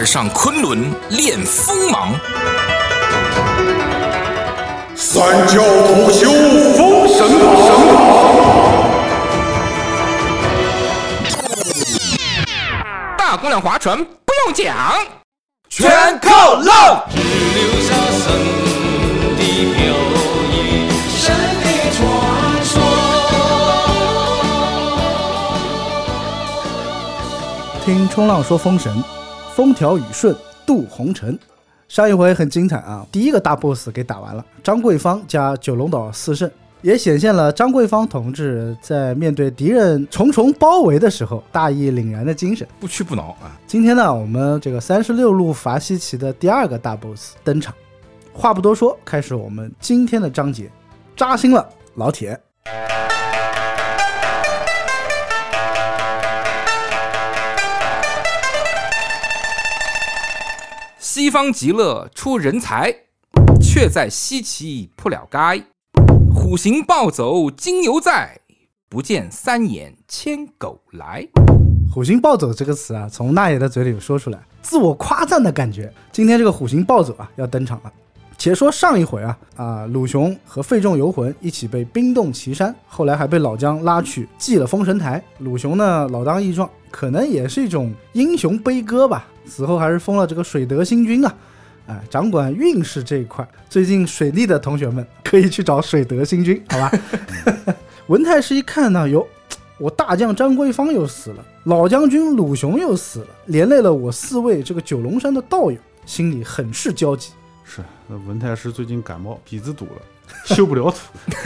二上昆仑练锋芒，三教徒修封神榜，大姑娘划船不用桨，全靠浪。留下神的飘逸，神的传说。听冲浪说封神，风调雨顺渡红尘。上一回很精彩啊，第一个大 boss 给打完了，张桂芳加九龙岛四圣，也显现了张桂芳同志在面对敌人重重包围的时候大义凛然的精神。不屈不挠啊！今天呢，我们这个三十六路伐西岐的第二个大 boss 登场。话不多说，开始我们今天的章节，扎心了，老铁。西方极乐出人才，却在西岐扑了街。虎行暴走金牛在，不见三眼牵狗来。虎行暴走这个词啊，从那爷的嘴里说出来，自我夸赞的感觉。今天这个虎行暴走啊，要登场了。且说上一回啊啊，鲁雄和费仲游魂一起被冰冻岐山，后来还被老姜拉去祭了封神台。鲁雄呢，老当益壮，可能也是一种英雄悲歌吧。死后还是封了这个水德星君啊。哎，掌管运势这一块，最近水利的同学们可以去找水德星君，好吧？文太师一看呢，哟，我大将张桂芳又死了，老将军鲁雄又死了，连累了我四位这个九龙山的道友，心里很是焦急。是，文太师最近感冒，鼻子堵了，修不了土，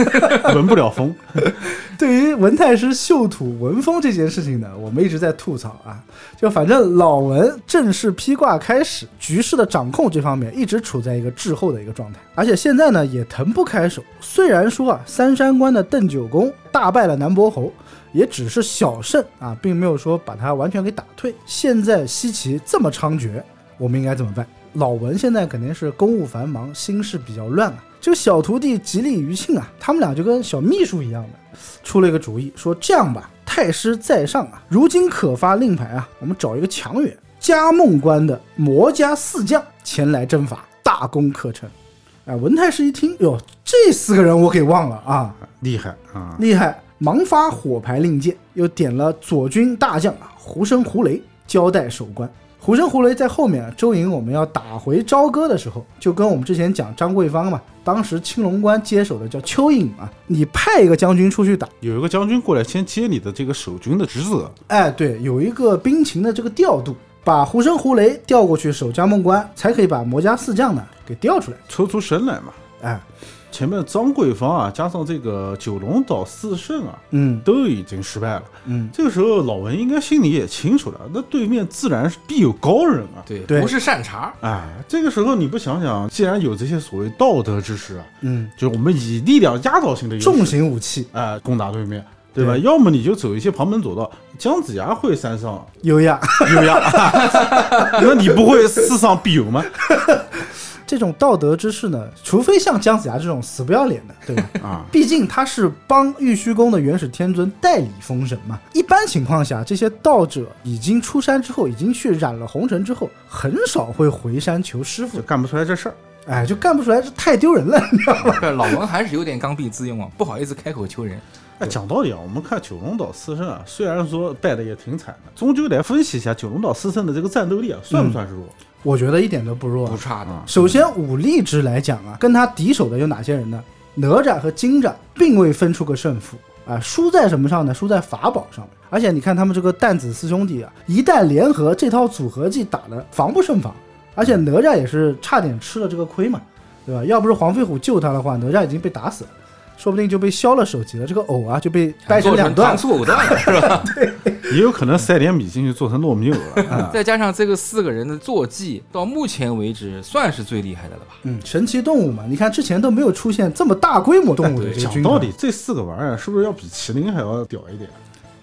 闻不了风。对于文太师嗅土闻风这件事情呢，我们一直在吐槽啊，就反正老文正式披挂开始，局势的掌控这方面一直处在一个滞后的一个状态，而且现在呢也腾不开手。虽然说啊，三山关的邓九公大败了南伯侯，也只是小胜啊，并没有说把他完全给打退。现在西岐这么猖獗，我们应该怎么办？老文现在肯定是公务繁忙，心事比较乱啊。这个小徒弟吉利余庆啊，他们俩就跟小秘书一样的，出了一个主意，说这样吧，太师在上啊，如今可发令牌啊，我们找一个强援，加梦关的魔家四将前来征伐，大功可成。哎，文太师一听，哟，这四个人我给忘了啊，厉害啊！厉害！忙发火牌令箭，又点了左军大将啊胡生、胡雷交代守关。胡生、胡雷在后面啊，周莹我们要打回朝歌的时候，就跟我们之前讲张桂芳嘛，当时青龙关接手的叫蚯蚓嘛，你派一个将军出去打，有一个将军过来先接你的这个守军的职责，哎，对，有一个兵情的这个调度，把胡生、胡雷调过去守嘉梦关，才可以把魔家四将呢给调出来。抽出身来嘛。哎，前面张桂芳啊，加上这个九龙岛四圣啊，嗯都已经失败了。嗯，这个时候老文应该心里也清楚了，那对面自然是必有高人啊。对，对不是善茬。哎，这个时候你不想想，既然有这些所谓道德之士啊，嗯，就是我们以力量压倒性的优势重型武器哎攻打对面，对吧？对要么你就走一些旁门左道，姜子牙会三上优雅。有呀，那你不会四上必有吗？这种道德之士呢，除非像姜子牙这种死不要脸的，对吧？啊，毕竟他是帮玉虚宫的元始天尊代理封神嘛。一般情况下，这些道者已经出山之后，已经去染了红尘之后，很少会回山求师傅就，干不出来这事儿。哎，就干不出来，这太丢人了，你知道吗？对，老文还是有点刚愎自用啊，不好意思开口求人。哎，讲道理啊，我们看九龙岛四圣啊，虽然说败的也挺惨的，终究得分析一下九龙岛四圣的这个战斗力啊，算不算是弱？我觉得一点都不弱、啊。不差的。首先武力值来讲啊，跟他敌手的有哪些人呢？哪吒和金吒并未分出个胜负啊，输在什么上呢？输在法宝上面。而且你看他们这个弹子四兄弟啊，一旦联合，这套组合技打的防不胜防。而且哪吒也是差点吃了这个亏嘛，对吧？要不是黄飞虎救他的话，哪吒已经被打死了，说不定就被削了手级了。这个藕啊就被掰成做两段糖。醋藕段了，是吧？也有可能塞点米进去做成糯米藕了。再加上这个四个人的坐骑，到目前为止算是最厉害的了吧？嗯，神奇动物嘛，你看之前都没有出现这么大规模动物的这个军队讲道理，这四个玩意儿是不是要比麒麟还要屌一点？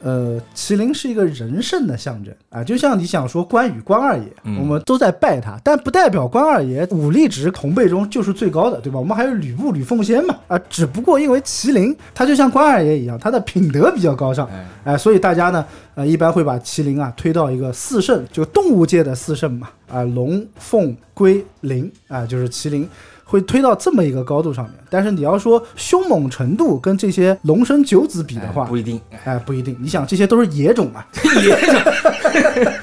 呃，麒麟是一个人圣的象征啊，就像你想说关羽关二爷，嗯。我们都在拜他，但不代表关二爷。武力值同辈中就是最高的，对吧？我们还有吕布、吕奉先嘛，啊，只不过因为麒麟他就像关二爷一样，他的品德比较高尚，哎，哎，所以大家呢，呃，一般会把麒麟啊推到一个四圣，就动物界的四圣嘛，啊，龙、凤、龟、麟，啊，就是麒麟。会推到这么一个高度上面，但是你要说凶猛程度跟这些龙生九子比的话，哎不一定，哎哎，不一定。你想，这些都是野种啊。野种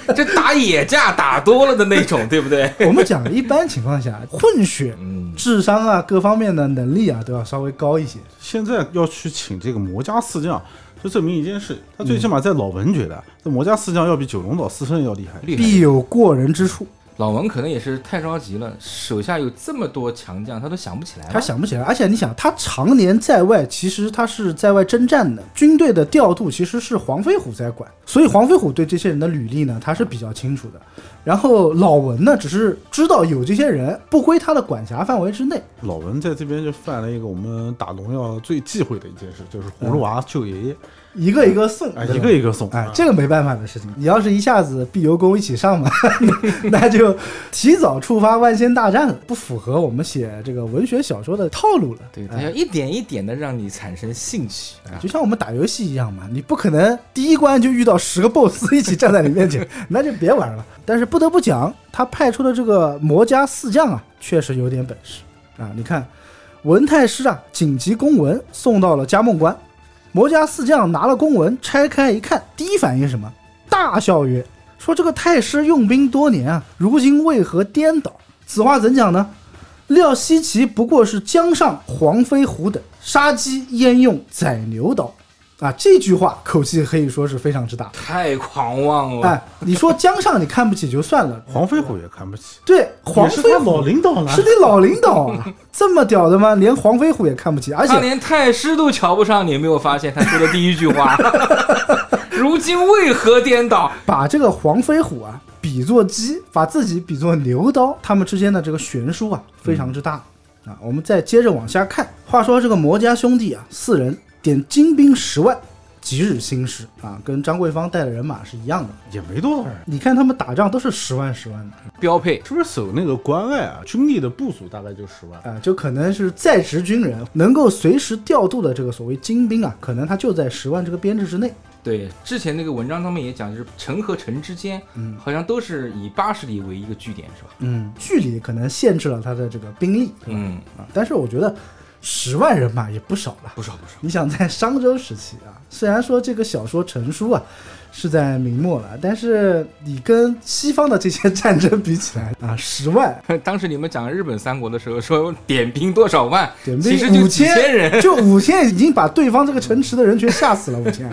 这打野架打多了的那种，对不对？我们讲一般情况下，混血嗯，智商啊，各方面的能力啊，都要稍微高一些。现在要去请这个魔家四将，就证明一件事，他最起码在老文觉得，这魔家四将要比九龙岛四圣要厉害。厉害。必有过人之处，老文可能也是太着急了，手下有这么多强将，他都想不起来了。他想不起来。而且你想，他常年在外，其实他是在外征战的，军队的调度其实是黄飞虎在管，所以黄飞虎对这些人的履历呢，他是比较清楚的。然后老文呢，只是知道有这些人不归他的管辖范围之内，老文在这边就犯了一个我们打农药最忌讳的一件事，就是葫芦娃救爷爷，一个一个送，一个一个送，哎，这个没办法的事情。你要是一下子碧游宫一起上嘛，那就提早触发万仙大战了，不符合我们写这个文学小说的套路了。对，他哎要一点一点的让你产生兴趣啊。就像我们打游戏一样嘛，你不可能第一关就遇到十个 BOSS 一起站在你面前，那就别玩了。但是不得不讲，他派出的这个魔家四将啊，确实有点本事啊。你看，文太师啊，紧急公文送到了嘉梦关，魔家四将拿了公文，拆开一看，第一反应是什么？大笑曰：“说这个太师用兵多年啊，如今为何颠倒？此话怎讲呢？料西岐不过是江上黄飞虎等杀鸡焉用宰牛刀。”啊，这句话口气可以说是非常之大。太狂妄了！哎，你说江上你看不起就算了，黄飞虎也看不起，对黄也是他飞虎老领导了是，你老领导啊，这么屌的吗？连黄飞虎也看不起，而且他连太师都瞧不上，你有没有发现他说的第一句话？如今为何颠倒？把这个黄飞虎啊比作鸡，把自己比作牛刀，他们之间的这个悬殊啊非常之大、啊。我们再接着往下看，话说这个魔家兄弟啊四人点精兵十万，即日兴师啊，跟张桂芳带的人马是一样的。也没多少人。你看他们打仗都是十万十万的标配。是不是守那个关隘啊？军力的部署大概就十万。啊，就可能是在职军人能够随时调度的这个所谓精兵啊，可能他就在十万这个编制之内。对，之前那个文章上面也讲，就是城和城之间，嗯好像都是以八十里为一个据点，是吧？嗯，距离可能限制了他的这个兵力，对吧？嗯，啊，但是我觉得十万人马也不少了。不少不少。你想在商周时期啊，虽然说这个小说成书啊是在明末了，但是你跟西方的这些战争比起来啊，十万 当时你们讲日本三国的时候，说点兵多少万，点其实就几兵五千千人。就 五千已经把对方这个城池的人全吓死了，五千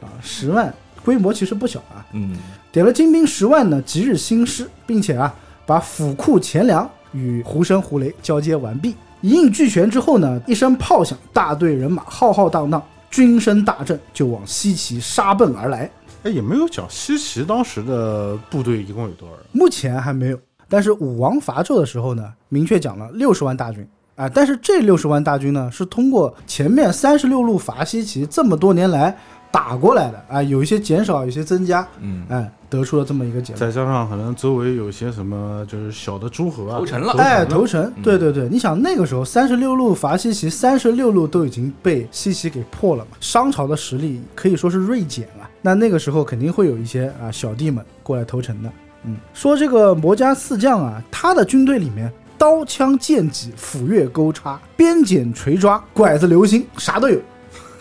啊，十万规模其实不小啊。嗯，点了精兵十万呢，即日兴师，并且啊，把府库钱粮与胡生、胡雷交接完毕。一应俱全之后呢，一声炮响，大队人马浩浩荡荡，军声大振，就往西岐杀奔而来。哎，也没有讲西岐当时的部队一共有多少人。目前还没有，但是武王伐纣的时候呢，明确讲了六十万大军啊。但是这六十万大军呢，是通过前面三十六路伐西岐这么多年来打过来的啊，有一些减少，有一些增加，嗯哎，得出了这么一个结论。再加上可能周围有些什么就是小的诸侯啊，投诚了哎，投投诚，对对对，你想那个时候三十六路伐西岐，三十六路都已经被西岐给破了嘛，商朝的实力可以说是锐减了。那那个时候肯定会有一些啊小弟们过来投诚的。嗯，说这个魔家四将啊，他的军队里面刀枪剑戟、斧钺钩叉、鞭锏锤抓、拐子流星，啥都有，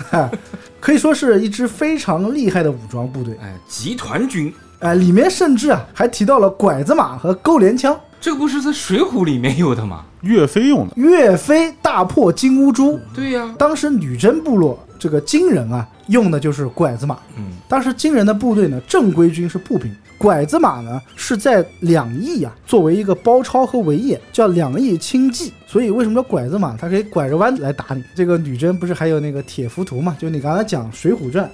哈，可以说是一支非常厉害的武装部队。哎，集团军，哎，里面甚至啊还提到了拐子马和钩镰枪。这不是在《水浒》里面有的吗？岳飞用的。岳飞大破金乌珠，对呀、当时女真部落这个金人啊，用的就是拐子马。嗯，当时金人的部队呢，正规军是步兵，拐子马呢是在两翼啊，作为一个包抄和围掩，叫两翼轻骑。所以为什么叫拐子马？它可以拐着弯来打你。这个女真不是还有那个铁浮屠嘛？就你刚才讲《水浒传》。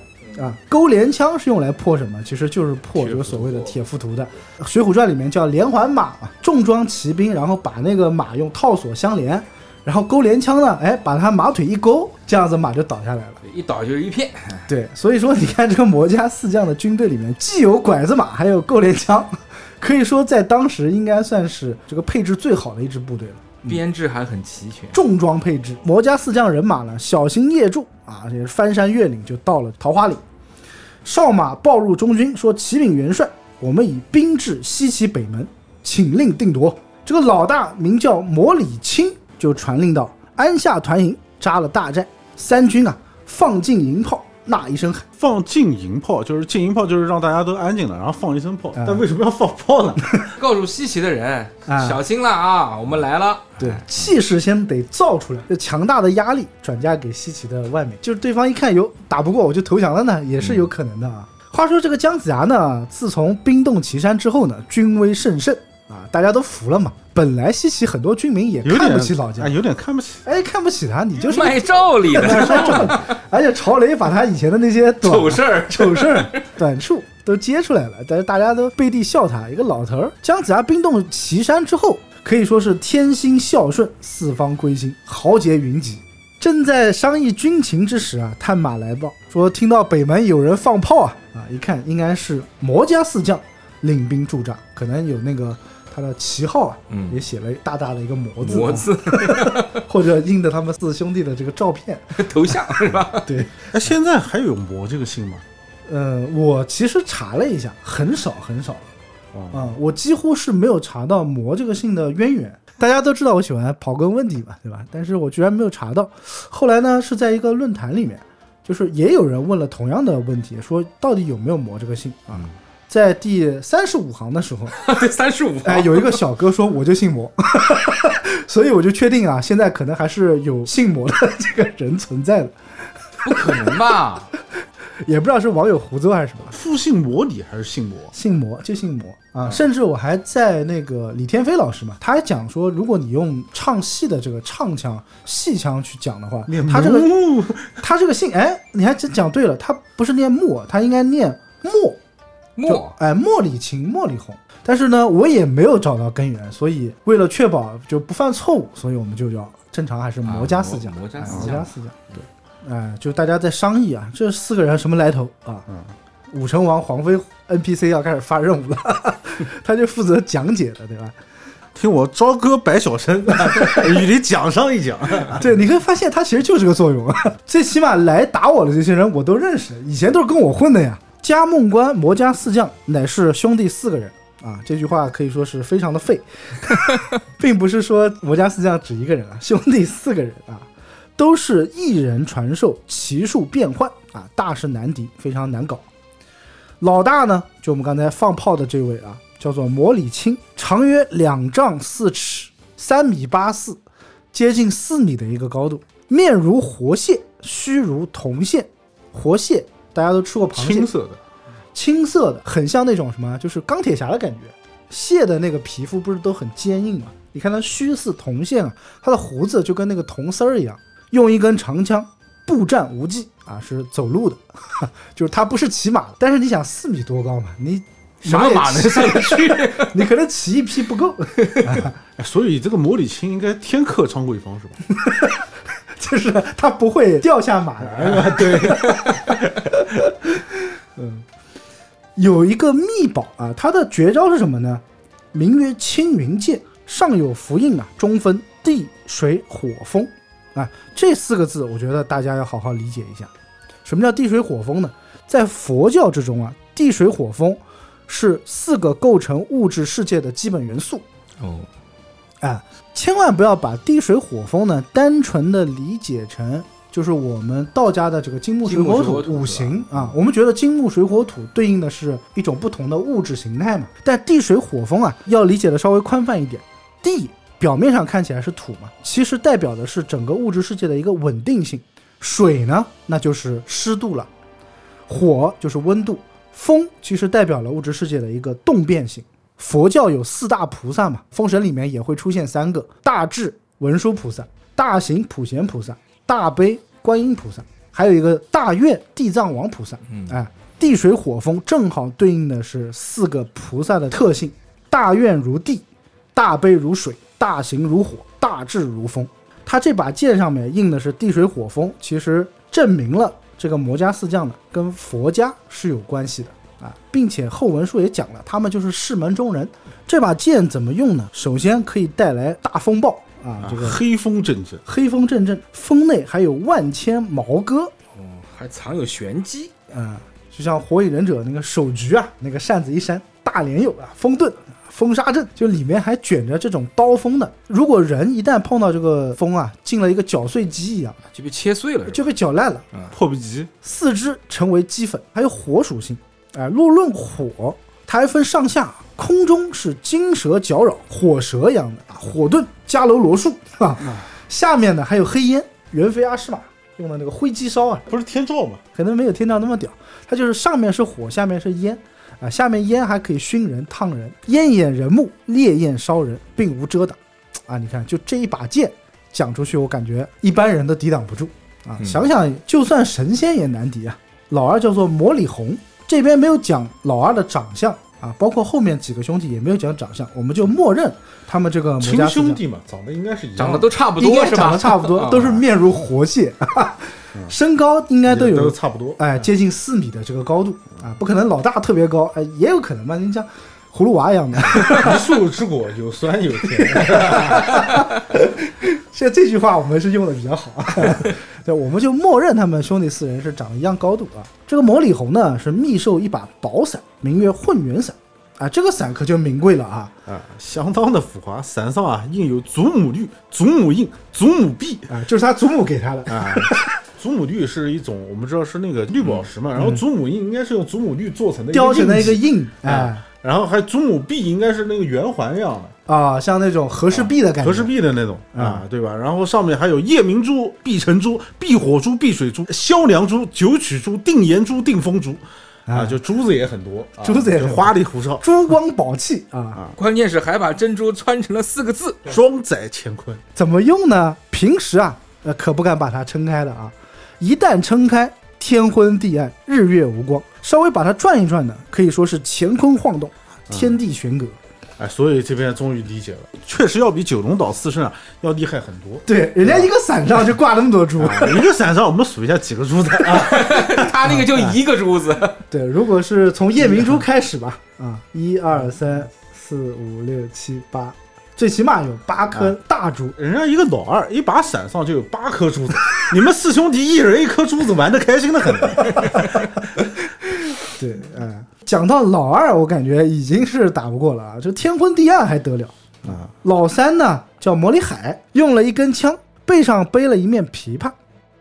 啊，钩镰枪是用来破什么？其实就是破这个所谓的铁浮屠的。《水浒传》里面叫连环马嘛，重装骑兵，然后把那个马用套索相连，然后勾连枪呢，哎，把他马腿一勾，这样子马就倒下来了。一倒就是一片。对，所以说你看这个魔家四将的军队里面，既有拐子马，还有勾连枪，可以说在当时应该算是这个配置最好的一支部队了。编制还很齐全，重装配置，魔家四将人马呢，小心夜驻啊，这是翻山越岭就到了桃花岭。少马报入中军，说：“启禀元帅，我们已兵至西岐北门，请令定夺。”这个老大名叫魔礼清，就传令到安下团营扎了大寨，三军啊放进营炮，那一声喊。放进营炮就是禁营炮，就是让大家都安静了，然后放一声炮。嗯但为什么要放炮呢？告诉西岐的人啊小心了啊，我们来了。对，气势先得造出来，这强大的压力转嫁给西岐的外面，就是对方一看有打不过我就投降了呢，也是有可能的啊。话说这个姜子牙呢，自从冰冻岐山之后呢，军威甚盛啊，大家都服了嘛。本来西岐很多军民也看不起老姜哎，，有点看不起。哎，看不起他，你就是卖照理的 而且朝雷把他以前的那些丑事儿，丑事儿、短处都揭出来了，但是大家都背地笑他一个老头儿。姜子牙兵动岐山之后，可以说是天心孝顺，四方归心，豪杰云集。正在商议军情之时啊，探马来报说听到北门有人放炮啊啊！一看应该是魔家四将领兵驻扎，可能有那个他的旗号啊，嗯也写了大大的一个魔字啊，魔字 或者印的他们四兄弟的这个照片。头像是吧？对，那，现在还有魔这个姓吗？呃，我其实查了一下，很少很少。哦，啊、我几乎是没有查到魔这个姓的渊源。大家都知道我喜欢刨根问底嘛，对吧？但是我居然没有查到。后来呢，是在一个论坛里面，就是也有人问了同样的问题，说到底有没有魔这个姓啊？在第三十五行的时候，对，三十五。哎，有一个小哥说我就姓魔，所以我就确定啊，现在可能还是有姓魔的这个人存在的，不可能吧？也不知道是网友胡诌还是什么。复姓魔礼还是姓魔？姓魔就姓魔啊，甚至我还在那个李天飞老师嘛，他还讲说，如果你用唱戏的这个唱腔、戏腔去讲的话，他这个个他这个姓，哎，你还真讲对了，他不是念木，他应该念墨，就墨哎墨里青、墨里红。但是呢，我也没有找到根源，所以为了确保就不犯错误，所以我们就叫正常还是魔家四将，啊魔魔家哎四将魔家四将，对，哎，就大家在商议啊，这四个人什么来头啊？嗯武成王黄飞 NPC 要开始发任务了，他就负责讲解的，对吧？听我朝歌白晓生，与你讲上一讲。对，你会发现他其实就这个作用啊。最起码来打我的这些人我都认识，以前都是跟我混的呀。加梦关魔家四将乃是兄弟四个人啊，这句话可以说是非常的废，并不是说魔家四将只一个人啊，兄弟四个人啊，都是一人传授，奇术变幻啊，大是难敌，非常难搞。老大呢，就我们刚才放炮的这位啊，叫做魔礼青，长约两丈四尺，三米八四，接近四米的一个高度，面如活蟹，须如铜线。活蟹大家都吃过螃蟹，青色的，青色的，很像那种什么，就是钢铁侠的感觉。蟹的那个皮肤不是都很坚硬吗？你看它须似铜线啊，它的胡子就跟那个铜丝儿一样，用一根长枪，步战无忌啊，是走路的，就是它不是骑马的。但是你想四米多高嘛，你什么马能上得去？你可能骑一匹不够，哎所以这个魔礼青应该天克张桂芳是吧？就是他不会掉下马来，是吧？对，嗯，有一个秘宝啊，它的绝招是什么呢？名曰青云剑，上有符印啊，中分地水火风啊，这四个字我觉得大家要好好理解一下。什么叫地水火风呢？在佛教之中啊，地水火风是四个构成物质世界的基本元素。哦，哎，千万不要把地水火风呢单纯的理解成就是我们道家的这个金木水火土五行啊。我们觉得金木水火土对应的是一种不同的物质形态嘛，但地水火风啊要理解的稍微宽泛一点。地表面上看起来是土嘛，其实代表的是整个物质世界的一个稳定性。水呢，那就是湿度了；火就是温度；风其实代表了物质世界的一个动变性。佛教有四大菩萨嘛，封神里面也会出现三个：大智文殊菩萨、大行普贤菩萨、大悲观音菩萨，还有一个大愿地藏王菩萨。嗯哎，地水火风正好对应的是四个菩萨的特性：大愿如地，大悲如水，大行如火，大智如风。他这把剑上面印的是地水火风，其实证明了这个魔家四将呢跟佛家是有关系的啊，并且后文书也讲了，他们就是世门中人。这把剑怎么用呢？首先可以带来大风暴啊，这个黑风阵阵，黑风阵阵，风内还有万千毛戈，哦还藏有玄机。啊，就像火影忍者那个手局啊，那个扇子一扇，大连有啊，风盾、风沙阵，就里面还卷着这种刀锋的。如果人一旦碰到这个风啊，进了一个搅碎机一样，就被切碎了，就被搅烂了，迫不及。四肢成为齑粉。还有火属性，哎、若论火，它还分上下，空中是金蛇搅扰，火蛇一样的啊，火遁迦楼罗树啊，下面呢还有黑烟，猿飞阿诗玛用的那个灰鸡烧啊，不是天照吗？可能没有天照那么屌，它就是上面是火，下面是烟啊，下面烟还可以熏人、烫人，烟掩人目，烈焰烧人，并无遮挡啊！你看，就这一把剑讲出去，我感觉一般人都抵挡不住啊！想想，就算神仙也难敌啊！老二叫做魔里红，这边没有讲老二的长相啊，包括后面几个兄弟也没有讲长相，我们就默认他们这个魔亲家兄弟嘛，长得应该是一样，长得都差不应该多是吧？长得差不多，啊都是面如活蟹，身高应该都有都差不多。哎，接近四米的这个高度啊，不可能老大特别高，哎，也有可能嘛？你像葫芦娃一样的。一树之果，有酸有甜。现在这句话我们是用的比较好啊，对，我们就默认他们兄弟四人是长一样高度啊。这个魔里红呢是密授一把宝伞，名曰混元伞啊，这个伞可就名贵了啊啊，相当的浮华，伞上啊印有祖母绿、祖母印、祖母币啊，就是他祖母给他的啊。祖母绿是一种我们知道是那个绿宝石嘛，然后祖母印应该是用祖母绿做成的雕成的一个印啊，然后还祖母币应该是那个圆环一样的。啊，像那种和氏璧的感觉，和氏璧的那种啊，对吧？然后上面还有夜明珠、碧晨珠、碧火珠、碧水珠、萧良珠、九曲珠、定颜珠、定风珠啊，就珠子也很多，啊珠子也很多就花里胡哨，珠光宝气啊。关键是还把珍珠穿成了四个字，装载乾坤。怎么用呢？平时啊，呃，可不敢把它撑开的啊，一旦撑开，天昏地暗，日月无光。稍微把它转一转呢，可以说是乾坤晃动，天地悬隔。哎，所以这边终于理解了，确实要比九龙岛四圣啊要厉害很多。对，人家一个伞上就挂那么多珠。啊 一个伞上我们数一下几个珠子啊？他那个就一个珠子，对，如果是从夜明珠开始吧，啊，一二三四五六七八，最起码有八颗大珠。人家一个老二一把伞上就有八颗珠子，你们四兄弟一人一颗珠子，玩的开心的很。对，哎，讲到老二，我感觉已经是打不过了啊，这天昏地暗还得了啊？老三呢叫魔里海，用了一根枪，背上背了一面琵琶，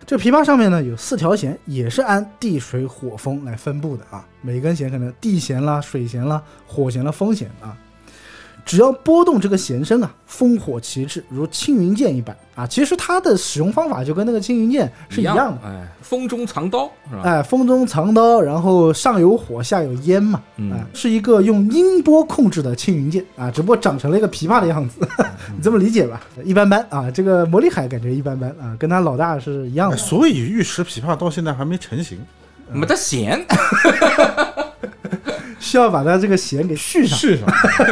这琵琶上面呢有四条弦，也是按地水火风来分布的啊，每根弦可能地弦啦、水弦啦、火弦啦、风弦啊。只要拨动这个弦声啊，烽火旗帜，如青云剑一般啊。其实它的使用方法就跟那个青云剑是一样的，哎，风中藏刀是吧？哎，风中藏刀，然后上有火，下有烟嘛，嗯哎，是一个用音波控制的青云剑啊，只不过长成了一个琵琶的样子，你这么理解吧？一般般啊，这个魔力海感觉一般般啊，跟他老大是一样的。哎所以玉石琵琶到现在还没成型，没得弦，需要把他这个弦给续上，续上，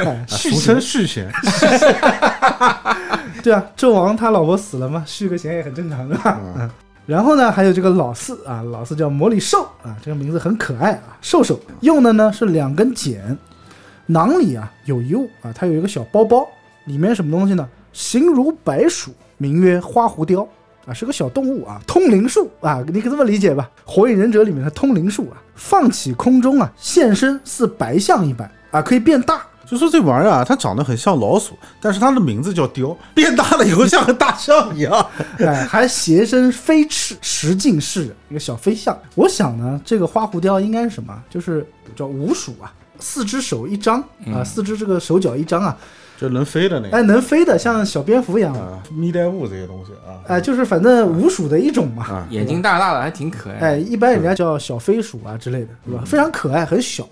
哎续弦俗称。续弦。对啊，纣王他老婆死了嘛，续个弦也很正常的吧？嗯。然后呢，还有这个老四啊，老四叫魔里寿啊，这个名字很可爱啊，兽兽。用的呢是两根剪，囊里啊有一物啊，它有一个小包包，里面什么东西呢？形如白鼠，名曰花狐雕啊，是个小动物啊，通灵术啊，你可这么理解吧？火影忍者里面的通灵术啊，放起空中啊，现身似白象一般啊，可以变大。就说这玩意儿啊，它长得很像老鼠，但是它的名字叫雕，变大了以后像个大象一样。哎，还斜身飞翅，实尽是人，一个小飞象。我想呢，这个花狐雕应该是什么？就是叫五鼠啊，四只手一张啊，四只这个手脚一张啊，就能飞的那个哎，能飞的，像小蝙蝠一样。啊，蜜袋鼯这些东西啊，哎，就是反正五鼠的一种嘛。啊，眼睛大大的，还挺可爱。哎，一般人家叫小飞鼠啊之类的，是吧？非常可爱，很小，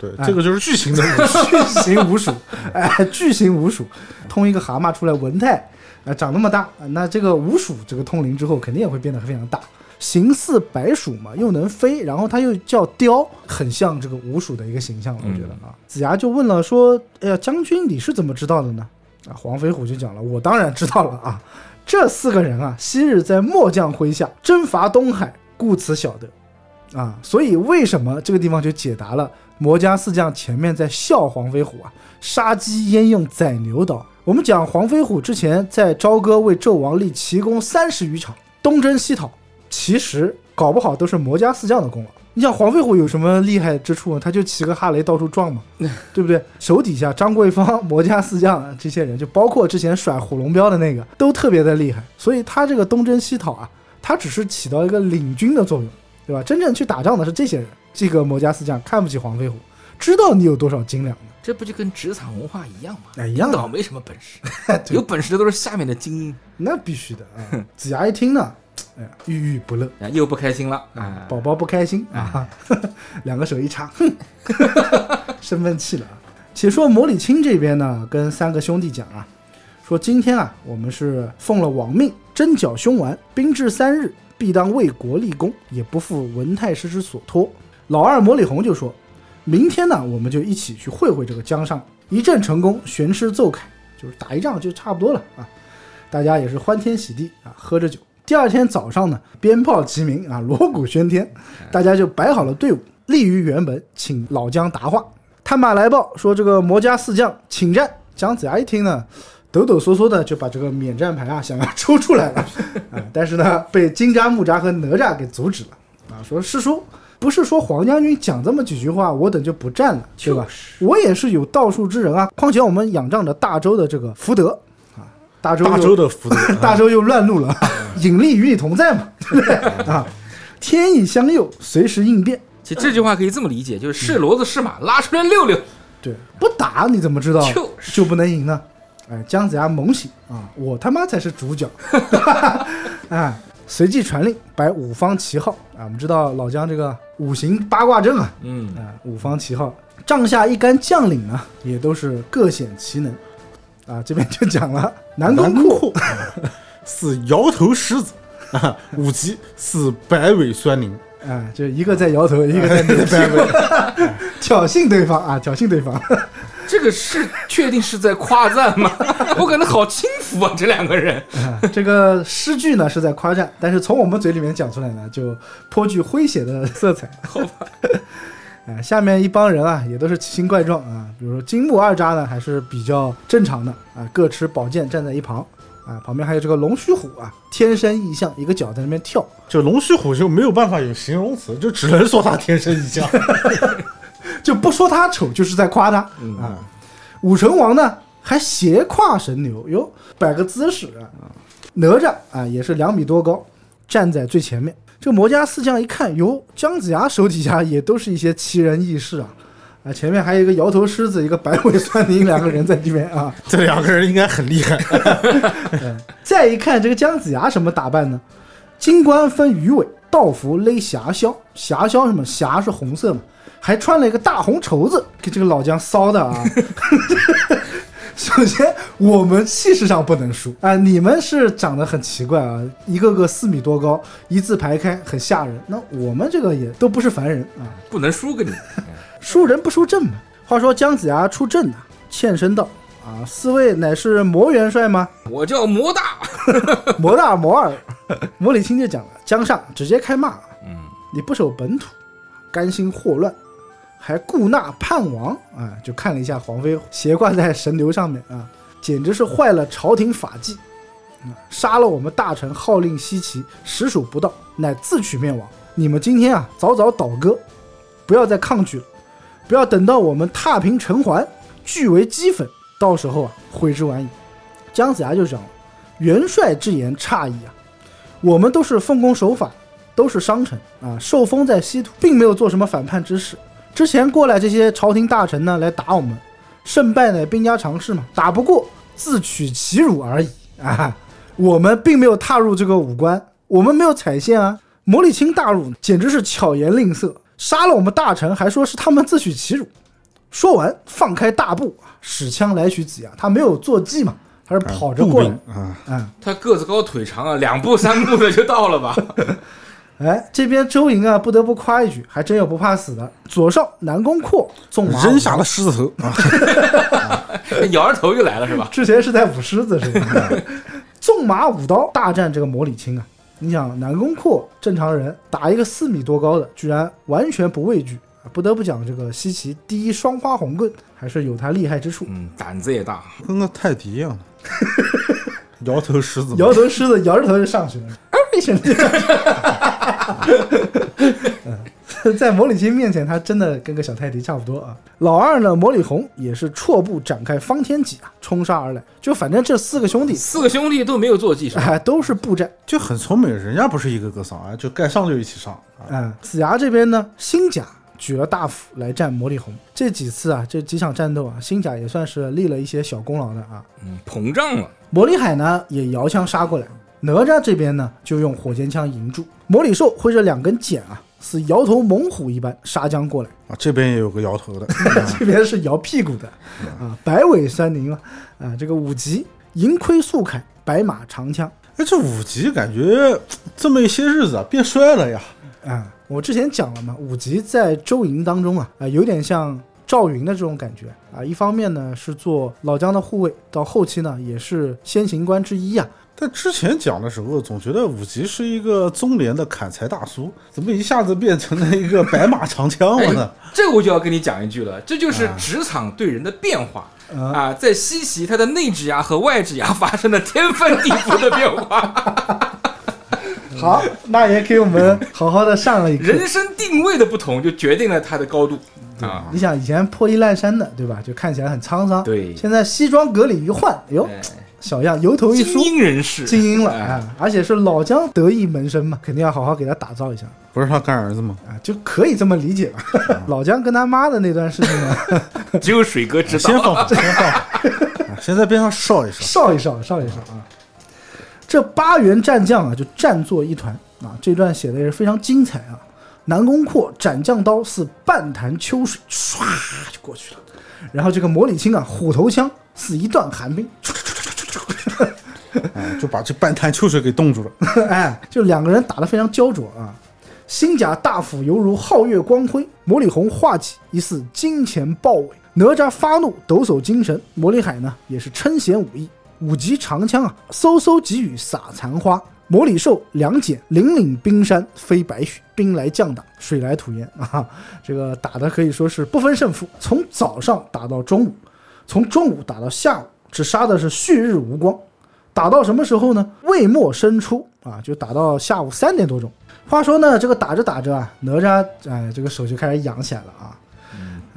对，哎这个就是巨型的。巨型五鼠，哎，巨型五鼠，通一个蛤蟆出来，文泰，啊，长那么大，那这个五鼠这个通灵之后，肯定也会变得非常大。形似白鼠嘛，又能飞，然后它又叫雕，很像这个五鼠的一个形象了，我觉得啊。子牙就问了说：“哎呀，将军你是怎么知道的呢？”啊，黄飞虎就讲了，我当然知道了啊，这四个人啊，昔日在末将麾下征伐东海，故此晓得啊。所以为什么这个地方就解答了魔家四将前面在笑黄飞虎啊，杀鸡焉用宰牛刀？我们讲黄飞虎之前在朝歌为纣王立奇功三十余场，东征西讨，其实搞不好都是魔家四将的功劳。你想黄飞虎有什么厉害之处？他就骑个哈雷到处撞嘛，对不对？手底下张桂芳、魔家四将这些人，就包括之前甩火龙镖的那个，都特别的厉害。所以他这个东征西讨啊，他只是起到一个领军的作用，对吧？真正去打仗的是这些人。这个魔家四将看不起黄飞虎，知道你有多少斤两的，这不就跟职场文化一样吗？哎一样的没什么本事，有本事的都是下面的精英，那必须的啊！子牙一听呢，哎呀，郁郁不乐。啊又不开心了啊！宝宝不开心啊，两个手一插，哼，生闷气了啊。且说魔礼青这边呢，跟三个兄弟讲啊，说今天啊，我们是奉了王命，征剿凶顽，兵至三日，必当为国立功，也不负文太师之所托。老二魔礼红就说，明天呢，我们就一起去会会这个江上，一战成功，悬师奏凯，就是打一仗就差不多了啊。大家也是欢天喜地啊，喝着酒。第二天早上呢，鞭炮齐鸣啊，锣鼓喧天，大家就摆好了队伍，立于辕门，请老姜答话。探马来报说，这个魔家四将请战。姜子牙一听呢，抖抖嗦嗦的就把这个免战牌啊想要抽出来了 啊，但是呢，被金吒、木吒和哪吒给阻止了啊，说师叔。不是说黄将军讲这么几句话，我等就不战了，对吧？我也是有道术之人啊。况且我们仰仗着大周的这个福德啊，大周大周的福德，大周又乱入了，引力与你同在嘛，对不对啊？天意相佑，随时应变。其实这句话可以这么理解，就是是骡子是马，拉出来溜溜。对，不打你怎么知道就就不能赢呢？哎，姜子牙猛醒啊，我他妈才是主角！哎，随即传令摆五方旗号啊，我们知道老姜这个五行八卦阵啊，嗯，啊，五方旗号，帐下一干将领呢，也都是各显其能啊。这边就讲了南宫南阔阔是摇头狮子啊，武吉是白尾酸灵，啊，就一个在摇头，一个在 那个挑衅对方啊，挑衅对方。这个是确定是在夸赞吗？我感觉好轻浮啊，这两个人。啊，这个诗句呢是在夸赞，但是从我们嘴里面讲出来呢，就颇具诙谐的色彩。好吧。啊，下面一帮人啊，也都是奇形怪状啊，比如说金木二渣呢，还是比较正常的啊，各持宝剑站在一旁啊，旁边还有这个龙须虎啊，天生异象，一个脚在那边跳，就龙须虎就没有办法有形容词，就只能说他天生异象。就不说他丑，就是在夸他、啊。武成王呢还斜跨神牛，哟，摆个姿势啊。哪吒啊也是两米多高，站在最前面。这个魔家四将一看，哟，姜子牙手底下也都是一些奇人异士啊。啊，前面还有一个摇头狮子，一个白尾酸灵，两个人在这边啊。这两个人应该很厉害。再一看这个姜子牙什么打扮呢？金冠分鱼尾，道服勒霞霄。霞霄什么？霞是红色嘛，还穿了一个大红绸子，给这个老姜骚的啊！首先，我们气势上不能输啊！你们是长得很奇怪啊，一个个四米多高，一字排开，很吓人。那我们这个也都不是凡人啊，不能输给你。输人不输阵嘛。话说姜子牙出阵呐、欠身道啊，四位乃是魔元帅吗？我叫魔大，魔大魔二，魔礼青就讲了，江上直接开骂，嗯，你不守本土，甘心祸乱，还顾纳叛王啊！就看了一下黄飞斜挂在神牛上面啊，简直是坏了朝廷法纪，杀了我们大臣，号令西岐，实属不道，乃自取灭亡。你们今天啊，早早倒戈，不要再抗拒了，不要等到我们踏平城环，聚为齑粉，到时候啊，悔之晚矣。姜子牙就讲了。元帅之言诧异啊，我们都是奉公守法，都是商臣啊，受封在西土，并没有做什么反叛之事。之前过来这些朝廷大臣呢，来打我们，胜败乃兵家常事嘛，打不过自取其辱而已啊。我们并没有踏入这个武关，我们没有踩线啊。魔礼钦大入，简直是巧言令色，杀了我们大臣，还说是他们自取其辱。说完，放开大步啊，使枪来取子牙。他没有坐骑嘛，他是跑着过来兵啊，啊。他个子高腿长啊，两步三步的就到了吧？哎，这边周莹啊，不得不夸一句，还真有不怕死的。左少南宫阔纵马扔下了狮子头啊！摇着头就来了是吧？之前是在舞狮子是吧？纵马舞刀大战这个魔礼青啊！你想南宫阔正常人打一个四米多高的，居然完全不畏惧啊！不得不讲这个西岐第一双花红棍还是有他厉害之处。嗯，胆子也大。跟个泰迪一样的，摇头狮子，摇头狮子摇着头就上去了，啊一声就上去了。嗯在魔礼青面前，他真的跟个小泰迪差不多啊。老二呢，魔礼红也是错步展开方天戟啊，冲杀而来。就反正这四个兄弟，四个兄弟都没有坐骑？哎，都是步战。就很聪明，人家不是一个个上啊，就该上就一起上啊。嗯，子牙这边呢，新甲举了大斧来战魔力红。这几次啊，这几场战斗啊，新甲也算是立了一些小功劳的啊。嗯，膨胀了。魔力海呢也摇枪杀过来，哪吒这边呢就用火箭枪迎住。魔力兽挥着两根锏啊，似摇头猛虎一般杀将过来。啊，这边也有个摇头的，这边是摇屁股的啊，白尾三宁啊，啊，这个五级银盔素铠，白马长枪哎，这五级感觉这么一些日子啊，变帅了呀。啊。我之前讲了嘛，五级在周营当中啊，啊，有点像赵云的这种感觉啊。一方面呢是做老姜的护卫，到后期呢也是先行官之一啊。但之前讲的时候，总觉得武吉是一个中年的砍柴大叔，怎么一下子变成了一个白马长枪了呢？这个我就要跟你讲一句了，这就是职场对人的变化。啊，在西岐，他的内指牙和外指牙发生了天翻地覆的变化，好，那也给我们好好的上了一课。人生定位的不同就决定了他的高度啊。你想以前破衣烂衫的，对吧？就看起来很沧桑。对现在西装革履一换，哎呦，哎小样，油头一梳，精英人士，精英了哎啊！而且是老姜得意门生嘛，肯定要好好给他打造一下不是他干儿子吗？啊，就可以这么理解吧。老姜跟他妈的那段事情呢，只有水哥知道。先放放，先放 先在边上烧一烧。烧一烧，烧一烧啊！这八员战将啊，就战作一团啊！这段写的也是非常精彩啊！南宫阔斩将刀似半潭秋水，唰就过去了。然后这个魔礼青啊，虎头枪似一段寒冰，哎，就把这半潭秋水给冻住了。哎，就两个人打得非常焦灼啊！新甲大斧犹如皓月光辉，魔礼红画戟疑似金钱豹尾。哪吒发怒，抖擞精神；魔礼海呢，也是称显武艺，五级长枪啊，嗖嗖急雨洒残花。魔礼寿两锏，凛凛冰山飞白雪，兵来将挡，水来土掩 啊！这个打的可以说是不分胜负，从早上打到中午，从中午打到下午，只杀的是旭日无光。打到什么时候呢？未末申初啊，就打到下午三点多钟。话说呢，这个打着打着啊，哪吒哎，这个手就开始痒起来了啊，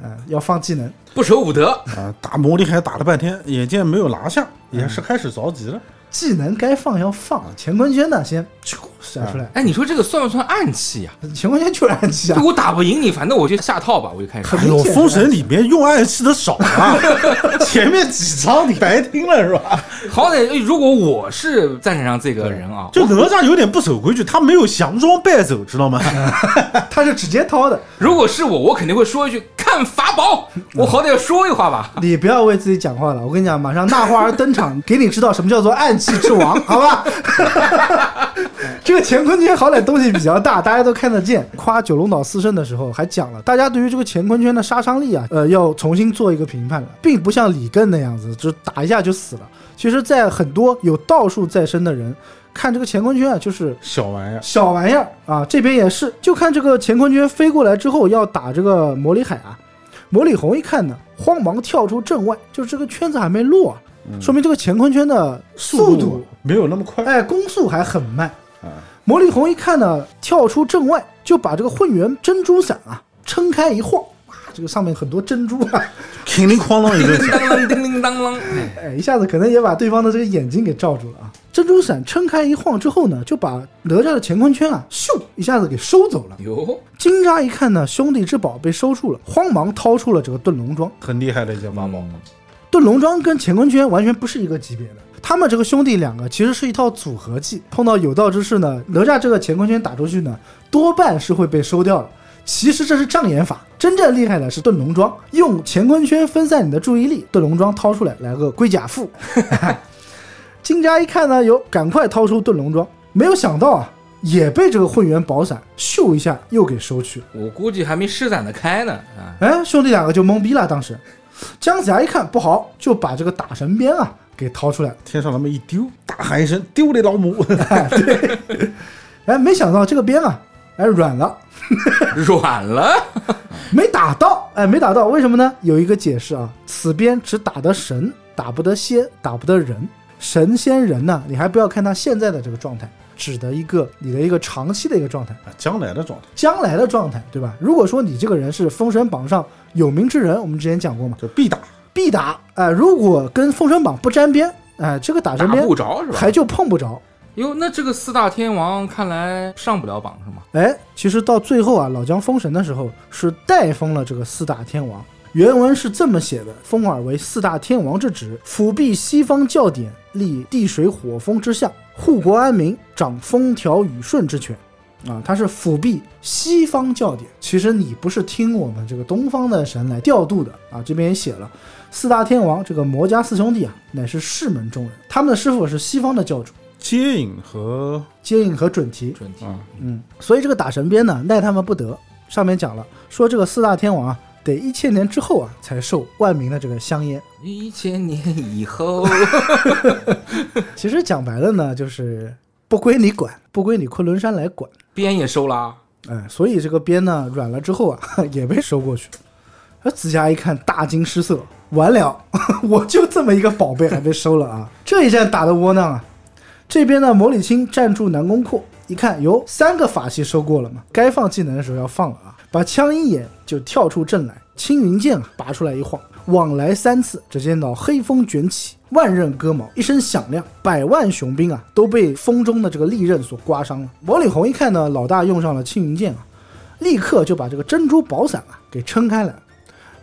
嗯、要放技能。不守武德，啊，打魔力还打了半天，眼见没有拿下，也是开始着急了。技能该放要放，乾坤圈呢先咻甩出来，哎，你说这个算不算暗器呀、乾坤圈就是暗器啊就，我打不赢你，反正我就下套吧，我就开始。哎呦，封神里面用暗器的少啊，前面几章你白听了是吧？好歹哎如果我是战场上这个人啊，就哪吒有点不守规矩，他没有降装败走，知道吗？他是直接掏的。如果是我，我肯定会说一句“看法宝”，我好歹要说一话吧。你不要为自己讲话了，我跟你讲，马上那花儿登场，给你知道什么叫做暗器之王，好吧？这个乾坤圈好歹东西比较大，大家都看得见。夸九龙岛四圣的时候还讲了，大家对于这个乾坤圈的杀伤力啊，呃，要重新做一个评判了，并不像李艮那样子，就打一下就死了。其实，在很多有道术在身的人看这个乾坤圈啊，就是小玩意儿，小玩意儿啊，这边也是，就看这个乾坤圈飞过来之后要打这个魔里海啊，魔里红一看呢，慌忙跳出阵外，就是这个圈子还没落啊，说明这个乾坤圈的速度，没有那么快。哎，攻速还很慢。啊魔力红一看呢，跳出阵外，就把这个混元珍珠伞啊撑开一晃，哇，这个上面很多珍珠啊，叮铃哐啷一个叮，当啷叮铃当啷，哎，一下子可能也把对方的这个眼睛给罩住了啊。珍珠伞撑开一晃之后呢，就把哪吒的乾坤圈啊，咻一下子给收走了。哟，金吒一看呢，兄弟之宝被收住了，慌忙掏出了这个遁龙桩。很厉害的一件法宝。遁龙桩跟乾坤圈完全不是一个级别的。他们这个兄弟两个其实是一套组合技，碰到有道之士呢，哪吒这个乾坤圈打出去呢，多半是会被收掉的。其实这是障眼法，真正厉害的是遁龙桩，用乾坤圈分散你的注意力，遁龙桩掏出来来个龟甲腹。金吒一看呢，有赶快掏出遁龙桩，没有想到啊，也被这个混元宝伞咻一下又给收去。我估计还没施展的开呢啊！哎，兄弟两个就懵逼了。当时，姜子牙一看不好，就把这个打神鞭啊给掏出来。天上那么一丢，大喊一声：“丢你老母 哎，没想到这个鞭啊，哎软了，软了，没打到。哎，没打到，为什么呢？有一个解释啊，此鞭只打得神，打不得仙，打不得人。神仙人呢，你还不要看他现在的这个状态，指的一个你的一个长期的一个状态。啊！”将来的状态将来的状态，对吧？如果说你这个人是封神榜上有名之人，我们之前讲过嘛，就必打。必打。哎、如果跟封神榜不沾边，哎、这个打神打鞭不着是吧？还就碰不着。哟，那这个四大天王看来上不了榜是吗？哎，其实到最后啊，老姜封神的时候是代封了这个四大天王。原文是这么写的：封尔为四大天王之职，辅弼西方教典，立地水火风之象，护国安民，掌风调雨顺之权。啊，他是辅弼西方教典。其实你不是听我们这个东方的神来调度的啊，这边也写了，四大天王这个魔家四兄弟啊，乃是世门中人，他们的师傅是西方的教主，接引和接引和准提。准提啊，嗯，所以这个打神鞭呢，奈他们不得。上面讲了，说这个四大天王啊，得一千年之后啊，才受万民的这个香烟。一千年以后，其实讲白了呢，就是不归你管，不归你昆仑山来管。鞭也收了。哎，所以这个鞭呢软了之后啊，也被收过去了。而紫霞一看，大惊失色，完了，我就这么一个宝贝还被收了啊！这一战打的窝囊啊！这边呢，魔礼青站住南宫阔，一看，哟，三个法器收过了嘛，该放技能的时候要放了啊！把枪一眼就跳出阵来，青云剑啊拔出来一晃，往来三次，只见到黑风卷起，万刃割毛，一声响亮，百万雄兵啊都被风中的这个利刃所刮伤了。魔礼红一看呢，老大用上了青云剑啊，立刻就把这个珍珠宝伞啊给撑开了。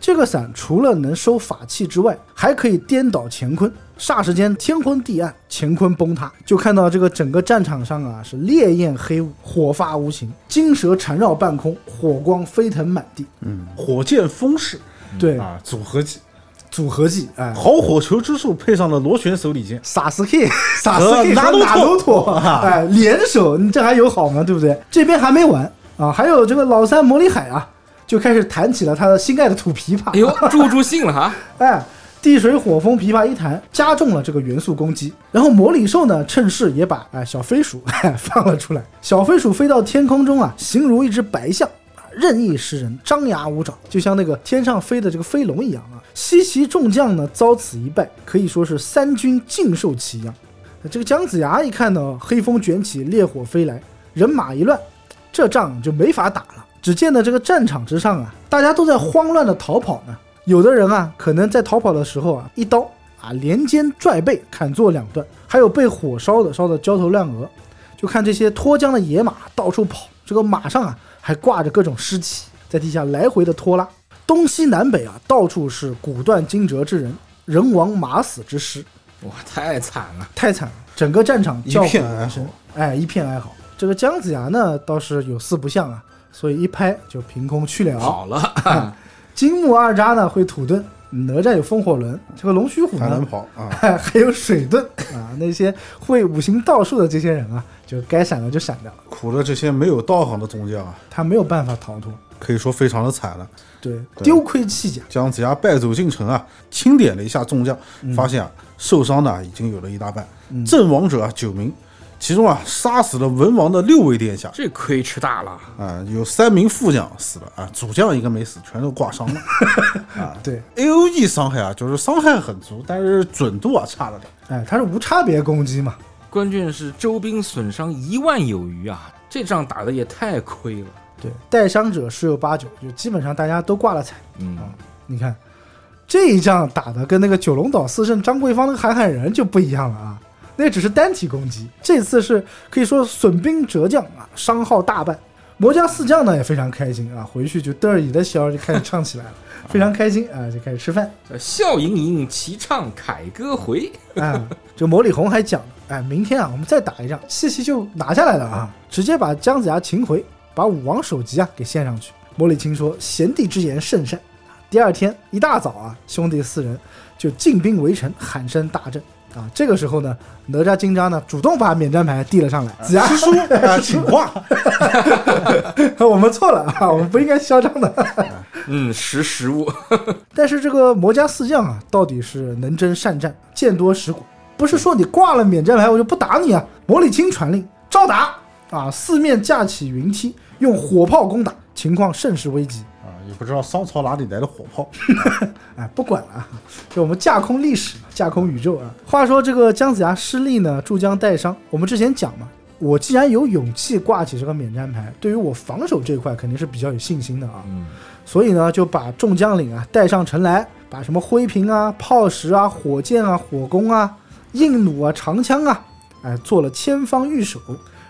这个伞除了能收法器之外，还可以颠倒乾坤。霎时间，天昏地暗，乾坤崩塌，就看到这个整个战场上啊是烈焰黑雾，火发无情，金蛇缠绕半空，火光飞腾满地。嗯，火箭风势对，啊，组合技，组合技，哎，好火球之术配上了螺旋手里剑，萨斯 K，萨 斯和拿鲁托托，哎，联手，你这还有好吗？对不对？这边还没完啊，还有这个老三魔力海啊，就开始弹起了他的心爱的土琵琶。哎呦，助助兴了哈！哎，地水火风琵琶一弹，加重了这个元素攻击。然后魔礼兽呢，趁势也把哎小飞鼠 放了出来。小飞鼠飞到天空中啊，形如一只白象啊，任意食人，张牙舞爪，就像那个天上飞的这个飞龙一样啊。西岐众将呢，遭此一败，可以说是三军尽受其殃。这个姜子牙一看到，黑风卷起，烈火飞来，人马一乱，这仗就没法打了。只见呢，这个战场之上啊，大家都在慌乱的逃跑呢。有的人啊，可能在逃跑的时候啊，一刀啊连肩拽背，砍作两段；还有被火烧的，烧得焦头烂额。就看这些脱缰的野马到处跑，这个马上啊还挂着各种尸体，在地下来回的拖拉。东西南北啊，到处是骨断筋折之人，人亡马死之尸。哇，太惨了！太惨了，整个战场叫一片哀苦连天嚎，哎，一片哀嚎。这个姜子牙呢，倒是有四不像啊，所以一拍就凭空去了。好了，金木二渣呢会土遁，哪吒有风火轮，这个龙须虎还能跑啊！还有水遁啊。那些会五行道术的这些人啊，就该闪的就闪掉了，苦了这些没有道行的宗将啊，他没有办法逃脱。可以说非常的惨了。对，对丢盔弃甲。姜子牙败走进城啊，清点了一下众将，发现啊受伤的已经有了一大半，阵亡者啊九名，其中啊杀死了文王的六位殿下。这亏吃大了。啊，有三名副将死了啊，主将一个没死，全都挂伤了 啊。对，A O E 伤害啊，就是伤害很足，但是准度啊差了点。哎，他是无差别攻击嘛。关键是周兵损伤一万有余啊！这仗打的也太亏了。对，带伤者十有八九，就基本上大家都挂了彩。嗯，你看这一仗打的跟那个九龙岛四圣张桂芳那个喊喊人就不一样了啊，那只是单体攻击，这次是可以说损兵折将啊，伤耗大半。魔家四将呢也非常开心啊，回去就嘚儿你的小就开始唱起来了，非常开心啊，就开始吃饭。笑盈盈，齐唱凯歌回。啊，这魔里红还讲了，哎，明天啊，我们再打一仗，七夕就拿下来了啊，直接把姜子牙擒回，把武王首级啊给献上去。魔里青说：“贤弟之言甚善。”第二天一大早啊，兄弟四人就进兵围城，喊声大震。啊。这个时候呢，哪吒金吒呢主动把免战牌递了上来，子牙师叔 啊，请话。我们错了啊，我们不应该嚣张的。嗯，识时务。但是这个魔家四将啊，到底是能征善战，见多识广，不是说你挂了免战牌我就不打你啊。魔礼青传令，照打啊！四面架起云梯，用火炮攻打，情况甚是危急。不知道商朝哪里来的火炮。哎，不管了啊，就我们架空历史，架空宇宙啊。话说这个姜子牙失利呢，助将带伤。我们之前讲嘛，我既然有勇气挂起这个免战牌，对于我防守这块肯定是比较有信心的啊。嗯，所以呢，就把众将领啊带上城来，把什么灰瓶啊、炮石啊、火箭啊、火攻啊、硬弩啊、长枪啊，哎，做了千方御守，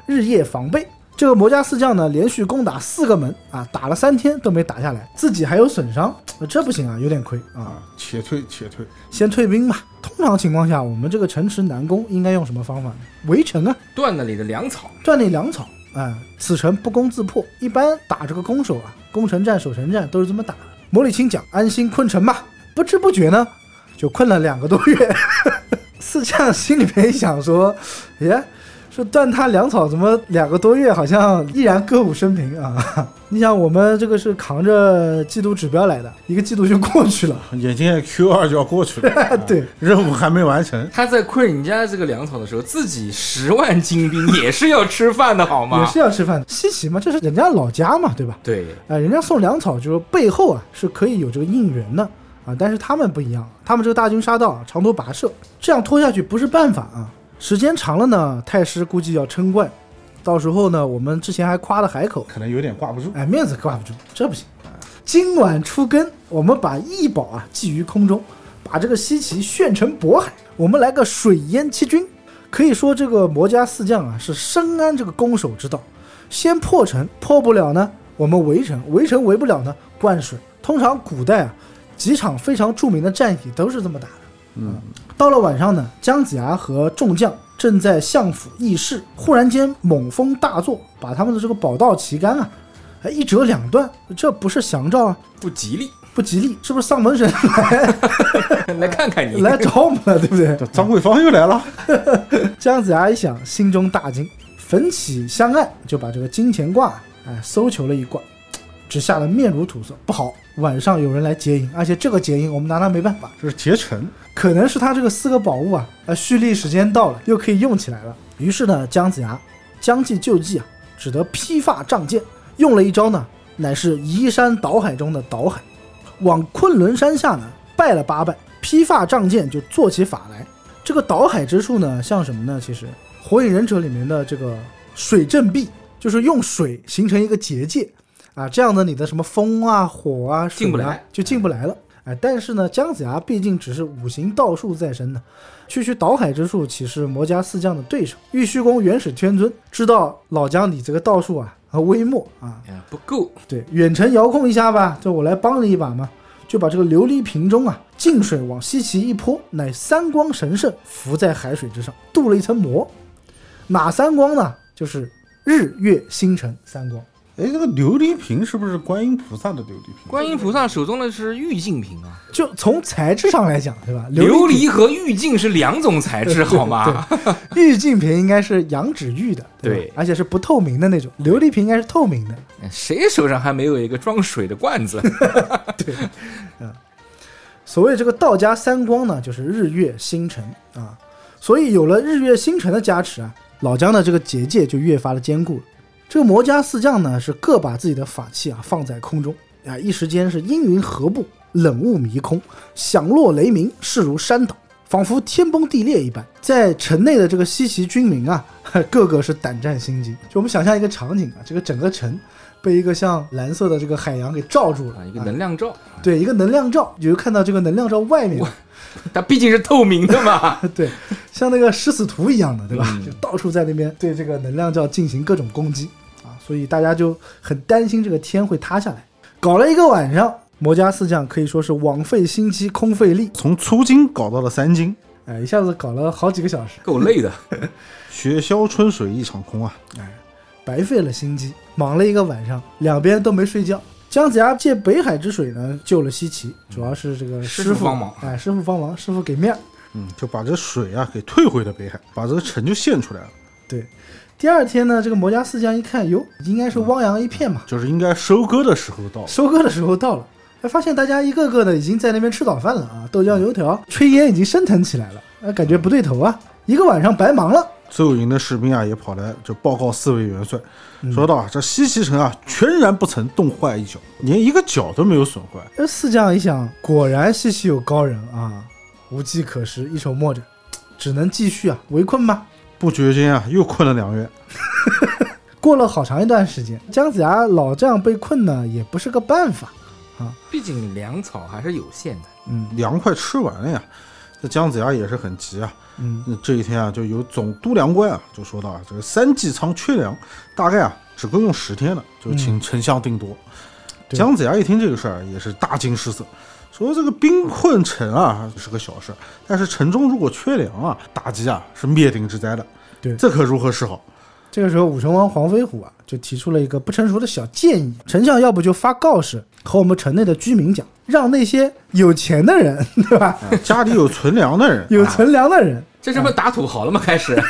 日夜防备。这个魔家四将呢，连续攻打四个门啊，打了三天都没打下来，自己还有损伤，呃这不行啊，有点亏啊。啊，且退且退。先退兵吧。通常情况下，我们这个城池难攻，应该用什么方法呢？围城啊，断了你的粮草。断那粮草。哎，此城不攻自破。一般打这个攻守啊，攻城战、守城战都是这么打的。魔礼青讲安心困城吧，不知不觉呢，就困了两个多月。四将心里面想说，耶，说断他粮草，怎么两个多月好像依然歌舞升平啊？你想，我们这个是扛着季度指标来的，一个季度就过去了。眼睛 Q 二就要过去了，啊 对，任务还没完成。他在困人家这个粮草的时候，自己十万精兵也是要吃饭的好吗？也是要吃饭的。稀奇嘛，这是人家老家嘛，对吧？对，啊、人家送粮草就是背后啊是可以有这个应援的啊，但是他们不一样，他们这个大军杀到啊长途跋涉，这样拖下去不是办法啊。时间长了呢，太师估计要称冠，到时候呢，我们之前还夸了海口，可能有点挂不住。哎，面子挂不住，这不行。今晚出更，我们把异宝啊寄于空中，把这个西岐炫成渤海，我们来个水淹七军。可以说这个魔家四将啊是深谙这个攻守之道，先破城，破不了呢，我们围城，围城围不了呢，灌水。通常古代啊，几场非常著名的战役都是这么打的。嗯，到了晚上呢，姜子牙和众将正在相府议事，忽然间猛风大作，把他们的这个宝道旗杆啊，哎一折两段，这不是祥兆啊，不吉利。不吉利，是不是丧门神来 来看看你，来找我们了，对不对？这张桂芳又来了。姜子牙一想，心中大惊，焚起香案，就把这个金钱卦哎搜求了一卦，只吓得面如土色。不好，晚上有人来劫营，而且这个劫营我们拿他没办法，就是劫城，可能是他这个四个宝物啊，呃，蓄力时间到了，又可以用起来了。于是呢，姜子牙将计就计啊，只得披发仗剑，用了一招呢，乃是移山倒海中的倒海，往昆仑山下呢拜了八拜，披发仗剑就做起法来。这个倒海之术呢，像什么呢？其实《火影忍者》里面的这个水阵壁，就是用水形成一个结界啊，这样的，你的什么风啊、火啊、进不来就进不来了。哎，但是呢，姜子牙毕竟只是五行道术在身呢，区区倒海之术岂是魔家四将的对手？玉虚宫元始天尊知道老姜你这个道术啊和微末啊，哎不够，对，远程遥控一下吧，就我来帮你一把嘛，就把这个琉璃瓶中啊净水往西岐一泼，乃三光神圣浮在海水之上，镀了一层膜。哪三光呢？就是日月星辰三光。哎，这个琉璃瓶是不是观音菩萨的琉璃瓶？观音菩萨手中的是玉净瓶啊，就从材质上来讲，对吧？琉璃璃和玉净是两种材质，好吗？玉净瓶应该是羊脂玉的，吧对而且是不透明的那种，琉璃瓶应该是透明的。谁手上还没有一个装水的罐子？对，嗯所谓这个道家三光呢，就是日月星辰啊，所以有了日月星辰的加持啊，老姜的这个结界就越发的坚固了。这个魔家四将呢，是各把自己的法器啊放在空中啊，一时间是阴云合布，冷雾迷空，响落雷鸣，势如山倒，仿佛天崩地裂一般。在城内的这个西岐军民啊，个个是胆战心惊。就我们想象一个场景啊，这个整个城被一个像蓝色的这个海洋给罩住了啊，一个能量罩，对，一个能量罩，你就看到这个能量罩外面，它毕竟是透明的嘛。对，像那个食死图一样的，对吧？嗯就到处在那边对这个能量罩进行各种攻击啊，所以大家就很担心这个天会塌下来。搞了一个晚上，魔家四将可以说是枉费心机，空费力，从粗筋搞到了三筋，哎，一下子搞了好几个小时，够累的，雪消春水一场空啊！哎白费了心机，忙了一个晚上，两边都没睡觉。姜子牙借北海之水呢救了西岐，主要是这个师师傅帮忙哎，师傅帮忙，师傅给面儿。嗯，就把这水啊给退回了北海，把这个城就献出来了，对，第二天呢，这个魔家四将一看，哟，应该是汪洋一片嘛，就是应该收割的时候到了。收割的时候到了。哎，发现大家一个个的已经在那边吃早饭了啊，豆浆油条、炊烟已经升腾起来了，哎，感觉不对头啊，一个晚上白忙了。邹营的士兵啊也跑来就报告四位元帅，嗯说道啊，这西岐城啊全然不曾冻坏一角，连一个角都没有损坏。这四将一想，果然西岐有高人啊，无计可施，一筹莫展，只能继续啊围困吧。不觉间啊又困了两月，过了好长一段时间，姜子牙老这样被困呢，也不是个办法啊。毕竟粮草还是有限的。嗯粮快吃完了呀。这姜子牙也是很急啊。嗯，那这一天啊，就有总督粮官啊就说到啊，这个三季仓缺粮，大概啊只够用十天了，就请丞相定夺。对姜子牙一听这个事儿，也是大惊失色，说这个兵困城啊是个小事，但是城中如果缺粮啊，打击啊是灭顶之灾的。对这可如何是好？这个时候武成王黄飞虎啊，就提出了一个不成熟的小建议：丞相要不就发告示和我们城内的居民讲，让那些有钱的人，对吧？家里有存粮的人，有存粮的人，这这不是打土豪了吗？开始，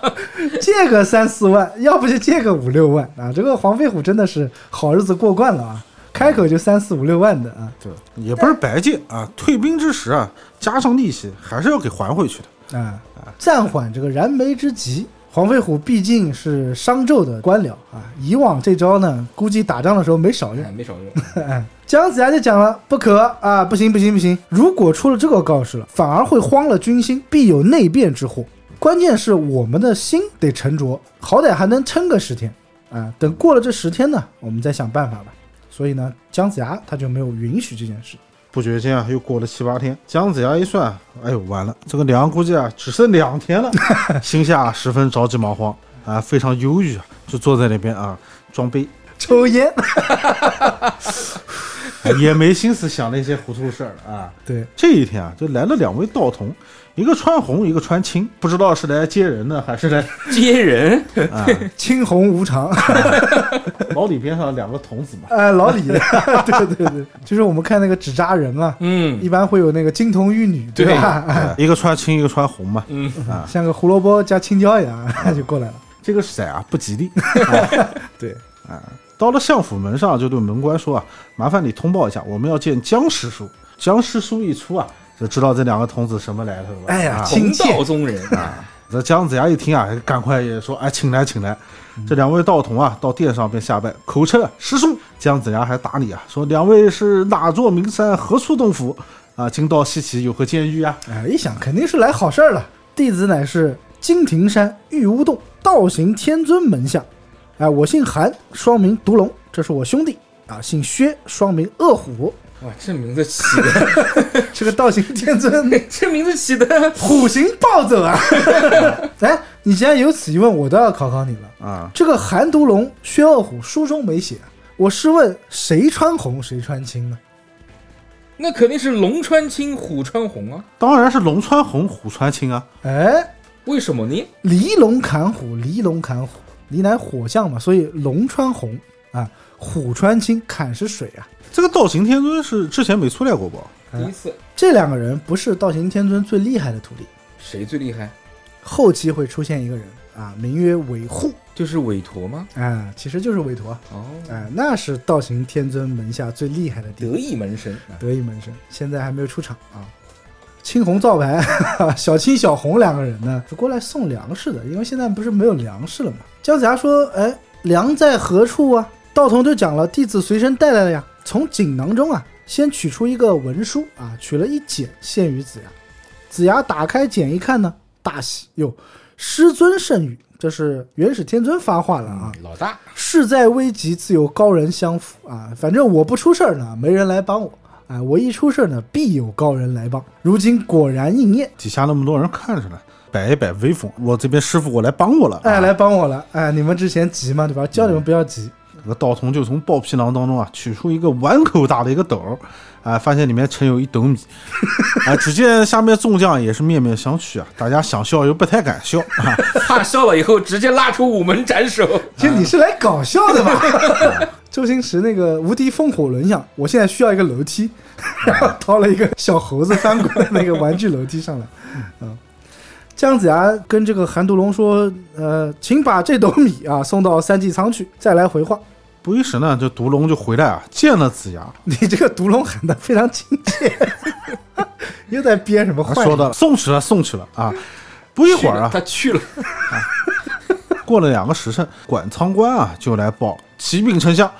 借个三四万，要不就借个五六万啊！这个黄飞虎真的是好日子过惯了啊，开口就三四五六万的啊对，也不是白借啊，退兵之时啊，加上利息还是要给还回去的。啊！暂缓这个燃眉之急。黄飞虎毕竟是商纣的官僚啊，以往这招呢，估计打仗的时候没少用哎。没少用。哎，姜子牙就讲了，不可啊，不行不行不行！如果出了这个告示了，反而会慌了军心，必有内变之祸。关键是我们的心得沉着，好歹还能撑个十天啊。等过了这十天呢，我们再想办法吧。所以呢，姜子牙他就没有允许这件事。不觉间啊，又过了七八天，姜子牙一算，哎呦，完了，这个粮估计啊只剩两天了，心下十分着急忙慌啊，非常忧郁啊，就坐在那边啊装杯，抽烟，哎也没心思想那些糊涂事儿了啊。对，这一天啊，就来了两位道童，一个穿红，一个穿青，不知道是来接人呢，还是来接人，啊 青红无常。老李边上两个童子嘛。哎，老李，对对对，就是我们看那个纸扎人啊，嗯一般会有那个金童玉女，对吧？哎一个穿青，一个穿红嘛。嗯，啊，像个胡萝卜加青椒一样，就过来了。这个色啊不吉利。对啊，到了相府门上，就对门官说啊，麻烦你通报一下，我们要见姜师叔。姜师叔一出啊，就知道这两个童子什么来头了。哎呀啊亲同道中人啊，这姜子牙一听啊，赶快也说，哎，请来，请来。嗯这两位道童啊，到殿上便下拜，口称啊师叔。姜子牙还打理啊，说两位是哪座名山，何处洞府？啊，今到西岐有何见遇啊？哎，一想肯定是来好事儿了。弟子乃是金庭山玉乌洞道行天尊门下，哎，我姓韩，双名独龙，这是我兄弟啊，姓薛，双名恶虎，哇，这名字起的，这个道行天尊 这名字起的，虎行暴走啊！哎，你既然有此疑问，我都要考考你了。啊，这个韩毒龙、薛恶虎书中没写，我试问谁穿红，谁穿青呢？那肯定是龙穿青，虎穿红啊。当然是龙穿红，虎穿青啊。哎，为什么呢？离龙砍虎，离龙砍虎，离乃火象嘛，所以龙穿红啊，虎穿青，砍是水啊。这个道行天尊是之前没出来过吧？第一次，这两个人不是道行天尊最厉害的徒弟，谁最厉害？后期会出现一个人啊，名曰韦护，就是韦陀吗？啊，其实就是韦陀，哦，啊，那是道行天尊门下最厉害的弟得，意门生啊。得意门生，现在还没有出场啊。青红皂白，小青小红两个人呢是过来送粮食的，因为现在不是没有粮食了吗。姜子牙说：“哎，粮在何处啊？”道童就讲了，弟子随身带来了呀。从锦囊中啊，先取出一个文书啊，取了一简，献于子牙。子牙打开简一看呢，大喜，哟，师尊圣谕，这是元始天尊发话了啊。老大，事在危急，自有高人相扶啊！反正我不出事儿呢，没人来帮我哎！我一出事儿呢，必有高人来帮。如今果然应验，底下那么多人看着呢，摆一摆威风。我这边师傅我来帮我了。哎，啊来帮我了！哎，你们之前急嘛，对吧？叫你们不要急。这个道童就从豹皮囊当中啊取出一个碗口大的一个斗儿，啊，发现里面盛有一斗米，啊，只见下面众将也是面面相觑啊，大家想笑又不太敢笑啊，怕笑了以后直接拉出午门斩首。其实你是来搞笑的吧？周星驰那个《无敌风火轮》上，我现在需要一个楼梯，然后掏了一个小猴子翻过来那个玩具楼梯上来。姜子牙跟这个韩独龙说：“呃，请把这斗米啊送到三季仓去，再来回话。不一时呢，这毒龙就回来啊，见了子牙，”你这个独龙喊的非常亲切，又在编什么说的送去了，送去了啊。不一会儿啊，他去了，过了两个时辰，管仓官啊就来报：启禀丞相，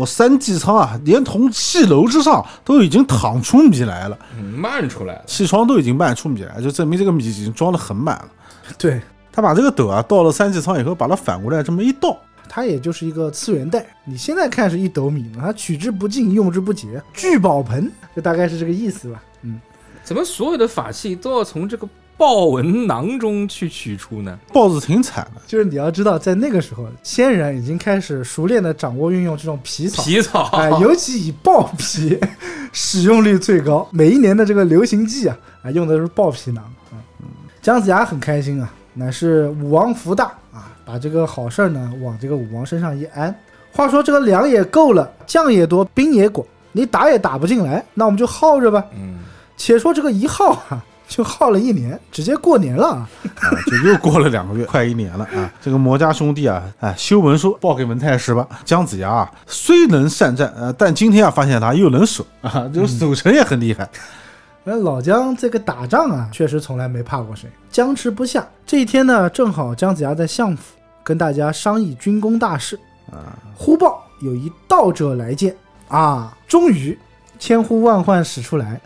我三季仓啊，连同气楼之上都已经淌出米来了，嗯漫出来了。气窗都已经漫出米来，就证明这个米已经装得很满了。对，他把这个斗啊倒了三季仓以后，把它反过来这么一倒，它也就是一个次元袋。你现在看是一斗米嘛，它取之不尽，用之不竭，聚宝盆，就大概是这个意思吧。嗯，怎么所有的法器都要从这个豹纹囊中去取出呢？豹子挺惨的。就是你要知道，在那个时候，仙人已经开始熟练的掌握运用这种皮草。皮草，哎，尤其以豹皮 使用率最高，每一年的这个流行季啊，啊，用的是豹皮囊。嗯，姜子牙很开心啊，乃是武王福大啊，把这个好事儿呢往这个武王身上一安。话说这个粮也够了，将也多，兵也广，你打也打不进来，那我们就耗着吧。嗯，且说这个一耗啊，就耗了一年，直接过年了啊。啊，就又过了两个月，快一年了啊！这个魔家兄弟啊，哎，修文书报给文太师吧。姜子牙啊，虽能善战，呃，但今天啊，发现他又能守啊，这个守城也很厉害。那老姜这个打仗啊，确实从来没怕过谁，僵持不下。这一天呢，正好姜子牙在相府跟大家商议军功大事啊，忽报有一道者来见啊，终于千呼万唤始出来，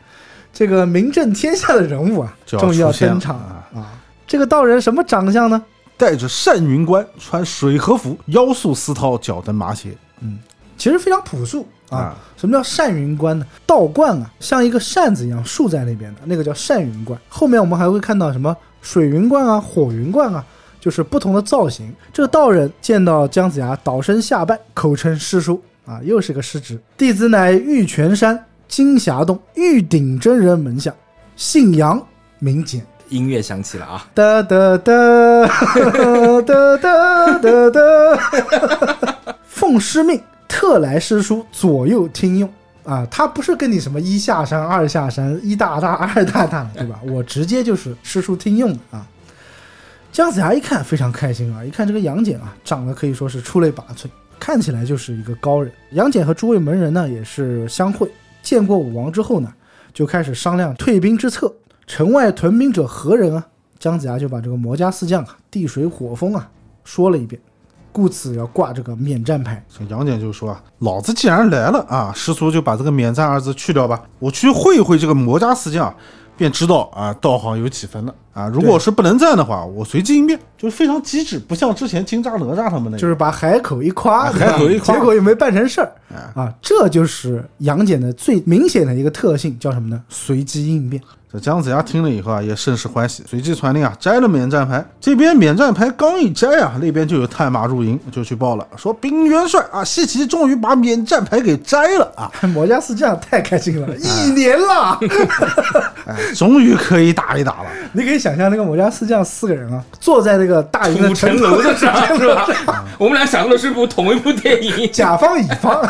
这个名震天下的人物啊，就终于要登场啊啊！这个道人什么长相呢？戴着单云冠，穿水和服，腰束丝绦，脚蹬麻鞋嗯其实非常朴素啊。啊，什么叫单云冠呢？道冠啊，像一个扇子一样竖在那边的，那个叫单云冠。后面我们还会看到什么水云冠啊、火云冠啊，就是不同的造型。这个道人见到姜子牙，倒身下拜，口称师叔啊，又是个师侄。弟子乃玉泉山金霞洞玉鼎真人门下，姓杨名简。音乐响起了啊！哒哒哒 哒哒哒哒，奉师命特来师叔左右听用啊！他不是跟你什么一下山二下山一大大二大大对吧？我直接就是师叔听用的啊！姜子牙一看非常开心啊！一看这个杨戬啊，长得可以说是出类拔萃，看起来就是一个高人。杨戬和诸位门人呢也是相会，见过武王之后呢，就开始商量退兵之策。城外屯兵者何人啊？姜子牙就把这个魔家四将啊、地水火风啊说了一遍，故此要挂这个免战牌。杨戬就说啊，老子既然来了啊，师叔就把这个免战二字去掉吧，我去会一会这个魔家四将，便知道啊，道行有几分了啊。如果是不能战的话，我随机应变，就是非常机智，不像之前金吒、哪吒他们那样。就是把海口一夸，啊海口一夸结果也没办成事儿哎啊！这就是杨戬的最明显的一个特性，叫什么呢？随机应变。这姜子牙听了以后啊，也甚是欢喜，随即传令啊，摘了免战牌。这边免战牌刚一摘啊，那边就有探马入营，就去报了，说兵元帅啊，西岐终于把免战牌给摘了啊，魔家四将太开心了，一年了！哎，终于可以打一打了。你可以想象那个魔家四将四个人啊，坐在那个大营的城楼的上是吧？我们俩想到的是部同一部电影，甲方乙方，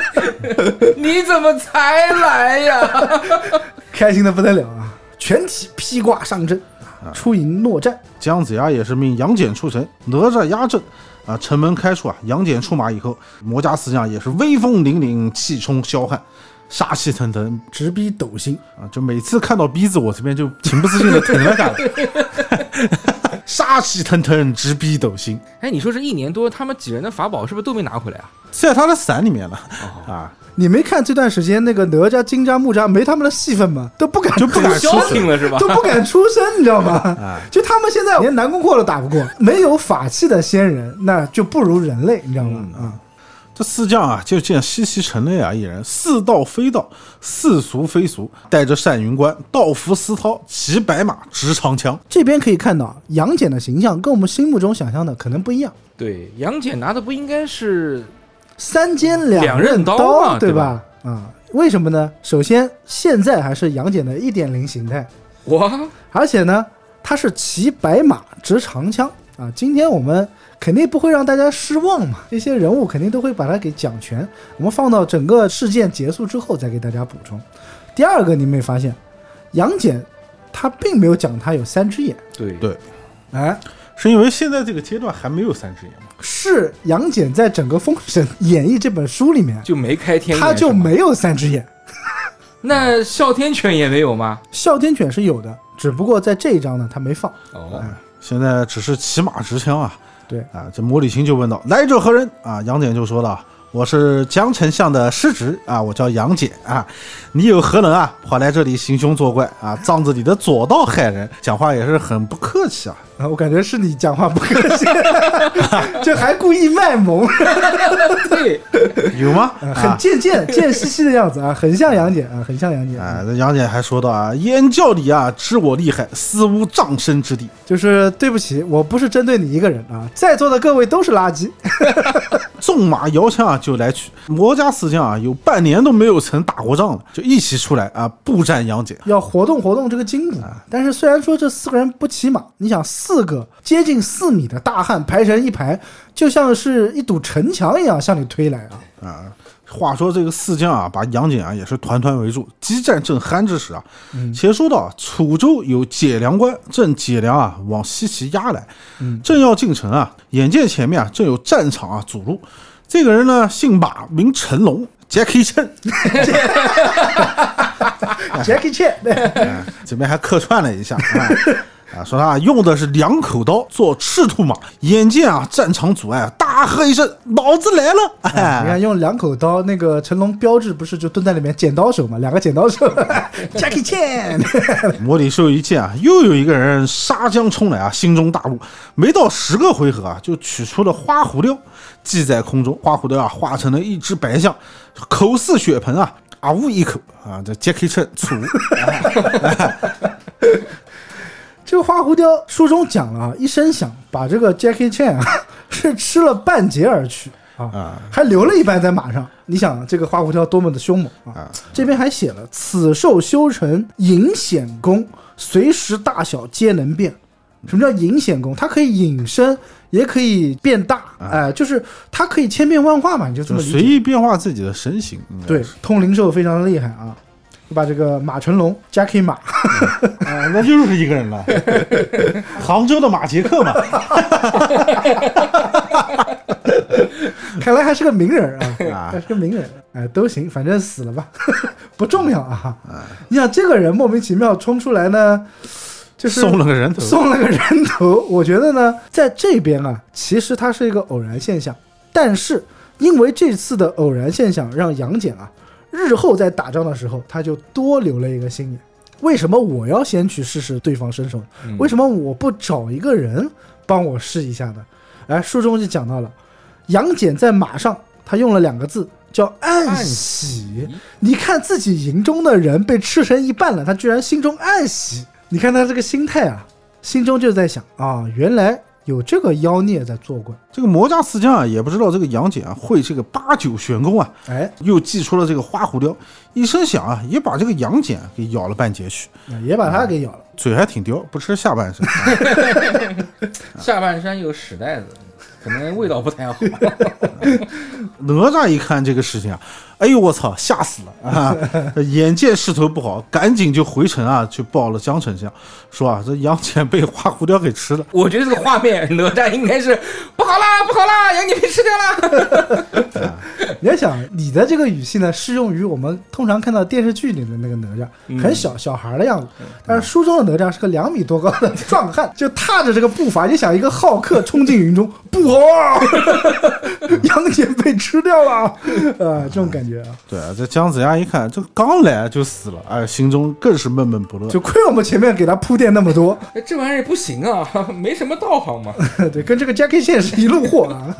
你怎么才来呀？开心的不得了啊！全体披挂上阵，啊出营搦战。姜子牙也是命杨戬出城，哪吒压阵。啊，城门开出啊，杨戬出马以后，魔家四将也是威风凛凛，气冲霄汉，杀气腾腾直逼斗心，啊！就每次看到逼字，我这边就 情不自禁的疼了下来。杀气腾腾，直逼斗心，哎，你说这一年多，他们几人的法宝是不是都没拿回来啊？在他的伞里面了啊，你没看这段时间那个哪吒、金吒、木吒没他们的戏份吗？都不敢就不敢消停了是吧？都不敢出声，你知道吗？啊就他们现在连南宫阔都打不过，没有法器的仙人，那就不如人类，你知道吗？啊，这四将啊，就见西岐城内啊，一人似道非道，似俗非俗，带着单云冠，道服丝绦，骑白马，执长枪。这边可以看到杨戬的形象跟我们心目中想象的可能不一样。对，杨戬拿的不应该是三尖两两刃刀刀嘛对对吧？啊，为什么呢？首先，现在还是杨戬的一点零形态，哇？而且呢，他是骑白马执长枪啊。今天我们肯定不会让大家失望嘛，这些人物肯定都会把它给讲全。我们放到整个事件结束之后再给大家补充。第二个，你没发现杨戬他并没有讲他有三只眼。对对，哎，是因为现在这个阶段还没有三只眼吗？是杨戬在整个《封神演义》这本书里面，就没开天他就没有三只眼。那哮天犬也没有吗？哮天犬是有的，只不过在这一章呢，他没放。哦，现在只是骑马执枪啊。对啊，这魔礼青就问道：“来者何人？”啊，杨戬就说道：“我是江丞相的师侄啊，我叫杨戬啊。你有何能啊？跑来这里行凶作怪啊，仗着你的左道害人，讲话也是很不客气啊。啊，我感觉是你讲话不客气，这还故意卖萌，对，有吗？呃 很啊贱贱贱兮兮的样子啊，很像杨戬啊，很像杨戬。啊，这杨戬还说到啊，燕教你啊，知我厉害，死无葬身之地。就是对不起，我不是针对你一个人啊，在座的各位都是垃圾。纵马摇枪啊，就来取魔家四将啊，有半年都没有曾打过仗了，就一起出来啊，布战杨戬。要活动活动这个筋骨。但是虽然说这四个人不骑马，你想四个接近四米的大汉排成一排，就像是一堵城墙一样向你推来啊！啊，话说这个四将啊，把杨戬啊也是团团围住，激战正酣之时啊，且说到楚州有解粮关，正解粮啊往西岐压来，正要进城啊，眼见前面啊正有战场啊阻路，这个人呢姓马，名成龙。Jackie Chan，Jackie Chan，对啊 这边还客串了一下啊。啊，说他用的是两口刀做赤兔马，眼见啊战场阻碍，大喝一声：“老子来了！” 你哎，看用两口刀，那个成龙标志不是就蹲在里面剪刀手嘛？两个剪刀手，Jackie Chan。魔礼寿一见啊，又有一个人杀将冲来啊，心中大怒，没到十个回合啊，就取出了花狐雕，系在空中。花狐雕啊，化成了一只白象，口似血盆啊，啊呜一口啊，这 Jackie Chan 粗，这个花狐雕书中讲了啊，一声响把这个 Jackie Chan 啊 是吃了半截而去啊啊，还留了一半在马上。你想这个花狐雕多么的凶猛啊！啊这边还写了此兽修成隐显功，随时大小皆能变。什么叫隐显功？它可以隐身，也可以变大，哎、就是它可以千变万化嘛，你就这么。随意变化自己的身形。对，通灵兽非常厉害啊！就把这个马成龙 Jackie 马啊，那就是一个人了，杭州的马杰克嘛。看来还是个名人啊，啊。还是个名人，哎，都行，反正死了吧，不重要啊。你想这个人莫名其妙冲出来呢，就是送了个人头。送了个人头。我觉得呢，在这边啊，其实它是一个偶然现象，但是因为这次的偶然现象，让杨戬啊，日后在打仗的时候，他就多留了一个心眼。为什么我要先去试试对方身手？为什么我不找一个人帮我试一下呢？哎，书中就讲到了，杨戬在马上，他用了两个字叫暗暗喜。你看自己营中的人被吃成一半了，他居然心中暗喜。你看他这个心态啊，心中就在想啊，原来有这个妖孽在作怪。这个魔家四将啊，也不知道这个杨戬啊会这个八九玄功啊，哎，又祭出了这个花狐雕，一声响啊，也把这个杨戬给咬了半截去，也把他给咬了。嘴还挺刁，不吃下半身。下半身有屎袋子，可能味道不太好。哪吒一看这个事情啊，哎呦我操，吓死了啊！眼见势头不好，赶紧就回城啊，去报了江丞相，说啊，这杨戬被花狐雕给吃了。我觉得这个画面，哪吒应该是不好啦，不好啦，杨戬被吃掉啦。你要想你的这个语气呢，适用于我们通常看到电视剧里的那个哪吒，很小小孩的样子。但是书中的哪吒是个两米多高的壮汉，就踏着这个步伐，你想一个好客冲进云中，不好啊！杨戬被吃掉了，啊，这种感觉啊，对啊，这姜子牙一看，这刚来就死了，哎，心中更是闷闷不乐。就亏我们前面给他铺垫那么多，这玩意儿不行啊，没什么道行嘛。对，跟这个 Jackie 线是一路货啊。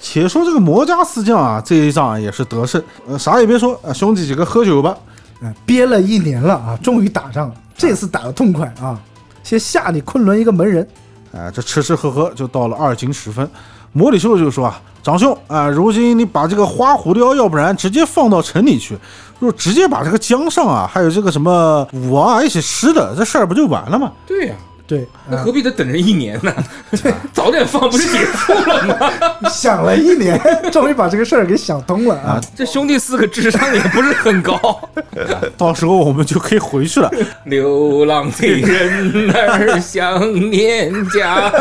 且说这个魔家四将啊，这一仗啊也是得胜，呃，啥也别说，啊，兄弟几个喝酒吧。啊，憋了一年了啊，终于打仗了，这次打得痛快啊！先吓你昆仑一个门人，哎，这吃吃喝喝就到了二更时分，魔礼秀就说啊，长兄啊，如今你把这个花狐雕，要不然直接放到城里去，就直接把这个江上啊，还有这个什么武王啊一起吃的，这事儿不就完了吗？对呀、对，啊那何必得等着一年呢？对早点放不是结束了吗？想了一年，终于把这个事儿给想通了啊！这兄弟四个智商也不是很高。到时候我们就可以回去了。流浪的人儿想念家。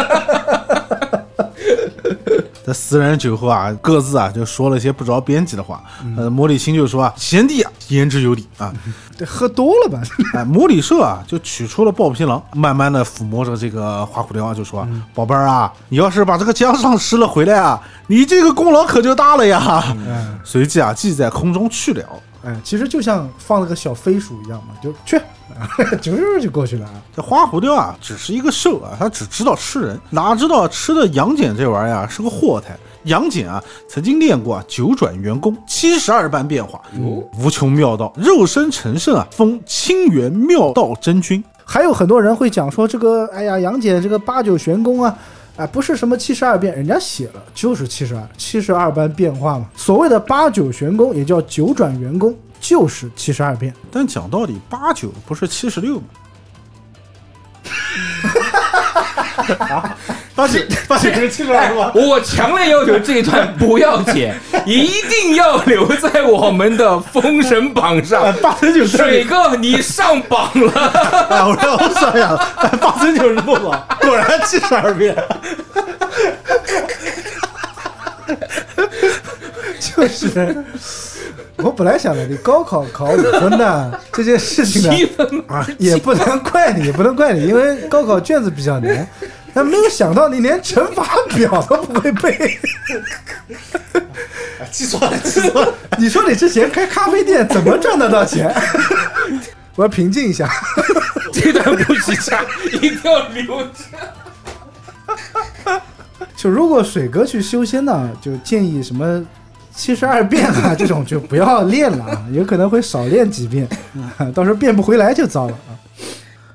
这四人酒后啊，各自啊就说了一些不着边际的话。呃，魔里青就说啊，贤弟啊，言之有理啊。这喝多了吧？哎，魔里社啊就取出了豹皮狼，慢慢的抚摸着这个花虎雕啊，就说：“宝贝儿啊，你要是把这个江上吃了回来啊，你这个功劳可就大了呀。嗯，随即啊，即在空中去了。哎，其实就像放了个小飞鼠一样嘛，就去，啾就过去了啊。这花狐雕啊，只是一个兽啊，它只知道吃人，哪知道吃的杨戬这玩意儿啊是个祸胎。杨戬啊，曾经练过啊九转元功，七十二般变化，无穷妙道，肉身成圣啊，封清源妙道真君。还有很多人会讲说这个，哎呀，杨戬这个八九玄功啊，哎，不是什么七十二变，人家写了就是七十二，七十二般变化嘛。所谓的八九玄功也叫九转元功，就是七十二变。但讲道理，八九不是七十六吗？八九八九是七十二是吧？我强烈要求这一段 不要剪，一定要留在我们的封神榜上。八成九是水哥，你上榜了！哎，我让我算一下，哎八成九是多少？果然七十二变。就是，我本来想着，你高考考五分呢，这件事情呢啊，也不能怪你，也不能怪你，因为高考卷子比较难。但没有想到你连乘法表都不会背。记错了，记错了。你说你之前开咖啡店怎么赚得到钱？我要平静一下。这段不许掐，一定要留着。就如果水哥去修仙呢，就建议什么七十二变啊这种就不要练了啊，有可能会少练几遍，啊 到时候变不回来就糟了啊。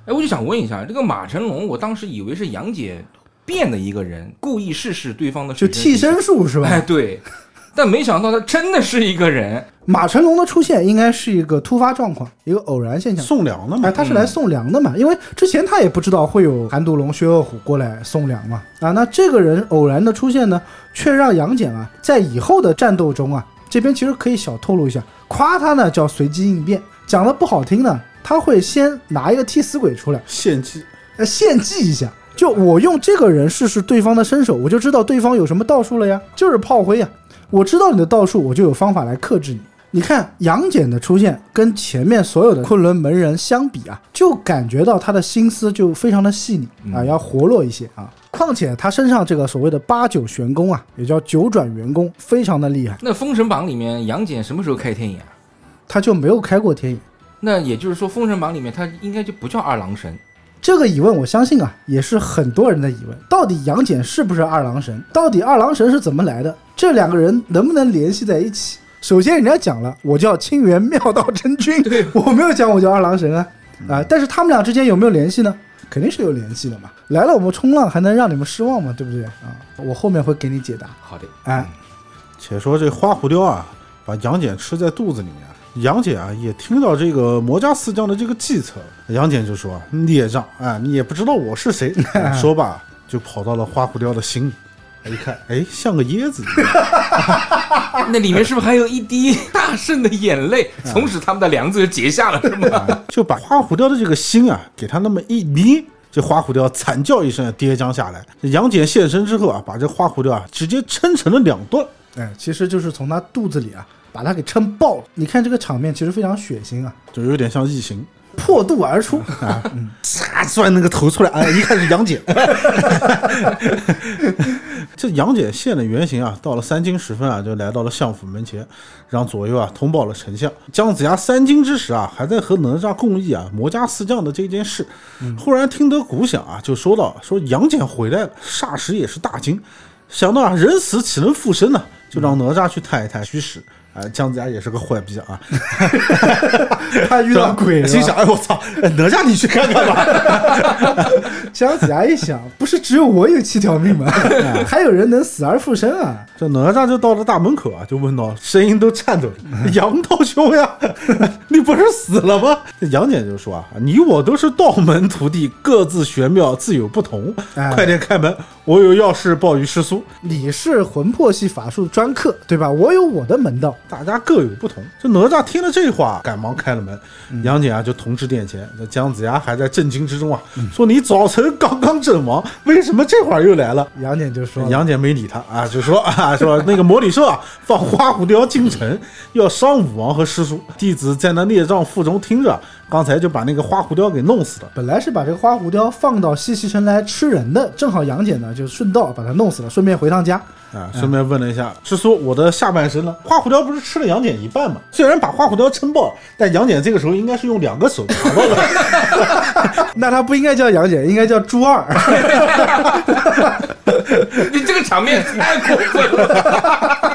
哎，我就想问一下，这个马成龙，我当时以为是杨戬变的一个人，故意试试对方的就替身术是吧？哎，对，但没想到他真的是一个人。马成龙的出现应该是一个突发状况，一个偶然现象。送粮的嘛哎，，他是来送粮的嘛？因为之前他也不知道会有韩独龙、薛恶虎过来送粮嘛。啊，那这个人偶然的出现呢，却让杨戬啊，在以后的战斗中啊，这边其实可以小透露一下，夸他呢叫随机应变，讲的不好听呢，他会先拿一个替死鬼出来，献祭。呃，献祭一下。就我用这个人试试对方的身手，我就知道对方有什么道术了呀，就是炮灰呀。我知道你的道术，我就有方法来克制你。你看杨戬的出现，跟前面所有的昆仑门人相比啊，就感觉到他的心思就非常的细腻啊，要活络一些啊。况且他身上这个所谓的八九玄功啊，也叫九转元功，非常的厉害，那封神榜里面杨戬什么时候开天眼啊？他就没有开过天眼。那也就是说，封神榜里面他应该就不叫二郎神。这个疑问，我相信啊，也是很多人的疑问。到底杨戬是不是二郎神？到底二郎神是怎么来的？这两个人能不能联系在一起？首先，人家讲了，我叫清源妙道真君，对我没有讲我叫二郎神啊啊！但是他们俩之间有没有联系呢？肯定是有联系的嘛。来了我们冲浪，还能让你们失望吗？对不对啊？我后面会给你解答。好的，哎，且说这花虎雕啊，把杨戬吃在肚子里面。杨戬啊，也听到这个魔家四将的这个计策，杨戬就说：“孽障啊，你也不知道我是谁。” 说罢，就跑到了花狐雕的心里。一看，哎，像个椰子一样。那里面是不是还有一滴大圣的眼泪？从此他们的梁子就结下了，是吗？就把花虎雕的这个心啊，给他那么一捏，这花虎雕惨叫一声跌将下来。杨戬现身之后啊，把这花虎雕啊直接撑成了两段。哎，其实就是从他肚子里啊，把他给撑爆了。你看这个场面其实非常血腥啊，就有点像异形，破肚而出啊，唰钻那个头出来，哎，一看是杨戬。这杨戬现了原形啊，到了三更时分啊，就来到了相府门前，让左右啊通报了丞相。姜子牙三更之时啊，还在和哪吒共议啊魔家四将的这件事，忽然听得鼓响啊，就说到说杨戬回来了，霎时也是大惊，想到啊人死岂能复生呢？就让哪吒去探一探虚实。啊，姜子牙也是个坏逼啊，他遇到鬼了，心想，哎我操，哎哪吒你去看看吧。姜子牙一想，不是只有我有七条命吗？还有人能死而复生啊？这哪吒就到了大门口啊，就问道，声音都颤抖着：“杨道兄呀，你不是死了吗？”这杨戬就说啊：“你我都是道门徒弟，各自玄妙，自有不同。哎快点开门，我有要事报于师叔。你是魂魄系法术专克，对吧？我有我的门道。大家各有不同。”这哪吒听了这话，赶忙开了门。杨戬啊，就同至殿前。这姜子牙还在震惊之中啊，说：“你早晨刚刚阵亡，为什么这会儿又来了？”杨戬就说：“杨戬没理他啊，就说 啊，说那个魔礼社啊，放花狐雕进城，要伤武王和师叔。弟子在那孽障腹中听着，刚才就把那个花狐雕给弄死了。本来是把这个花狐雕放到西岐城来吃人的，正好杨戬呢就顺道把他弄死了，顺便回趟家。啊，顺便问了一下师叔，我的下半身呢？花狐雕不是吃了杨戬一半嘛？虽然把花虎刀撑爆，但杨戬这个时候应该是用两个手拿到的。那他不应该叫杨戬，应该叫朱二。你这个场面太恐怖了。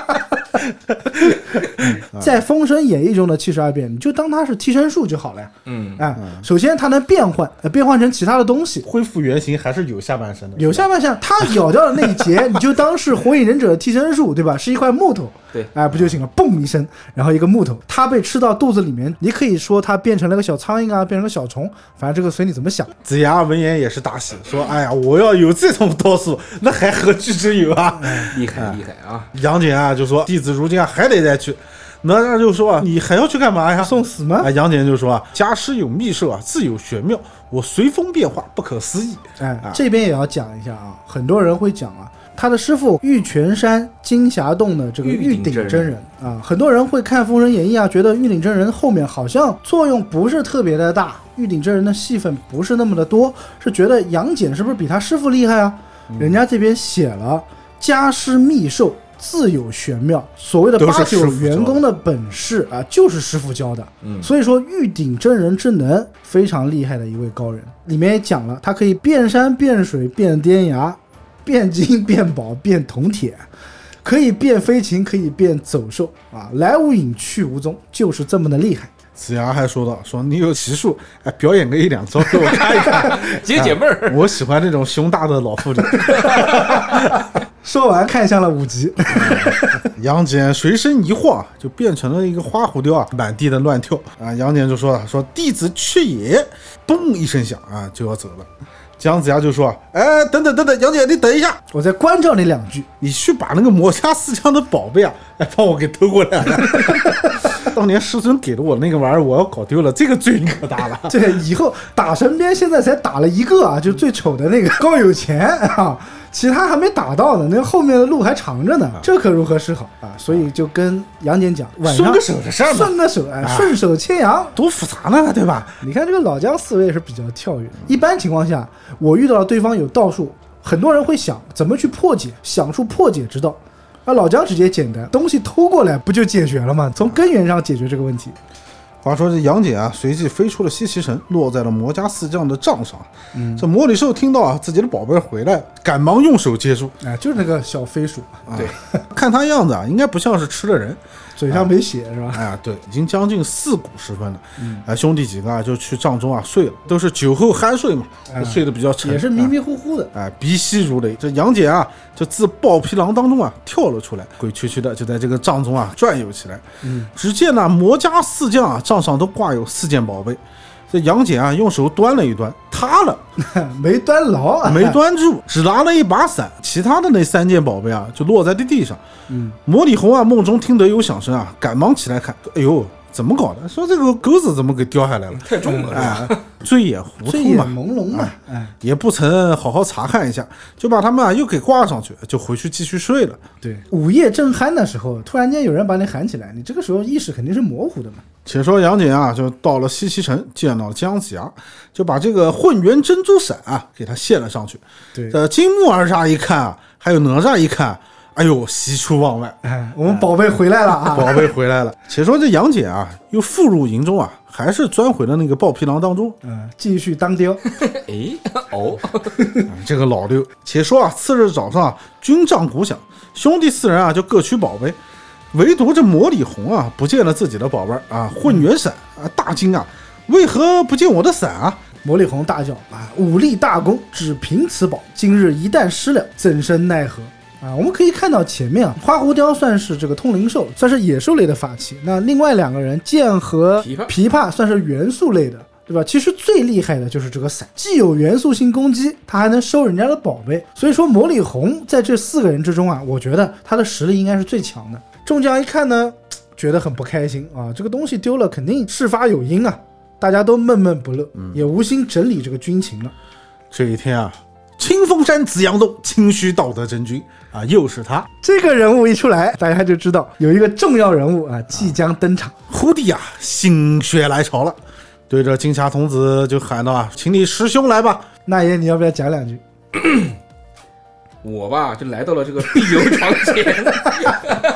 在《封神演义》中的七十二变，你就当它是替身术就好了呀。嗯，哎，首先它能变换，呃变换成其他的东西。恢复原形还是有下半身的，有下半身，它咬掉的那一节，你就当是火影忍者的替身术，对吧？是一块木头，对哎，不就行了？嘣一声，然后一个木头，它被吃到肚子里面，你可以说它变成了个小苍蝇啊，变成个小虫，反正这个随你怎么想。子牙闻言也是大喜，说：“哎呀，我要有这种刀术，那还何惧之有啊？”厉害厉害啊！杨戬啊就说：“弟子如今啊还得再去。”哪吒就说：“啊，你还要去干嘛呀？送死吗啊，杨戬就说：“啊，家师有秘术啊，自有玄妙，我随风变化，不可思议。哎啊，这边也要讲一下啊，很多人会讲啊，他的师傅玉泉山金霞洞的这个玉鼎真人啊，很多人会看《封神演义》啊，觉得玉鼎真人后面好像作用不是特别的大，玉鼎真人的戏份不是那么的多，是觉得杨戬是不是比他师傅厉害啊？人家这边写了家师秘授。自有玄妙，所谓的八九员工的本事啊，就是师傅教的。嗯所以说玉鼎真人之能非常厉害的一位高人。里面也讲了，他可以变山变水变颠崖，变金变宝变铜铁，可以变飞禽，可以变走兽啊，来无影去无踪，就是这么的厉害。”子牙还说道：“说你有奇术，哎，表演个一两招给我看一看，解解闷儿。我喜欢那种胸大的老妇女。”说完看向了五级，杨戬随身一晃，就变成了一个花狐雕啊，满地的乱跳啊。杨戬就说了：“说弟子去也。”嘣一声响啊，就要走了。姜子牙就说：“哎，等等等等，杨戬你等一下，我再关照你两句。你去把那个魔家四将的宝贝啊，哎，帮我给偷过来。当年师尊给了我那个玩意儿，我要搞丢了，这个罪可大了。这以后打神鞭现在才打了一个啊，就最丑的那个高有钱啊，其他还没打到呢，那后面的路还长着呢，这可如何是好啊？所以就跟杨戬讲，晚上顺个手的事儿嘛顺个手，哎，啊顺手牵羊。多复杂呢，对吧？你看这个老姜思维也是比较跳跃。一般情况下，我遇到了对方有道术，很多人会想怎么去破解，想出破解之道。那老姜直接简单，东西偷过来不就解决了吗？从根源上解决这个问题。话说这杨戬啊，随即飞出了西岐城，落在了魔家四将的帐上。嗯，这魔礼寿听到啊自己的宝贝回来，赶忙用手接住。哎，就是那个小飞鼠，对，看他样子啊，应该不像是吃了人。嘴上没血是吧？哎呀，对，已经将近四鼓时分了。嗯，哎，兄弟几个啊就去帐中啊睡了，都是酒后酣睡嘛，哎睡得比较沉，也是迷迷糊糊的。哎，鼻息如雷。这杨戬啊，就自暴皮囊当中啊跳了出来，鬼黢黢的就在这个帐中啊转悠起来。嗯，只见呢魔家四将啊帐上都挂有四件宝贝，这杨戬啊用手端了一端，塌了，没端牢，啊没端住，只拿了一把伞，其他的那三件宝贝啊就落在了地上。嗯，魔里红啊梦中听得有响声啊，赶忙起来看，哎呦，怎么搞的？说这个钩子怎么给掉下来了？太重了，哎，醉眼糊涂嘛，朦胧嘛，哎，也不曾好好查看一下，就把他们啊又给挂上去，就回去继续睡了。对，午夜正酣的时候，突然间有人把你喊起来，你这个时候意识肯定是模糊的嘛。且说杨戬啊，就到了西岐城，见到了姜子牙，就把这个混元珍珠伞啊给他献了上去。对，这金木二煞一看啊，还有哪吒一看，哎呦，喜出望外，哎，我们宝贝回来了啊！宝贝回来了。且说这杨戬啊，又复入营中啊，还是钻回了那个豹皮囊当中。嗯，继续当雕。哎，哦，嗯这个老六，且说啊，次日早上啊，军帐鼓响，兄弟四人啊就各取宝贝。唯独这魔里红啊，不见了自己的宝贝儿啊，混元伞啊，大惊啊，为何不见我的伞啊？魔力红大叫啊，武力大功，只凭此宝，今日一旦失了，怎生奈何？啊，我们可以看到前面啊，花狐雕算是这个通灵兽，算是野兽类的法器。那另外两个人剑和琵琶算是元素类的，对吧？其实最厉害的就是这个伞，既有元素性攻击，它还能收人家的宝贝。所以说魔里红在这四个人之中啊，我觉得他的实力应该是最强的。众将一看呢，觉得很不开心啊，这个东西丢了肯定事发有因啊，大家都闷闷不乐，也无心整理这个军情了。这一天啊，清风山紫阳洞清虚道德真君。啊，又是他，这个人物一出来，大家就知道有一个重要人物啊即将登场。忽地啊，心血来潮了，对着金霞童子就喊道啊，请你师兄来吧。那爷，你要不要讲两句？我吧就来到了这个碧游床前，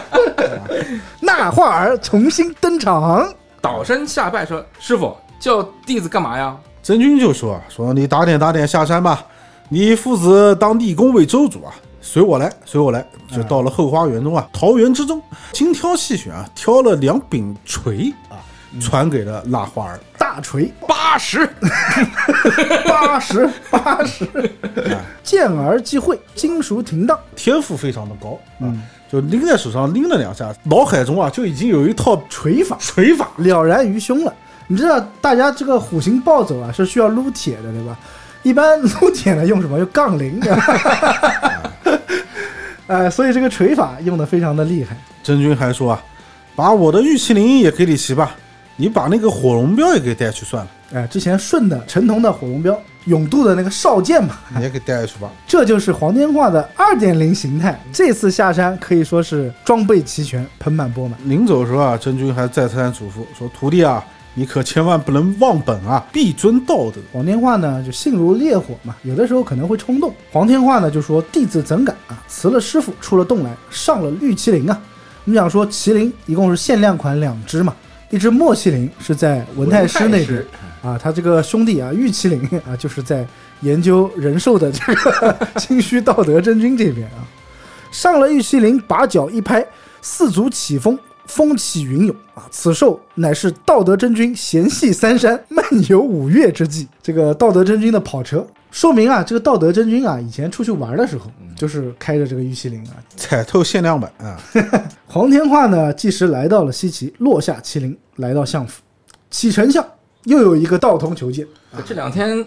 那画儿重新登场，倒身下拜说：“师傅叫弟子干嘛呀？真君就说啊，说你打点打点下山吧，你父子当地宫为州主啊，随我来，随我来，就到了后花园中啊，桃园之中，精挑细选啊，挑了两柄锤啊，传给了蜡花儿。大锤？”八十，八十八十，见而即会，金属停当。天赋非常的高啊，就拎在手上拎了两下，脑海中啊就已经有一套锤法锤法。了然于胸了。你知道，大家这个虎形暴走啊是需要撸铁的，对吧？一般撸铁呢用什么？用杠铃。呃，所以这个锤法用的非常的厉害。真君还说啊，把我的玉麒麟也给你骑吧，你把那个火龙镖也给带去算了，哎，之前顺的陈同的火龙镖，永渡的那个少剑嘛，你也给带去吧。这就是黄天化的二点零形态。这次下山可以说是装备齐全，盆满钵满。临走的时候啊，真君还再三嘱咐说：“徒弟啊，你可千万不能忘本啊，必遵道德。黄天化呢就性如烈火嘛，有的时候可能会冲动。黄天化呢就说：“弟子怎敢啊！辞了师傅，出了洞来，上了玉麒麟啊！”我们讲说麒麟一共是限量款两只嘛，一只墨麒麟是在文太师那边啊，他这个兄弟啊玉麒麟啊就是在研究人兽的这个 清虚道德真君这边啊。上了玉麒麟，把脚一拍，四足起风，风起云涌啊！此兽乃是道德真君闲戏三山，漫游五岳之际。这个道德真君的跑车，说明啊，这个道德真君啊，以前出去玩的时候，就是开着这个玉麒麟啊。彩透限量版啊，黄天化呢，即时来到了西岐，落下麒麟，来到相府。启丞相又有一个道童求见，这两天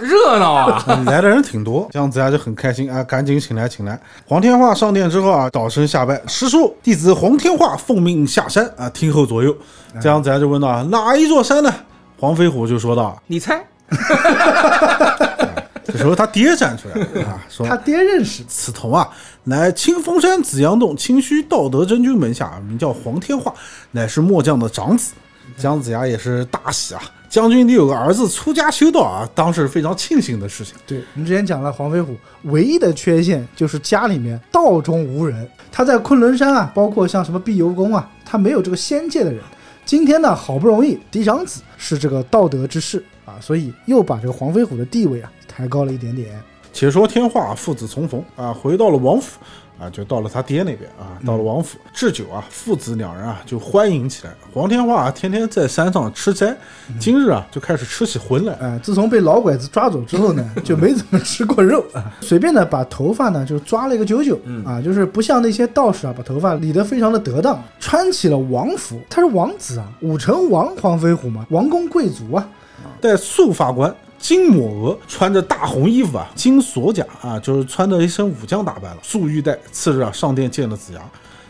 热闹啊！嗯来的人挺多，姜子牙就很开心啊，赶紧请来请来。黄天化上殿之后啊，倒身下拜，师叔，弟子黄天化奉命下山啊，听候左右。姜子牙就问道：哪一座山呢？黄飞虎就说道你猜？“这时候他爹站出来了啊，说他爹认识。此童啊，乃清风山紫阳洞清虚道德真君门下，名叫黄天化，乃是末将的长子。姜子牙也是大喜啊，将军你有个儿子出家修道啊，当是非常庆幸的事情。对，我们之前讲了，黄飞虎唯一的缺陷就是家里面道中无人。他在昆仑山啊，包括像什么碧游宫啊，他没有这个仙界的人。今天呢，好不容易嫡长子是这个道德之士啊，所以又把这个黄飞虎的地位啊抬高了一点点。且说天化父子重逢啊，回到了王府啊，就到了他爹那边啊，到了王府置酒啊，父子两人啊就欢迎起来。黄天化啊，天天在山上吃斋，今日啊就开始吃起荤来。哎，自从被老拐子抓走之后呢，就没怎么吃过肉啊。随便呢把头发呢就抓了一个九九，啊，就是不像那些道士啊，把头发理得非常的得当，穿起了王服。他是王子啊，武成王黄飞虎嘛，王公贵族啊。带素发冠，金抹额，穿着大红衣服啊，金锁甲啊，就是穿着一身武将打扮了，束玉带。次日啊，上殿见了子牙，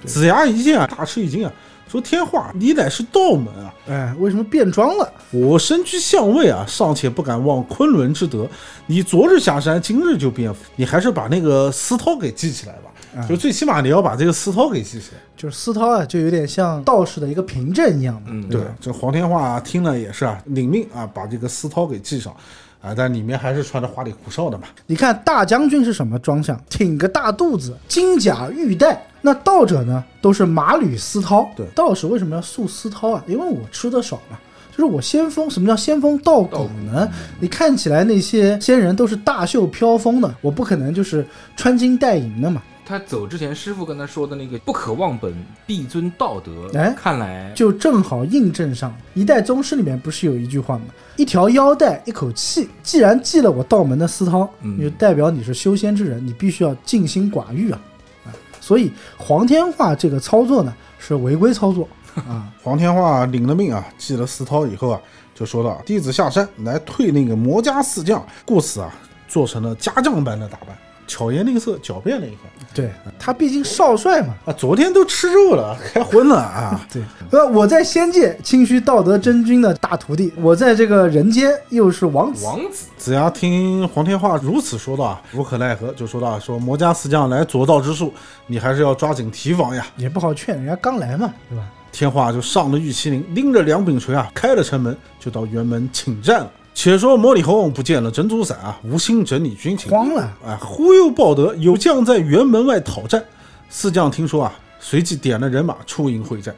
子牙一见啊，大吃一惊啊，说：“天化，你乃是道门啊！哎，为什么变装了？我身居相位啊，尚且不敢忘昆仑之德。你昨日下山，今日就变，你还是把那个丝绦给系起来吧。就最起码你要把这个丝绦给系起来。就是丝绦啊，就有点像道士的一个凭证一样的。嗯，对，这黄天化、啊、听了也是啊，领命啊，把这个丝绦给系上。啊，但里面还是穿着花里胡哨的嘛。你看大将军是什么装相？挺个大肚子，金甲玉带。那道者呢，都是马履丝绦。对道士为什么要束丝绦啊？因为我吃的少嘛。就是我先锋，什么叫先锋道骨呢？你看起来那些仙人都是大袖飘风的，我不可能就是穿金戴银的嘛。他走之前，师傅跟他说的那个“不可忘本，必遵道德”，哎看来就正好印证上一代宗师里面不是有一句话吗？一条腰带，一口气。既然系了我道门的私涛，嗯就代表你是修仙之人，你必须要静心寡欲啊啊！所以黄天化这个操作呢是违规操作 啊。黄天化领了命啊，祭了司涛以后啊，就说到：“弟子下山来退那个魔家四将。”故此啊，做成了家将般的打扮，巧言令色，狡辩了一番。对他毕竟少帅嘛。啊，昨天都吃肉了，开荤了啊！对，呃，我在仙界清虚道德真君的大徒弟，我在这个人间又是王子。王子子牙听黄天化如此说道啊，无可奈何，就说道：“说魔家四将来左道之术，你还是要抓紧提防呀。也不好劝，人家刚来嘛，对吧？”天化就上了玉麒麟，拎着两柄锤啊，开了城门，就到辕门请战了。且说魔里红不见了珍珠伞啊，无心整理军情，慌了。哎，忽悠报得有将在辕门外讨战。四将听说啊，随即点了人马出营会战。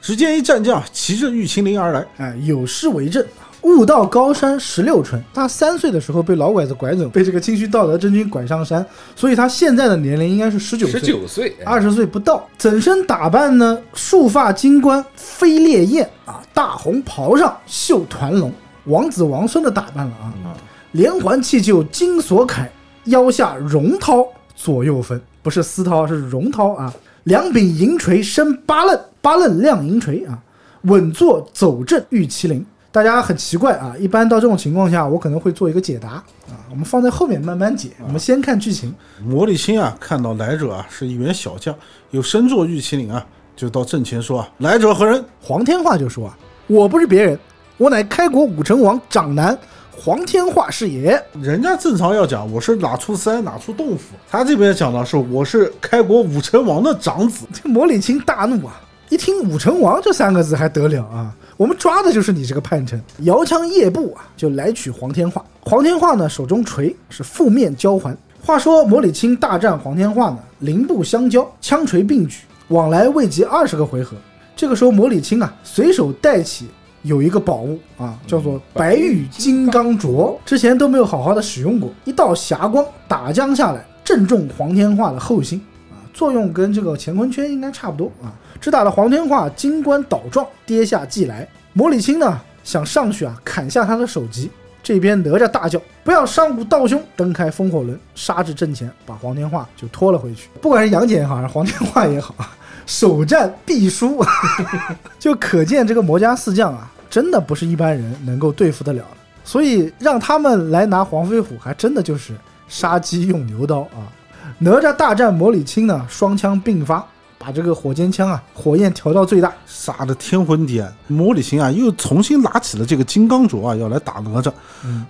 只见一战将骑着玉麒麟而来，哎，有诗为证：悟道高山十六春。他三岁的时候被老拐子拐走，被这个清虚道德真君拐上山，所以他现在的年龄应该是十九岁，十九岁，二十岁不到。整身打扮呢，束发金冠，飞烈焰啊，大红袍上绣团龙，王子王孙的打扮了啊。连环气就金锁铠，腰下绒绦左右分，不是丝绦，是绒绦啊。两柄银锤生八刃，八刃亮银锤啊，稳坐走正玉麒麟。大家很奇怪啊，一般到这种情况下，我可能会做一个解答啊，我们放在后面慢慢解。我们先看剧情。魔力青啊，看到来者啊是一员小将，有身坐玉麒麟啊，就到阵前说啊：“来者何人黄天化就说啊：“我不是别人，我乃开国武成王长男黄天化是也。？”人家正常要讲我是哪出山哪出洞府，他这边讲的是我是开国武成王的长子。这 魔礼青大怒啊！一听武成王这三个字还得了啊？我们抓的就是你这个叛臣！摇枪夜步啊，就来取黄天化。黄天化呢，手中锤是负面交还。话说魔礼青大战黄天化呢，零步相交，枪锤并举，往来未及二十个回合。这个时候，魔礼青啊，随手带起有一个宝物啊，叫做白玉金刚镯，之前都没有好好的使用过。一道霞光打将下来，正中黄天化的后心啊，作用跟这个乾坤圈应该差不多啊。只打了黄天化金冠倒撞，跌下骑来。魔礼青呢想上去啊，砍下他的首级。这边哪吒大叫：“不要伤我道兄！”蹬开风火轮，杀至阵前，把黄天化就拖了回去。不管是杨戬也好，还是黄天化也好，首战必输，就可见这个魔家四将啊，真的不是一般人能够对付得了的。所以让他们来拿黄飞虎，还真的就是杀鸡用牛刀啊！哪吒大战魔礼青呢，双枪并发，把这个火尖枪啊，火焰调到最大。杀的天昏地暗，魔礼青啊又重新拿起了这个金刚镯啊，要来打哪吒。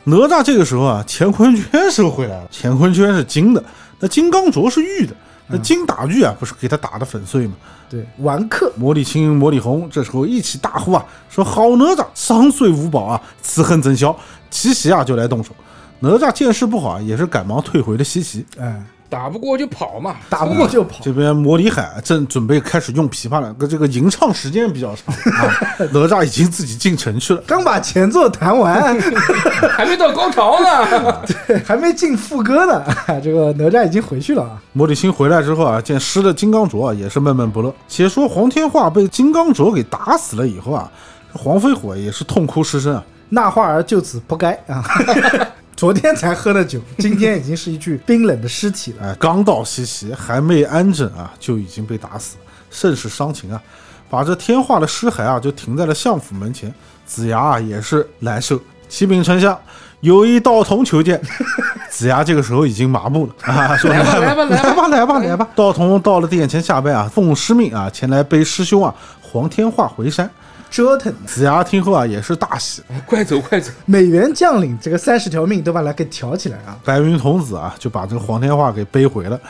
哪吒这个时候啊，乾坤圈收回来了，乾坤圈是金的，那金刚镯是玉的，那金打玉啊，不是给他打的粉碎吗？对，完客魔力青、魔力红这时候一起大呼啊，说好哪吒，伤岁无宝啊，此恨怎消？齐齐啊就来动手。哪吒见势不好啊，也是赶忙退回了西岐。哎，打不过就跑嘛，打不过就跑。这边魔里海正准备开始用琵琶了，跟这个吟唱时间比较长啊。哪吒已经自己进城去了。刚把前奏弹完，还没到高潮呢。对还没进副歌呢，这个哪吒已经回去了啊。魔礼星回来之后啊，见失了金刚镯啊，也是闷闷不乐。且说黄天化被金刚镯给打死了以后啊，黄飞虎也是痛哭失声啊。那话儿就此不该啊！昨天才喝的酒，今天已经是一具冰冷的尸体了。哎，刚到西岐还没安枕啊，就已经被打死，甚是伤情啊。把这天化的尸骸啊，就停在了相府门前。子牙啊，也是难受。启禀丞相，有一道童求见。子牙这个时候已经麻木了啊，说来吧来吧来吧来吧来吧来吧。道童到了殿前下拜啊，奉师命啊，前来背师兄啊黄天化回山。折腾，子牙听后啊，也是大喜。快走快走！美元将领这个三十条命都把他给挑起来啊！白云童子啊，就把这个黄天化给背回了。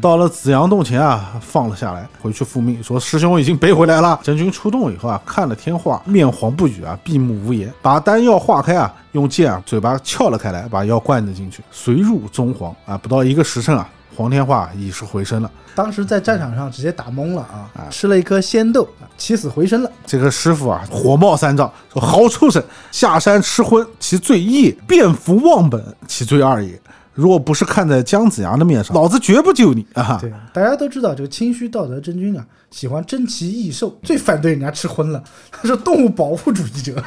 到了紫阳洞前啊，放了下来，回去复命说师兄已经背回来了。真君出洞以后啊，看了天化，面黄不语啊，闭目无言，把丹药化开啊，用剑啊嘴巴撬了开来，把药灌了进去，随入中黄啊。不到一个时辰啊，黄天化已是回身了。当时在战场上直接打懵了啊，吃了一颗仙豆，啊起死回生了。这个师傅啊，火冒三丈，说好畜生，下山吃荤，其罪一也；变服忘本，其罪二也。若不是看在姜子牙的面上，老子绝不救你啊！对，大家都知道这个清虚道德真君啊，喜欢珍奇异兽，最反对人家吃荤了，他是动物保护主义者。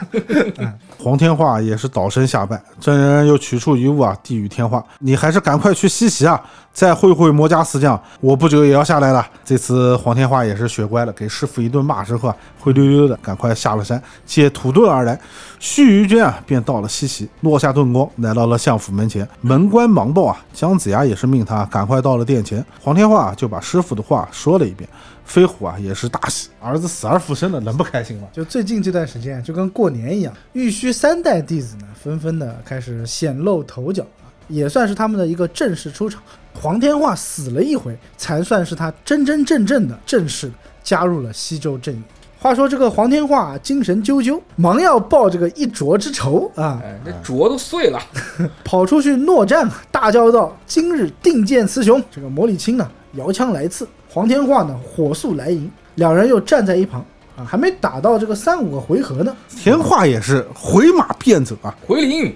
黄天化也是倒身下拜，真人又取出一物啊，递与天化，你还是赶快去西岐啊，再会会魔家四将，我不久也要下来了。这次黄天化也是学乖了，给师傅一顿骂之后啊，灰溜溜的赶快下了山，借土遁而来。须臾间啊，便到了西岐，落下遁光，来到了相府门前。门关忙报啊，姜子牙也是命他赶快到了殿前。黄天化就把师傅的话说了一遍。飞虎啊也是大喜，儿子死而复生了，能不开心吗？就最近这段时间，就跟过年一样，玉虚三代弟子呢，纷纷的开始显露头角啊，也算是他们的一个正式出场。黄天化死了一回，才算是他真真正正的正式加入了西周阵营。话说这个黄天化啊精神啾啾，忙要报这个一斫之仇啊，哎，这镯都碎了，跑出去诺战，大叫道：“今日定见雌雄！”这个魔礼青呢，摇枪来刺，黄天化呢，火速来迎，两人又站在一旁啊，还没打到这个三五个回合呢，天化也是回马便走啊，回灵，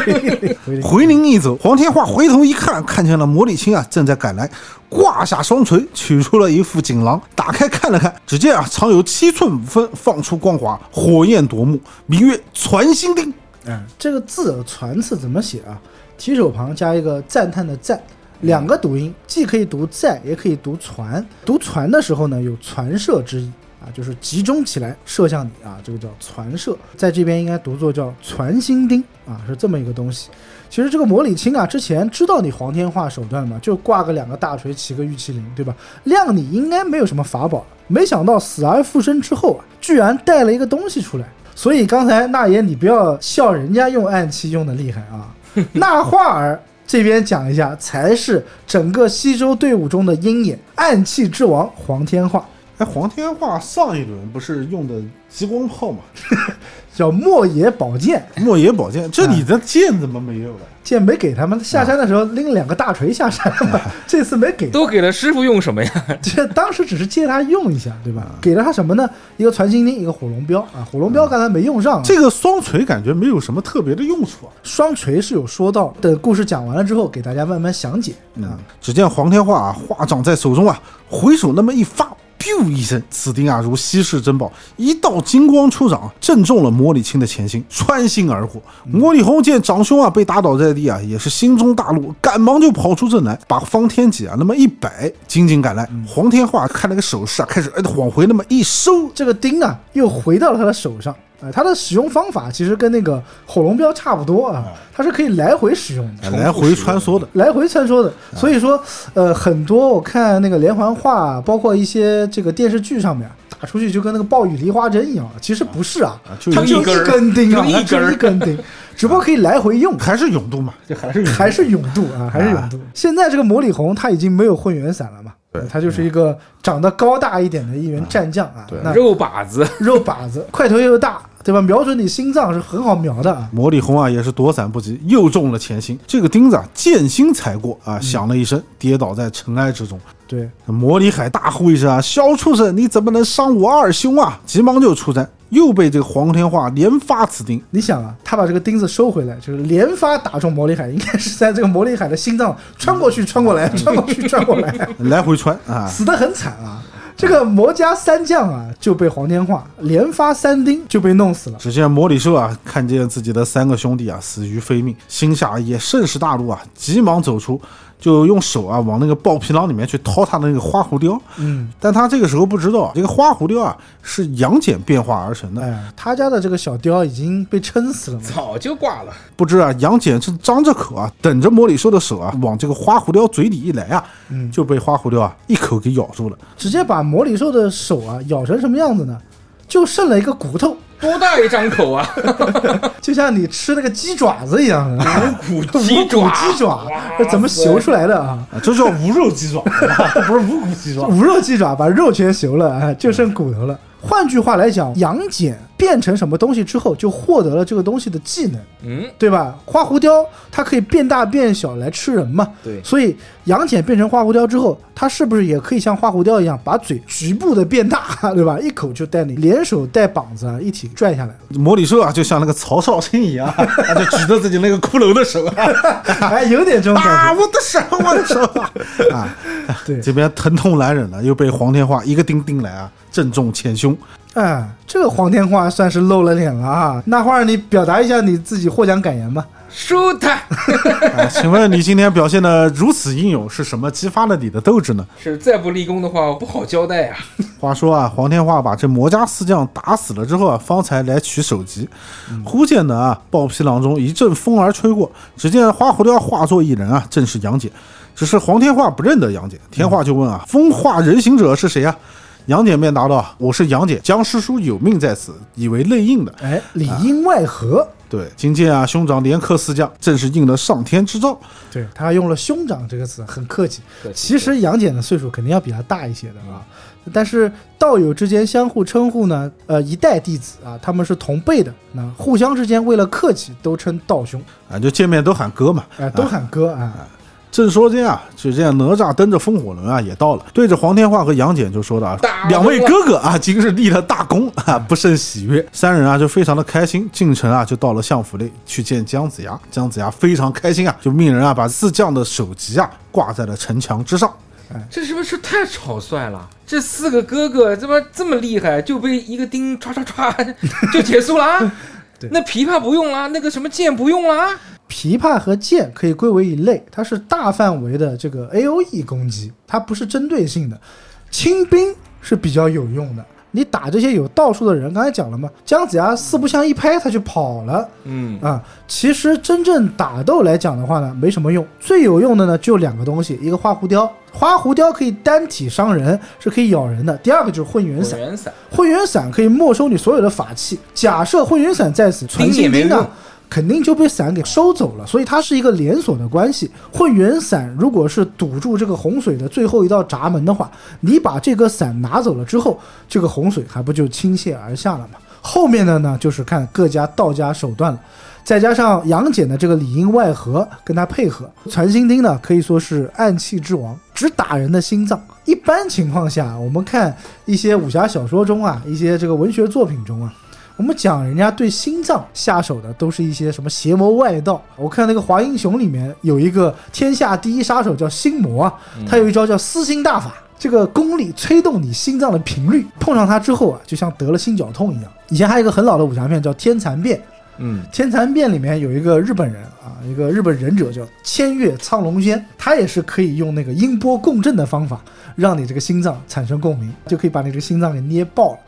回灵一走，黄天化回头一看，看见了魔礼青啊，正在赶来，挂下双锤，取出了一副锦囊，打开看了看，只见啊，藏有七寸五分，放出光华，火焰夺目，名曰传心钉。嗯，这个字“传”字怎么写啊？提手旁加一个赞叹的“赞”，两个读音，既可以读“在”，也可以读“传”。读“传”的时候呢，有传射之意啊，就是集中起来射向你啊，这个叫传射。在这边应该读作叫传心钉啊，是这么一个东西。其实这个魔礼青啊，之前知道你黄天化手段嘛，就挂个两个大锤，骑个玉麒麟，对吧？量你应该没有什么法宝，没想到死而复生之后啊，居然带了一个东西出来。所以刚才那爷，你不要笑人家用暗器用的厉害啊，那画儿这边讲一下，才是整个西周队伍中的鹰眼，暗器之王黄天化，哎，黄天化上一轮不是用的激光炮吗？叫莫邪宝剑，莫邪宝剑，这里的剑怎么没有了？剑没给他们，下山的时候拎两个大锤下山了嘛，这次没给，都给了师傅用什么呀？这当时只是借他用一下，对吧？给了他什么呢？一个传心钉，一个火龙镖啊，火龙镖刚才没用上啊，这个双锤感觉没有什么特别的用处啊。双锤是有说到，等故事讲完了之后，给大家慢慢详解啊。只见黄天化啊，画掌在手中啊，回手那么一发。咻一声，此钉啊如稀世珍宝，一道金光出掌，正中了魔礼青的前心，穿心而过。魔礼红见长兄啊被打倒在地啊，也是心中大怒，赶忙就跑出阵来，把方天戟啊那么一摆，紧紧赶来。黄天化看那个手势啊，开始哎往回那么一收，这个钉啊又回到了他的手上。哎，它的使用方法其实跟那个火龙镖差不多啊，它是可以来回使用的，来回穿梭的，来回穿梭的。所以说，呃，很多我看那个连环画，包括一些这个电视剧上面打出去就跟那个暴雨梨花针一样，其实不是啊，它就一根钉啊，一根一根钉，只不过可以来回用，还是永度嘛，这还是还是永度啊，还是永度。现在这个魔礼红他已经没有混元伞了嘛。对他就是一个长得高大一点的一员战将啊，那肉靶子，肉靶子，块头又大，对吧？瞄准你心脏是很好瞄的啊。魔礼红啊，也是躲闪不及，又中了前心。这个钉子啊，剑心踩过啊，响了一声，跌倒在尘埃之中。对，魔礼海大呼一声啊，小畜生，你怎么能伤我二兄啊？急忙就出战。又被这个黄天化连发此钉，你想啊，他把这个钉子收回来，就是连发打中魔力海，应该是在这个魔力海的心脏穿过去、穿过来、穿过去、穿过来，来回穿啊，死得很惨啊。这个魔家三将啊，就被黄天化连发三钉就被弄死了。只见魔礼寿啊，看见自己的三个兄弟啊死于非命，心下也甚是大怒啊，急忙走出。就用手啊往那个豹皮囊里面去掏他的那个花狐貂，嗯，但他这个时候不知道，这个花狐貂啊是杨戬变化而成的，哎，他家的这个小貂已经被撑死了，早就挂了。不知啊，杨戬正张着口啊，等着魔礼寿的手啊往这个花狐貂嘴里一来啊，嗯，就被花狐貂啊一口给咬住了，直接把魔礼寿的手啊咬成什么样子呢？就剩了一个骨头，多大一张口啊！就像你吃那个鸡爪子一样，无骨鸡爪，鸡爪怎么修出来的啊？这叫无肉鸡爪，不是无骨鸡爪。无肉鸡爪把肉全修了啊，就剩骨头了。换句话来讲，杨戬变成什么东西之后，就获得了这个东西的技能，嗯，对吧？花狐雕它可以变大变小来吃人嘛，对所以杨戬变成花狐雕之后，它是不是也可以像花狐雕一样，把嘴局部的变大，对吧？一口就带你连手带膀子啊一起拽下来，魔礼兽啊，就像那个曹少卿一样，他就举着自己那个骷髅的手啊，哎，有点这种啊，感觉。我的手，我的手啊！对，这边疼痛难忍了，又被黄天化一个钉钉来啊，正中前胸。哎，这个黄天化算是露了脸了啊！那花儿，你表达一下你自己获奖感言吧。舒坦啊，请问你今天表现的如此英勇，是什么激发了你的斗志呢？是再不立功的话，不好交代啊。话说啊，黄天化把这魔家四将打死了之后啊，方才来取首级。忽见得啊，豹皮囊中一阵风儿吹过，只见花狐雕化作一人啊，正是杨戬。只是黄天化不认得杨戬，天化就问啊，风化人形者是谁啊？杨戬便答道：“我是杨戬，江师叔有命在此，以为内应的。哎，里应外合，对，今见啊，兄长连克四将，正是应了上天之兆。对他用了“兄长”这个词，很客气。其实杨戬的岁数肯定要比他大一些的啊，但是道友之间相互称呼呢，呃，一代弟子啊，他们是同辈的，那互相之间为了客气，都称道兄，啊，就见面都喊哥嘛。哎、都喊哥啊。正说间啊，只见哪吒蹬着风火轮啊也到了，对着黄天化和杨戬就说道啊：“两位哥哥啊，今日立了大功啊，不胜喜悦。”三人啊就非常的开心，进城啊就到了相府内去见姜子牙。姜子牙非常开心啊，就命人啊把四将的首级啊挂在了城墙之上。这是不是太草率了？这四个哥哥怎么这么厉害，就被一个钉唰唰唰就结束了啊？对那琵琶不用啦，那个什么剑不用啦。琵琶和剑可以归为一类，它是大范围的这个 A O E 攻击，它不是针对性的。轻兵是比较有用的，你打这些有道术的人，刚才讲了嘛，姜子牙四不像一拍他就跑了嗯，啊。其实真正打斗来讲的话呢，没什么用，最有用的呢就两个东西，一个花狐雕，花狐雕可以单体伤人，是可以咬人的；第二个就是混元伞，混元伞可以没收你所有的法器。假设混元伞在此，传钉也没用心钉啊，肯定就被伞给收走了。所以它是一个连锁的关系。混元伞如果是堵住这个洪水的最后一道闸门的话，你把这个伞拿走了之后，这个洪水还不就倾泻而下了吗？后面的呢，就是看各家道家手段了。再加上杨戬的这个里应外合，跟他配合，传心钉呢可以说是暗器之王，只打人的心脏。一般情况下，我们看一些武侠小说中啊，一些这个文学作品中啊，我们讲人家对心脏下手的都是一些什么邪魔外道。我看那个《华英雄》里面有一个天下第一杀手叫心魔啊，他有一招叫撕心大法。这个功力催动你心脏的频率，碰上它之后啊，就像得了心绞痛一样。以前还有一个很老的武侠片叫《天蚕变》，嗯，《天蚕变》里面有一个日本人啊，一个日本忍者叫千月苍龙仙，他也是可以用那个音波共振的方法，让你这个心脏产生共鸣，就可以把你这个心脏给捏爆了。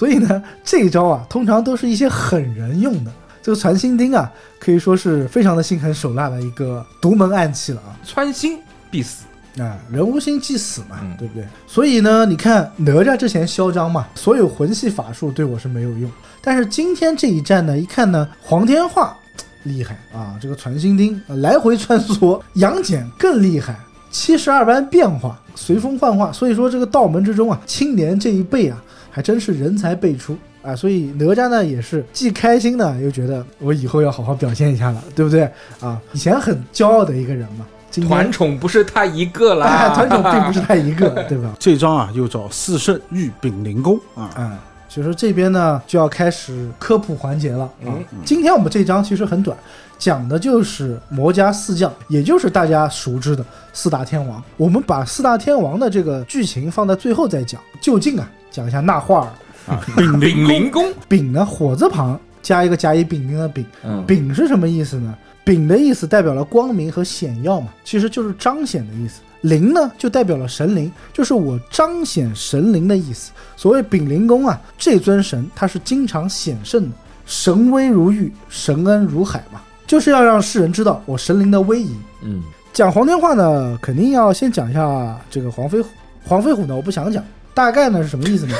所以呢，这一招啊，通常都是一些狠人用的。这个传心钉啊，可以说是非常的心狠手辣的一个独门暗器了啊。穿心必死。啊，人无心即死嘛，嗯对不对？所以呢，你看哪吒之前嚣张嘛，所有魂系法术对我是没有用。但是今天这一战呢，一看呢，黄天化厉害啊，这个传心钉、呃来回穿梭，杨戬更厉害，七十二般变化，随风幻化。所以说这个道门之中啊，青年这一辈啊，还真是人才辈出。啊，所以哪吒呢也是既开心呢，又觉得我以后要好好表现一下了，对不对？啊，以前很骄傲的一个人嘛，团宠不是他一个啦，哎，团宠并不是他一个，对吧？这张啊又找四圣御丙灵宫啊。嗯，所以说这边呢就要开始科普环节了啊。嗯今天我们这章其实很短，讲的就是魔家四将，也就是大家熟知的四大天王。我们把四大天王的这个剧情放在最后再讲。就近啊，讲一下那画儿。丙丙灵公，丙呢，火字旁加一个甲乙丙丁的丙。嗯，丙是什么意思呢？丙的意思代表了光明和显耀嘛，其实就是彰显的意思。灵呢，就代表了神灵，就是我彰显神灵的意思。所谓丙灵公啊，这尊神他是经常显圣的，神威如玉，神恩如海嘛，就是要让世人知道我神灵的威仪。嗯，讲黄天化呢，肯定要先讲一下这个黄飞虎。黄飞虎呢，我不想讲，大概呢是什么意思呢？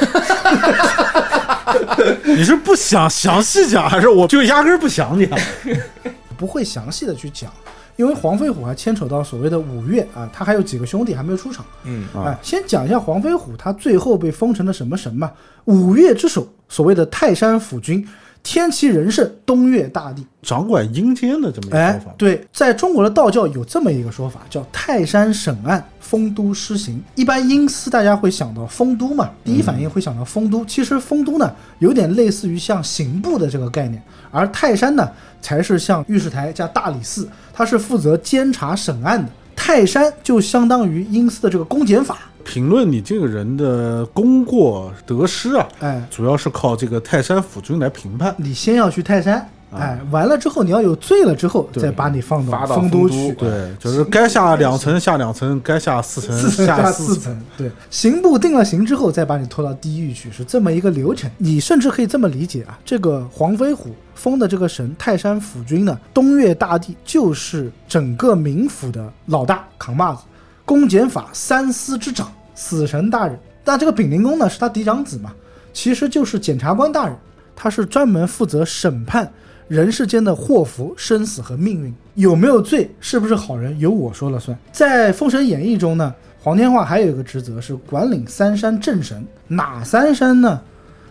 你是不想详细讲，还是我就压根儿不想讲？不会详细的去讲，因为黄飞虎还牵扯到所谓的五岳啊，他还有几个兄弟还没有出场。嗯，啊哎，先讲一下黄飞虎，他最后被封成了什么神嘛？五岳之首所谓的泰山府君，天齐仁圣，东岳大帝。掌管阴间的这么一个哎说法，，对，在中国的道教有这么一个说法，叫泰山审案，丰都施行。一般阴司大家会想到丰都嘛，第一反应会想到丰都。其实丰都呢，有点类似于像刑部的这个概念，而泰山呢，才是像御史台加大理寺，它是负责监察审案的。泰山就相当于阴司的这个公检法，评论你这个人的功过得失啊，哎，主要是靠这个泰山府君来评判。你先要去泰山，哎，完了之后你要有罪了之后，再把你放到丰都去。对，就是该下两层下两层，该下四层四层加四四。层，对，刑部定了刑之后，再把你拖到地狱去，是这么一个流程。你甚至可以这么理解啊，这个黄飞虎封的这个神泰山府君呢，东岳大帝就是整个冥府的老大，扛把子，公检法三司之长，死神大人。那这个丙灵公呢，是他嫡长子嘛，其实就是检察官大人，他是专门负责审判人世间的祸福、生死和命运，有没有罪，是不是好人，由我说了算。在《封神演义》中呢，黄天化还有一个职责是管理三山正神，哪三山呢？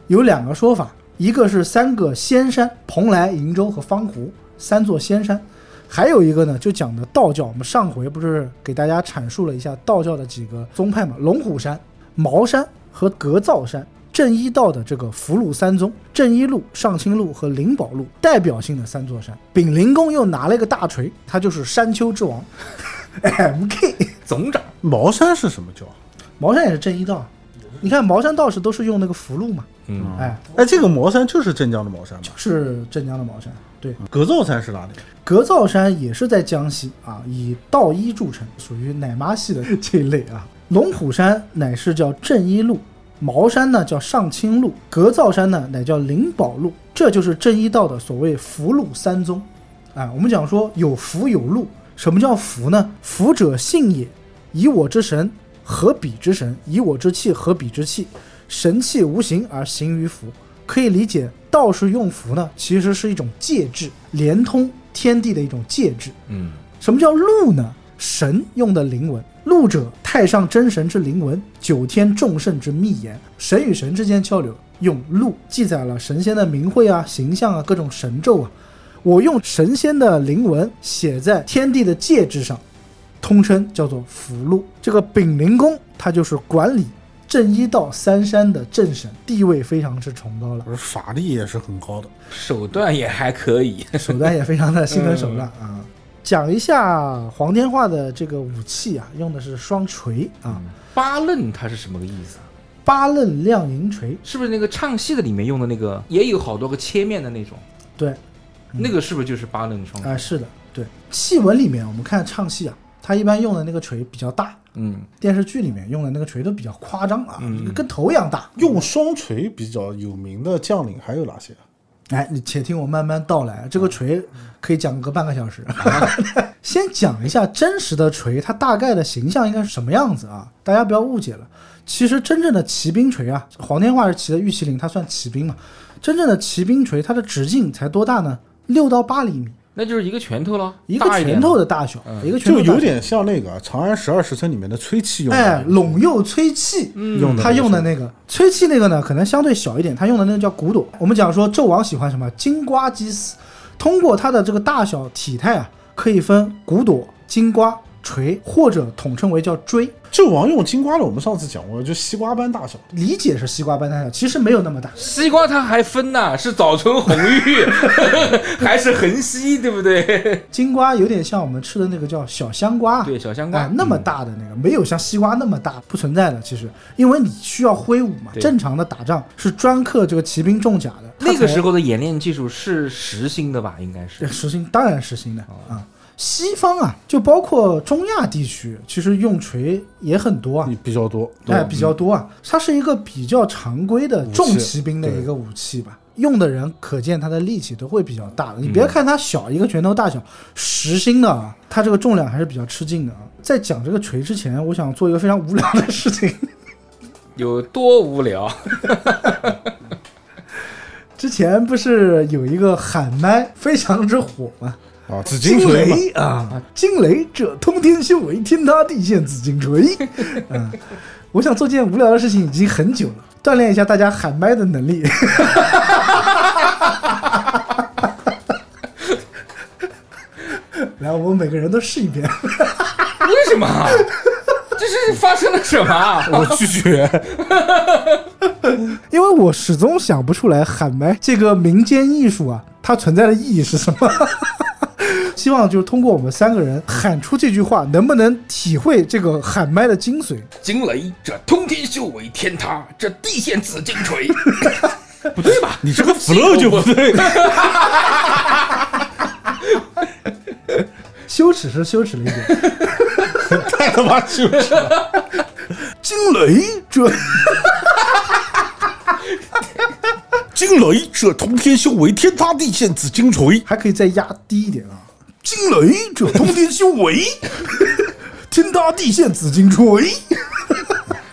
有两个说法，一个是三个仙山，蓬莱、瀛洲和方湖三座仙山，还有一个呢就讲的道教。我们上回不是给大家阐述了一下道教的几个宗派嘛？龙虎山、茅山和格造山。正一道的这个福禄三宗，正一路、上清路和灵宝路代表性的三座山。丙灵公又拿了一个大锤，他就是山丘之王，M.K. 总长茅山是什么教？茅山也是正一道，你看茅山道士都是用那个符箓嘛，嗯，哎，哎，这个茅山就是镇江的茅山吧？是镇江的茅山。对，格造山是哪里？格造山也是在江西啊，以道一著称，属于奶妈系的这一类啊。龙虎山乃是叫正一路，茅山呢叫上清路，格造山呢乃叫灵宝路，这就是正一道的所谓福禄三宗。啊，我们讲说有福有禄，什么叫福呢？福者性也，以我之神合彼之神，以我之气合彼之气，神气无形而形于福。可以理解，道士用福呢，其实是一种介质，连通天地的一种介质。嗯，什么叫禄呢？神用的灵文，路者太上真神之灵文，九天众圣之密言。神与神之间交流，用路记载了神仙的名讳啊、形象啊、各种神咒啊。我用神仙的灵文写在天地的介质上，通称叫做符箓。这个丙灵公他就是管理正一道三山的正神，地位非常之崇高了。而法力也是很高的。手段也还可以。手段也非常的心狠手辣啊。讲一下黄天化的这个武器啊，用的是双锤啊，八楞它是什么个意思啊？八楞亮银锤。是不是那个唱戏的里面用的那个，也有好多个切面的那种？对，那个是不是就是八楞双啊、？是的，对。戏文里面我们看唱戏啊，他一般用的那个锤比较大，嗯，电视剧里面用的那个锤都比较夸张啊，嗯跟头一样大。用双锤比较有名的将领还有哪些？哎，你且听我慢慢道来。这个锤可以讲个半个小时。先讲一下真实的锤，它大概的形象应该是什么样子啊？大家不要误解了。其实真正的骑兵锤啊，黄天化是骑的玉麒麟，它算骑兵嘛。真正的骑兵锤，它的直径才多大呢？六到八厘米，那就是一个拳头了，一个拳头的大小，嗯。一个拳头就有点像那个《长安十二时辰》里面的吹气用的哎，陇右吹气，用的他用的那个吹气那个呢，可能相对小一点，他用的那个叫骨朵。我们讲说纣王喜欢什么？金瓜鸡丝，通过它的这个大小体态啊，可以分骨朵、金瓜、锤，或者统称为叫锥。纣王用金瓜的，我们上次讲过，就西瓜般大小。理解是西瓜般大小，其实没有那么大。西瓜它还分呐，是早春红玉 还是横溪，对不对？金瓜有点像我们吃的那个叫小香瓜，对，小香瓜、哎，那么大的那个，没有像西瓜那么大，不存在的。其实，因为你需要挥舞嘛，正常的打仗是专克这个骑兵重甲的。那个时候。的演练技术是实心的吧？应该是对，实心当然实心的啊。西方啊，就包括中亚地区，其实用锤也很多啊，比较多，哎，比较多啊。它是一个比较常规的重骑兵的一个武器吧。用的人可见它的力气都会比较大的。你别看它小，一个拳头大小，实心的啊，它这个重量还是比较吃劲的啊。在讲这个锤之前，我想做一个非常无聊的事情。有多无聊？之前不是有一个喊麦非常之火吗？啊，紫金锤啊，惊雷这通天修为，天塌地陷紫金锤。嗯，我想做件无聊的事情已经很久了，锻炼一下大家喊麦的能力。来，我们每个人都试一遍。为什么？这是发生了什么啊？我拒绝。因为我始终想不出来喊麦这个民间艺术啊，它存在的意义是什么。希望就是通过我们三个人喊出这句话，能不能体会这个喊麦的精髓？惊雷这通天修为，天塌这地陷紫金锤。不对吧？你这个 flow 就不对。羞耻是羞耻了一点。太他妈羞耻了！惊雷这 惊雷这通天修为，天塌地陷紫金锤。还可以再压低一点啊！惊雷这通天修为，天塌地陷紫金锤。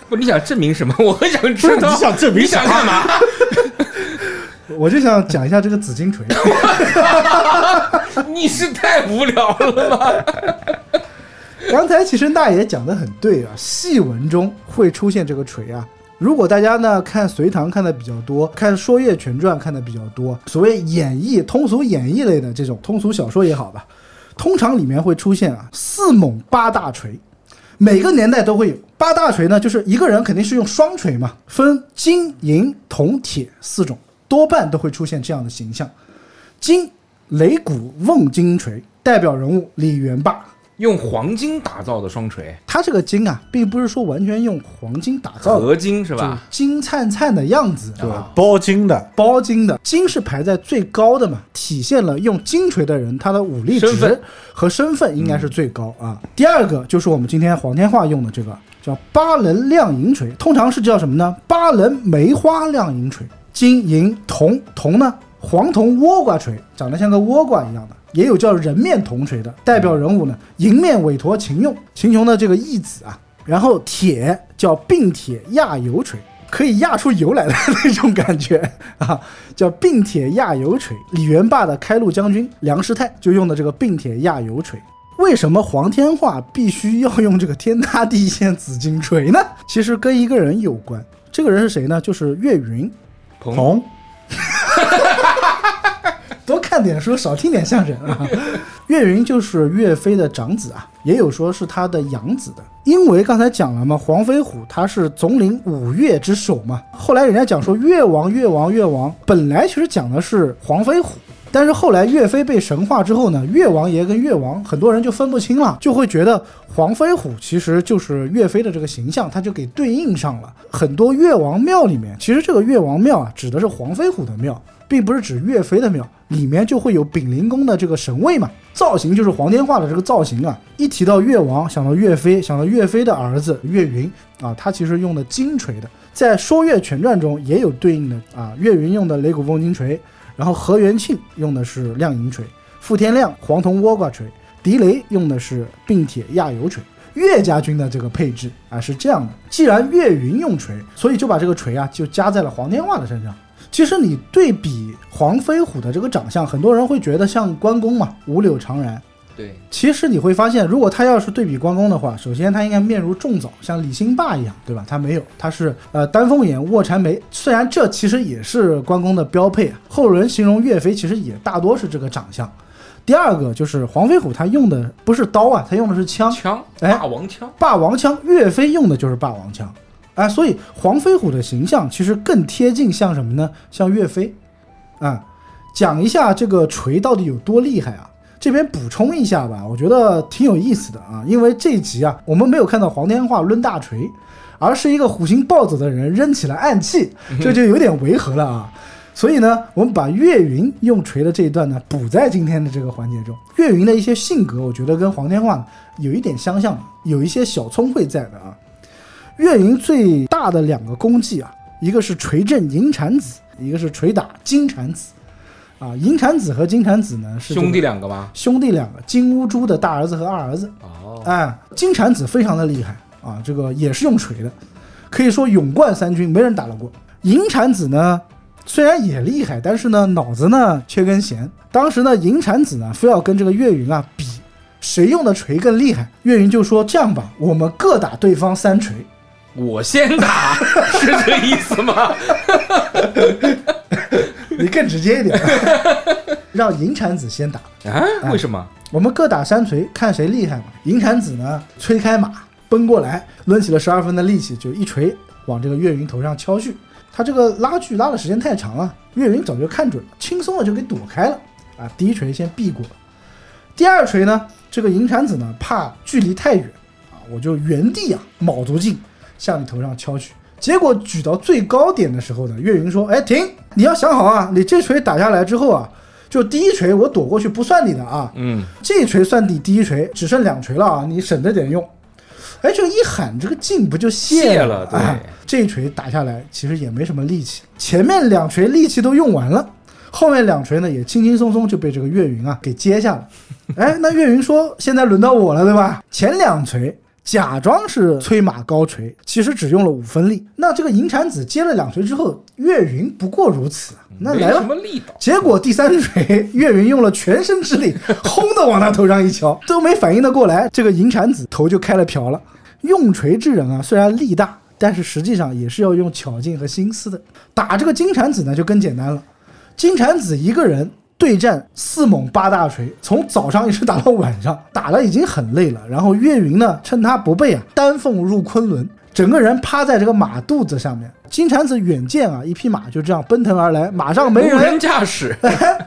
不，你想证明什么？我很想知道。你想证明你想干嘛？我就想讲一下这个紫金锤。你是太无聊了吧？刚才其实大爷讲的很对啊，戏文中会出现这个锤啊。如果大家呢看隋唐看的比较多，看《说岳全传》看的比较多，所谓演绎通俗演绎类的这种通俗小说也好吧，通常里面会出现啊四猛八大锤，每个年代都会有。八大锤呢，就是一个人肯定是用双锤嘛，分金、银、铜、铁四种，多半都会出现这样的形象。金擂鼓瓮金锤，代表人物李元霸。用黄金打造的双锤，它这个金啊，并不是说完全用黄金打造的，合金是就吧？金灿灿的样子，对吧，包金的，包金的金是排在最高的嘛，体现了用金锤的人他的武力值身份和身份应该是最高啊。第二个就是我们今天黄天化用的这个叫八棱亮银锤，通常是叫什么呢？八棱梅花亮银锤，金银铜铜呢，黄铜倭瓜锤，长得像个倭瓜一样的。也有叫人面铜锤的，代表人物呢，迎面韦陀秦用，秦琼的这个义子啊。然后铁叫并铁压油锤，可以压出油来的那种感觉啊，叫并铁压油锤。李元霸的开路将军梁师太就用的这个并铁压油锤。为什么黄天化必须要用这个天塌地陷紫金锤呢？其实跟一个人有关，这个人是谁呢？就是岳云。铜多看点书，少听点相声啊。岳云就是岳飞的长子啊，也有说是他的养子的。因为刚才讲了嘛，黄飞虎他是总领五岳之首嘛。后来人家讲说越王，越王，越王，本来其实讲的是黄飞虎。但是后来岳飞被神化之后呢，岳王爷跟岳王很多人就分不清了，就会觉得黄飞虎其实就是岳飞的这个形象，他就给对应上了。很多岳王庙里面，其实这个岳王庙啊，指的是黄飞虎的庙，并不是指岳飞的庙，里面就会有丙灵宫的这个神位嘛，造型就是黄天化的这个造型啊。一提到岳王，想到岳飞，想到岳飞的儿子岳云啊，他其实用的金锤的，在《说岳全传》中也有对应的啊，岳云用的擂鼓瓮金锤。然后何元庆用的是亮银锤，傅天亮黄铜倭瓜锤，狄雷用的是并铁亚油锤。岳家军的这个配置啊是这样的，既然岳云用锤，所以就把这个锤啊就加在了黄天化的身上。其实你对比黄飞虎的这个长相，很多人会觉得像关公嘛，五柳长髯。对，其实你会发现，如果他要是对比关公的话，首先他应该面如重枣，像李兴霸一样，对吧？他没有，他是呃丹凤眼、卧蚕眉。虽然这其实也是关公的标配啊，后人形容岳飞其实也大多是这个长相。第二个就是黄飞虎，他用的不是刀啊，他用的是枪，枪，哎霸王枪，霸王枪。岳飞用的就是霸王枪，啊，所以黄飞虎的形象其实更贴近像什么呢？像岳飞，啊，讲一下这个锤到底有多厉害啊？这边补充一下吧，我觉得挺有意思的啊，因为这一集啊，我们没有看到黄天化抡大锤，而是一个虎形暴走的人扔起了暗器，这就有点违和了啊。所以呢，我们把岳云用锤的这一段呢补在今天的这个环节中。岳云的一些性格，我觉得跟黄天化有一点相像，有一些小聪慧在的啊。岳云最大的两个功绩啊，一个是锤震银蝉子，一个是锤打金蝉子。啊，银蝉子和金蝉子呢是这个兄弟两个吗？兄弟两个，金乌珠的大儿子和二儿子。哦，哎，金蝉子非常的厉害啊，这个也是用锤的，可以说勇冠三军，没人打得过。银蝉子呢，虽然也厉害，但是呢脑子呢缺根弦。当时呢银蝉子呢非要跟这个岳云啊比谁用的锤更厉害，岳云就说这样吧，我们各打对方三锤。我先打，是这意思吗？你更直接一点，让银铲子先打，啊？为什么？我们各打三锤，看谁厉害嘛。银铲子呢，催开马奔过来，抡起了十二分的力气，就一锤往这个岳云头上敲去。他这个拉锯拉的时间太长了，岳云早就看准了，轻松的就给躲开了。啊，第一锤先避过了。第二锤呢，这个银铲子呢，怕距离太远啊，我就原地啊卯足劲向你头上敲去。结果举到最高点的时候呢，岳云说：“哎，停！你要想好啊，你这锤打下来之后啊，就第一锤我躲过去不算你的啊，嗯，这一锤算你第一锤，只剩两锤了啊，你省着点用。哎，这一喊，这个劲不就泄泄了对哎这一锤打下来，其实也没什么力气，前面两锤力气都用完了，后面两锤呢也轻轻松松就被这个岳云啊给接下了。哎，那岳云说：“现在轮到我了，对吧？前两锤假装是催马高锤，其实只用了五分力。那这个银蝉子接了两锤之后，岳云不过如此。那来了什，么力道。结果第三锤，岳云用了全身之力，轰的往他头上一敲，都没反应的过来，这个银蝉子头就开了瓢了。用锤之人啊，虽然力大，但是实际上也是要用巧劲和心思的。打这个金蝉子呢，就更简单了。金蝉子一个人对战四猛八大锤，从早上一直打到晚上，打了已经很累了。然后岳云呢，趁他不备啊，丹凤入昆仑，整个人趴在这个马肚子上面。金蝉子远见啊，一匹马就这样奔腾而来，马上没人，人驾驶，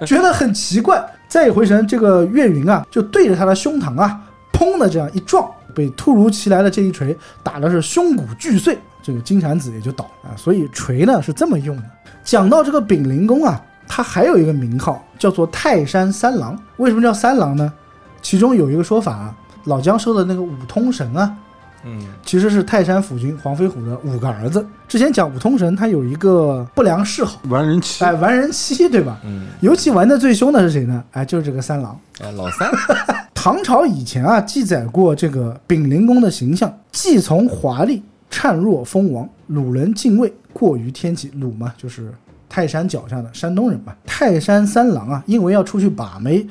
觉得很奇怪。再一回神，这个岳云啊，就对着他的胸膛啊，砰的这样一撞，被突如其来的这一锤打的是胸骨俱碎，这个金蝉子也就倒了。所以锤呢是这么用的。讲到这个丙灵公啊，他还有一个名号叫做泰山三郎。为什么叫三郎呢？其中有一个说法啊，老姜说的那个五通神啊，嗯，其实是泰山府君黄飞虎的五个儿子。之前讲五通神，他有一个不良嗜好，玩人妻哎，玩人妻，对吧？嗯，尤其玩的最凶的是谁呢？哎，就是这个三郎。哎，老三，唐朝以前啊，记载过这个丙灵公的形象，既从华丽，灿若蜂王，鲁人敬畏，过于天启。鲁嘛，就是泰山脚下的山东人吧。泰山三郎啊，因为要出去把妹，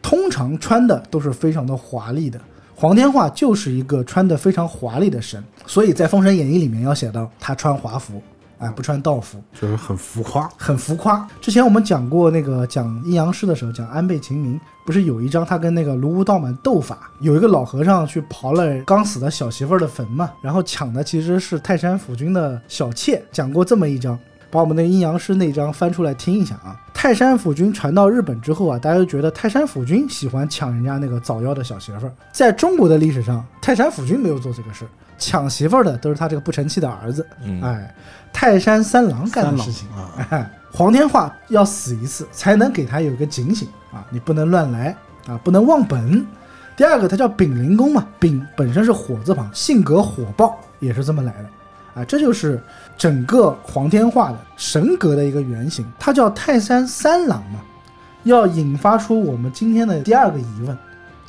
通常穿的都是非常的华丽的。黄天化就是一个穿的非常华丽的神，所以在《封神演义》里面要写到他穿华服，哎，不穿道服。就是很浮夸，很浮夸。之前我们讲过那个讲阴阳师的时候，讲安倍晴明，不是有一章他跟那个卢武道满斗法，有一个老和尚去刨了刚死的小媳妇儿的坟嘛，然后抢的其实是泰山府君的小妾，讲过这么一章。把我们那个阴阳师那章翻出来听一下啊！泰山府君传到日本之后啊，大家都觉得泰山府君喜欢抢人家那个早夭的小媳妇儿。在中国的历史上，泰山府君没有做这个事儿，抢媳妇儿的都是他这个不成器的儿子。嗯哎，泰山三郎干的事情啊，哎，黄天化要死一次，才能给他有个警醒啊，你不能乱来啊，不能忘本。第二个，他叫丙灵公嘛，丙本身是火字旁，性格火爆，也是这么来的啊，这就是整个黄天化的神格的一个原型。他叫泰山三郎嘛，要引发出我们今天的第二个疑问：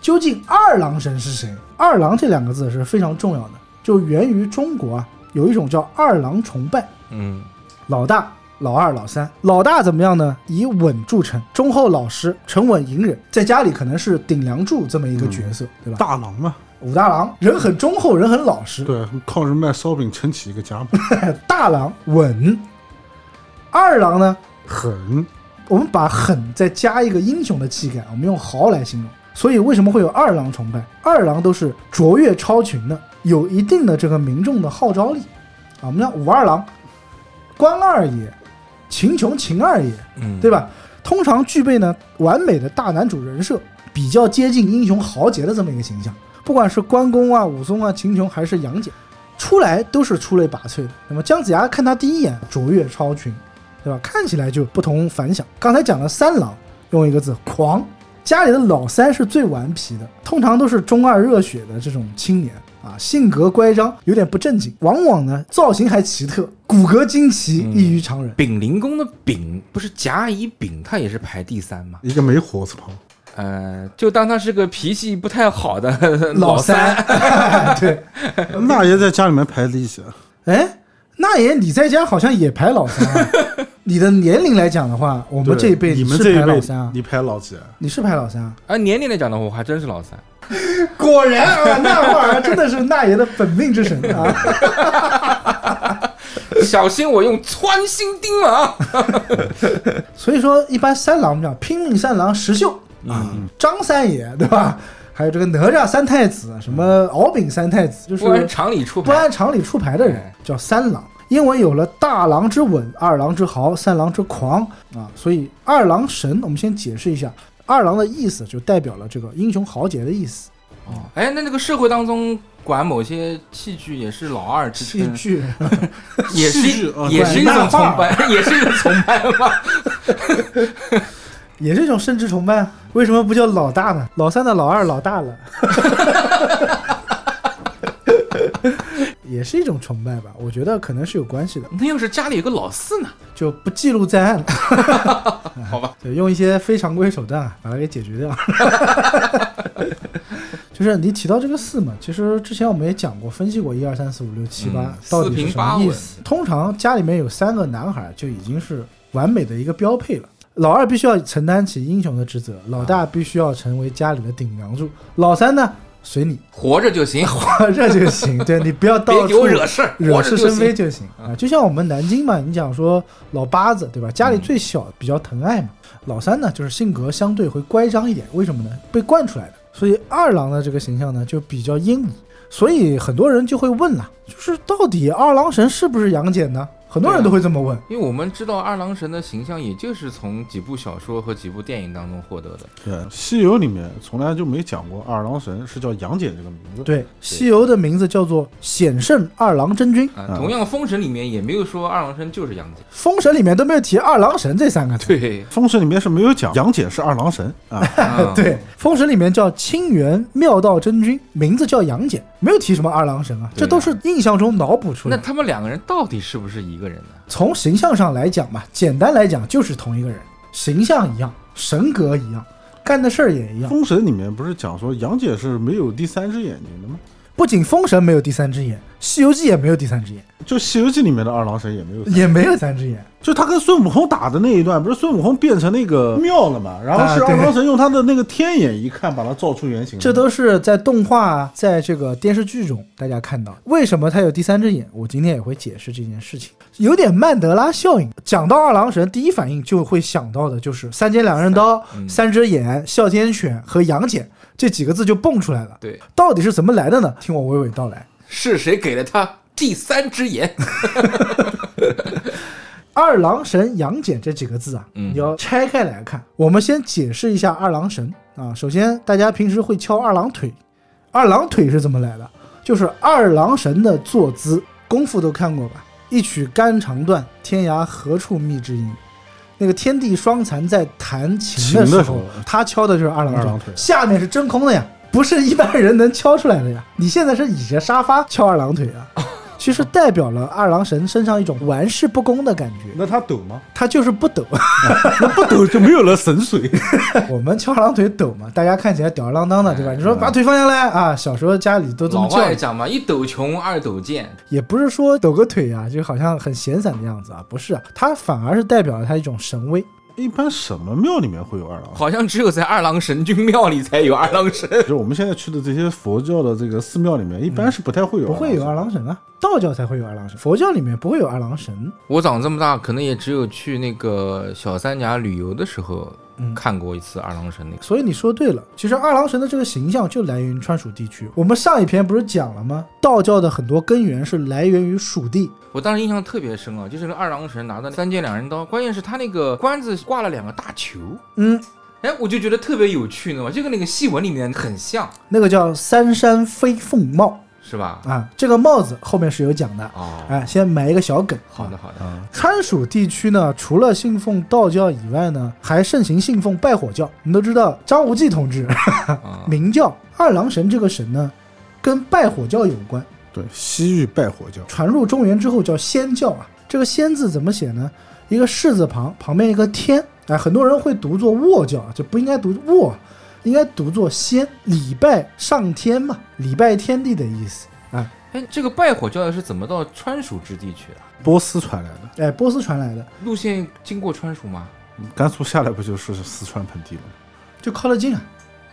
究竟二郎神是谁？二郎这两个字是非常重要的，就源于中国啊，有一种叫二郎崇拜。嗯，老大、老二、老三。老大怎么样呢？以稳著称，忠厚老实，沉稳隐忍，在家里可能是顶梁柱这么一个角色，对吧？大郎嘛，武大郎人很忠厚，人很老实。对，靠着卖烧饼撑起一个家嘛，大郎稳，二郎呢？狠，我们把狠再加一个英雄的气概，我们用豪来形容。所以为什么会有二郎崇拜？二郎都是卓越超群的，有一定的这个民众的号召力啊。我们讲武二郎，关二爷，秦琼秦二爷，嗯，对吧？通常具备呢完美的大男主人设，比较接近英雄豪杰的这么一个形象。不管是关公啊、武松啊、秦琼还是杨戬，出来都是出类拔萃的。那么姜子牙看他第一眼卓越超群，对吧？看起来就不同凡响。刚才讲了三郎，用一个字狂。家里的老三是最顽皮的，通常都是中二热血的这种青年啊，性格乖张，有点不正经，往往呢造型还奇特，骨骼惊奇，异于常人。丙灵公的丙不是甲乙丙，他也是排第三嘛？一个没火字旁，呃，就当他是个脾气不太好的 老三。三，对，那爷在家里面排第几啊？哎，那爷你在家好像也排老三啊？你的年龄来讲的话，我们这一辈你们这一辈老三啊，你排老几啊？你是排老三啊？按年龄来讲的话，我还真是老三。果然啊，那会儿真的是那爷的本命之神啊！小心我用穿心钉了啊！所以说，一般三郎我们讲拼命三郎石秀啊，张三爷对吧？还有这个哪吒三太子，什么敖丙三太子，就是不按常理出牌不按，常理出牌的人叫三郎。因为有了大郎之稳、二郎之豪、三郎之狂啊，所以二郎神，我们先解释一下，二郎的意思就代表了这个英雄豪杰的意思。哦，哎，那那个社会当中管某些器具也是老二之称，戏剧 也是器具啊也是一种崇拜，也是一种崇拜吗？也是一种生殖崇拜啊，为什么不叫老大呢？老三的老二老大了，也是一种崇拜吧？我觉得可能是有关系的，那要是家里有个老四呢？就不记录在案了，好吧，就，用一些非常规手段啊，把它给解决掉。就是你提到这个四嘛，其实之前我们也讲过，分析过一二三四五六七八嗯到底是什么意思。通常家里面有三个男孩就已经是完美的一个标配了。老二必须要承担起英雄的职责，老大必须要成为家里的顶梁柱，老三呢随你活着就行，活着就行，对你不要到处给我惹事儿，惹是生非。就行啊。就像我们南京嘛，你讲说老八子对吧？家里最小，比较疼爱嘛。老三呢，就是性格相对会乖张一点，为什么呢？被惯出来的。所以二郎的这个形象呢，就比较阴武。所以很多人就会问了，就是到底二郎神是不是杨戬呢？很多人都会这么问。因为我们知道二郎神的形象，也就是从几部小说和几部电影当中获得的。对，《西游》里面从来就没讲过二郎神是叫杨戬这个名字。对，西游的名字叫做显圣二郎真君，同样《封神》里面也没有说二郎神就是杨戬。封神里面都没有提二郎神这三个字。对，封神里面是没有讲杨戬是二郎神啊，啊 对，封神里面叫清源妙道真君，名字叫杨戬，没有提什么二郎神啊，这都是印象中脑补出来的。那他们两个人到底是不是一个人呢？从形象上来讲嘛，简单来讲就是同一个人，形象一样，神格一样，干的事儿也一样。封神里面不是讲说杨戬是没有第三只眼睛的吗？不仅封神没有第三只眼，西游记也没有第三只眼，就《西游记》里面的二郎神也没有，也没有三只眼。就他跟孙悟空打的那一段，不是孙悟空变成那个庙了嘛？然后是二郎神用他的那个天眼一看，把他照出原形来。这都是在动画、在这个电视剧中大家看到。为什么他有第三只眼？我今天也会解释这件事情，有点曼德拉效应。讲到二郎神，第一反应就会想到的就是三尖两刃刀、嗯三只眼、哮天犬和杨戬这几个字就蹦出来了。对，到底是怎么来的呢？听我娓娓道来。是谁给了他第三只眼？二郎神杨戬这几个字啊，嗯你要拆开来看。我们先解释一下二郎神啊。首先，大家平时会敲二郎腿，二郎腿是怎么来的？就是二郎神的坐姿，功夫都看过吧？一曲肝肠断，天涯何处觅知音。那个天地双残在弹琴的时候时候，他敲的就是二郎二郎腿。下面是真空的呀，不是一般人能敲出来的呀。你现在是倚着沙发敲二郎腿啊，其实代表了二郎神身上一种玩世不恭的感觉。那他抖吗？他就是不抖，那不抖就没有了神髓。我们翘二郎腿抖嘛，大家看起来吊儿郎当的，对吧？哎你说把腿放下来啊，小时候家里都这么老叫，外讲嘛，一抖穷，二抖贱。也不是说抖个腿啊，就好像很闲散的样子啊，不是啊，它反而是代表了他一种神威。一般什么庙里面会有二郎？好像只有在二郎神君庙里才有二郎神。就是我们现在去的这些佛教的这个寺庙里面，一般是不太会有，不会有二。郎神啊，道教才会有二郎神，佛教里面不会有二郎神。我长这么大，可能也只有去那个小三峡旅游的时候嗯看过一次二郎神那个。所以你说对了，其实二郎神的这个形象就来源于川蜀地区。我们上一篇不是讲了吗？道教的很多根源是来源于蜀地，我当时印象特别深啊，就是那二郎神拿的三尖两刃刀，关键是他那个冠子挂了两个大球，嗯，哎，我就觉得特别有趣，你知道吗？就跟那个戏文里面很像，那个叫三山飞凤帽是吧？啊，这个帽子后面是有讲的。哦，哎，先埋一个小梗。好的好的，啊，川蜀地区呢，除了信奉道教以外呢，还盛行信奉拜火教。我们都知道张无忌同志啊，明教二郎神这个神呢，跟拜火教有关。对，西域拜火教，传入中原之后叫仙教啊。这个仙字怎么写呢？一个士字旁，旁边一个天。哎，很多人会读作卧教，就不应该读卧，应该读作仙。礼拜上天嘛，礼拜天地的意思啊。哎，这个拜火教是怎么到川蜀之地去的？波斯传来的，哎，波斯传来的，路线经过川蜀吗？甘肃下来不就是四川盆地了吗？就靠得近啊。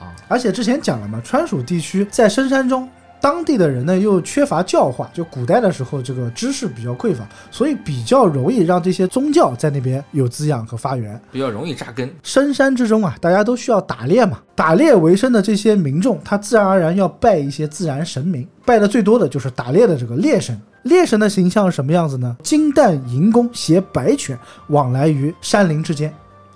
啊，而且之前讲了嘛，川蜀地区在深山中，当地的人呢又缺乏教化，就古代的时候这个知识比较匮乏，所以比较容易让这些宗教在那边有滋养和发源。比较容易扎根。深山之中啊，大家都需要打猎嘛，打猎为生的这些民众，他自然而然要拜一些自然神明，拜的最多的就是打猎的这个猎神。猎神的形象是什么样子呢？金蛋银弓携白犬往来于山林之间，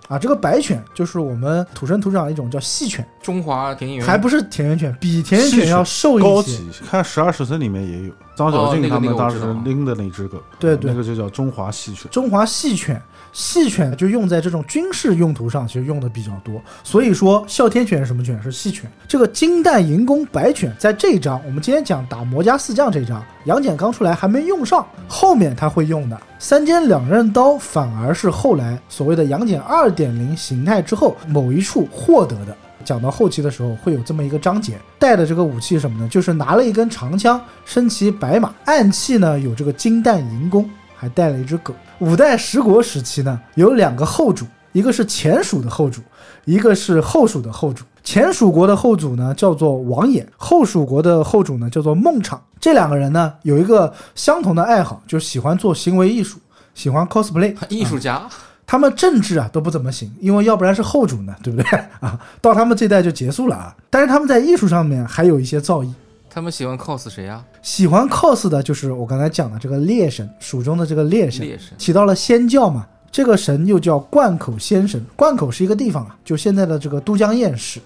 啊，这个白犬就是我们土生土长的一种叫细犬，中华田园还不是田园犬，比田园犬要瘦高一些。级一些。看十二时辰里面也有张小静他们当时拎的那只狗，对对那个就叫中华细犬。中华细犬，细犬就用在这种军事用途上，其实用的比较多。所以说，哮天犬是什么犬？是细犬。这个金蛋银弓白犬，在这一章，我们今天讲打魔家四将这一章，杨戬刚出来还没用上，后面他会用的。三尖两刃刀反而是后来所谓的杨戬二点零形态之后某一处获得的。讲到后期的时候，会有这么一个章节，带的这个武器什么呢？就是拿了一根长枪，身骑白马，暗器呢有这个金蛋银弓，还带了一只狗。五代十国时期呢，有两个后主，一个是前蜀的后主，一个是后蜀的后主。前蜀国的后主呢叫做王衍，后蜀国的后主呢叫做孟昶。这两个人呢有一个相同的爱好，就是喜欢做行为艺术，喜欢 cosplay。艺术家，他们政治啊都不怎么行，因为要不然是后主呢，对不对啊？到他们这代就结束了啊。但是他们在艺术上面还有一些造诣，他们喜欢 cos 谁啊？喜欢 cos 的就是我刚才讲的这个猎神，蜀中的这个猎神，猎神提到了仙教嘛。这个神又叫灌口仙神，灌口是一个地方啊，就现在的这个都江堰市。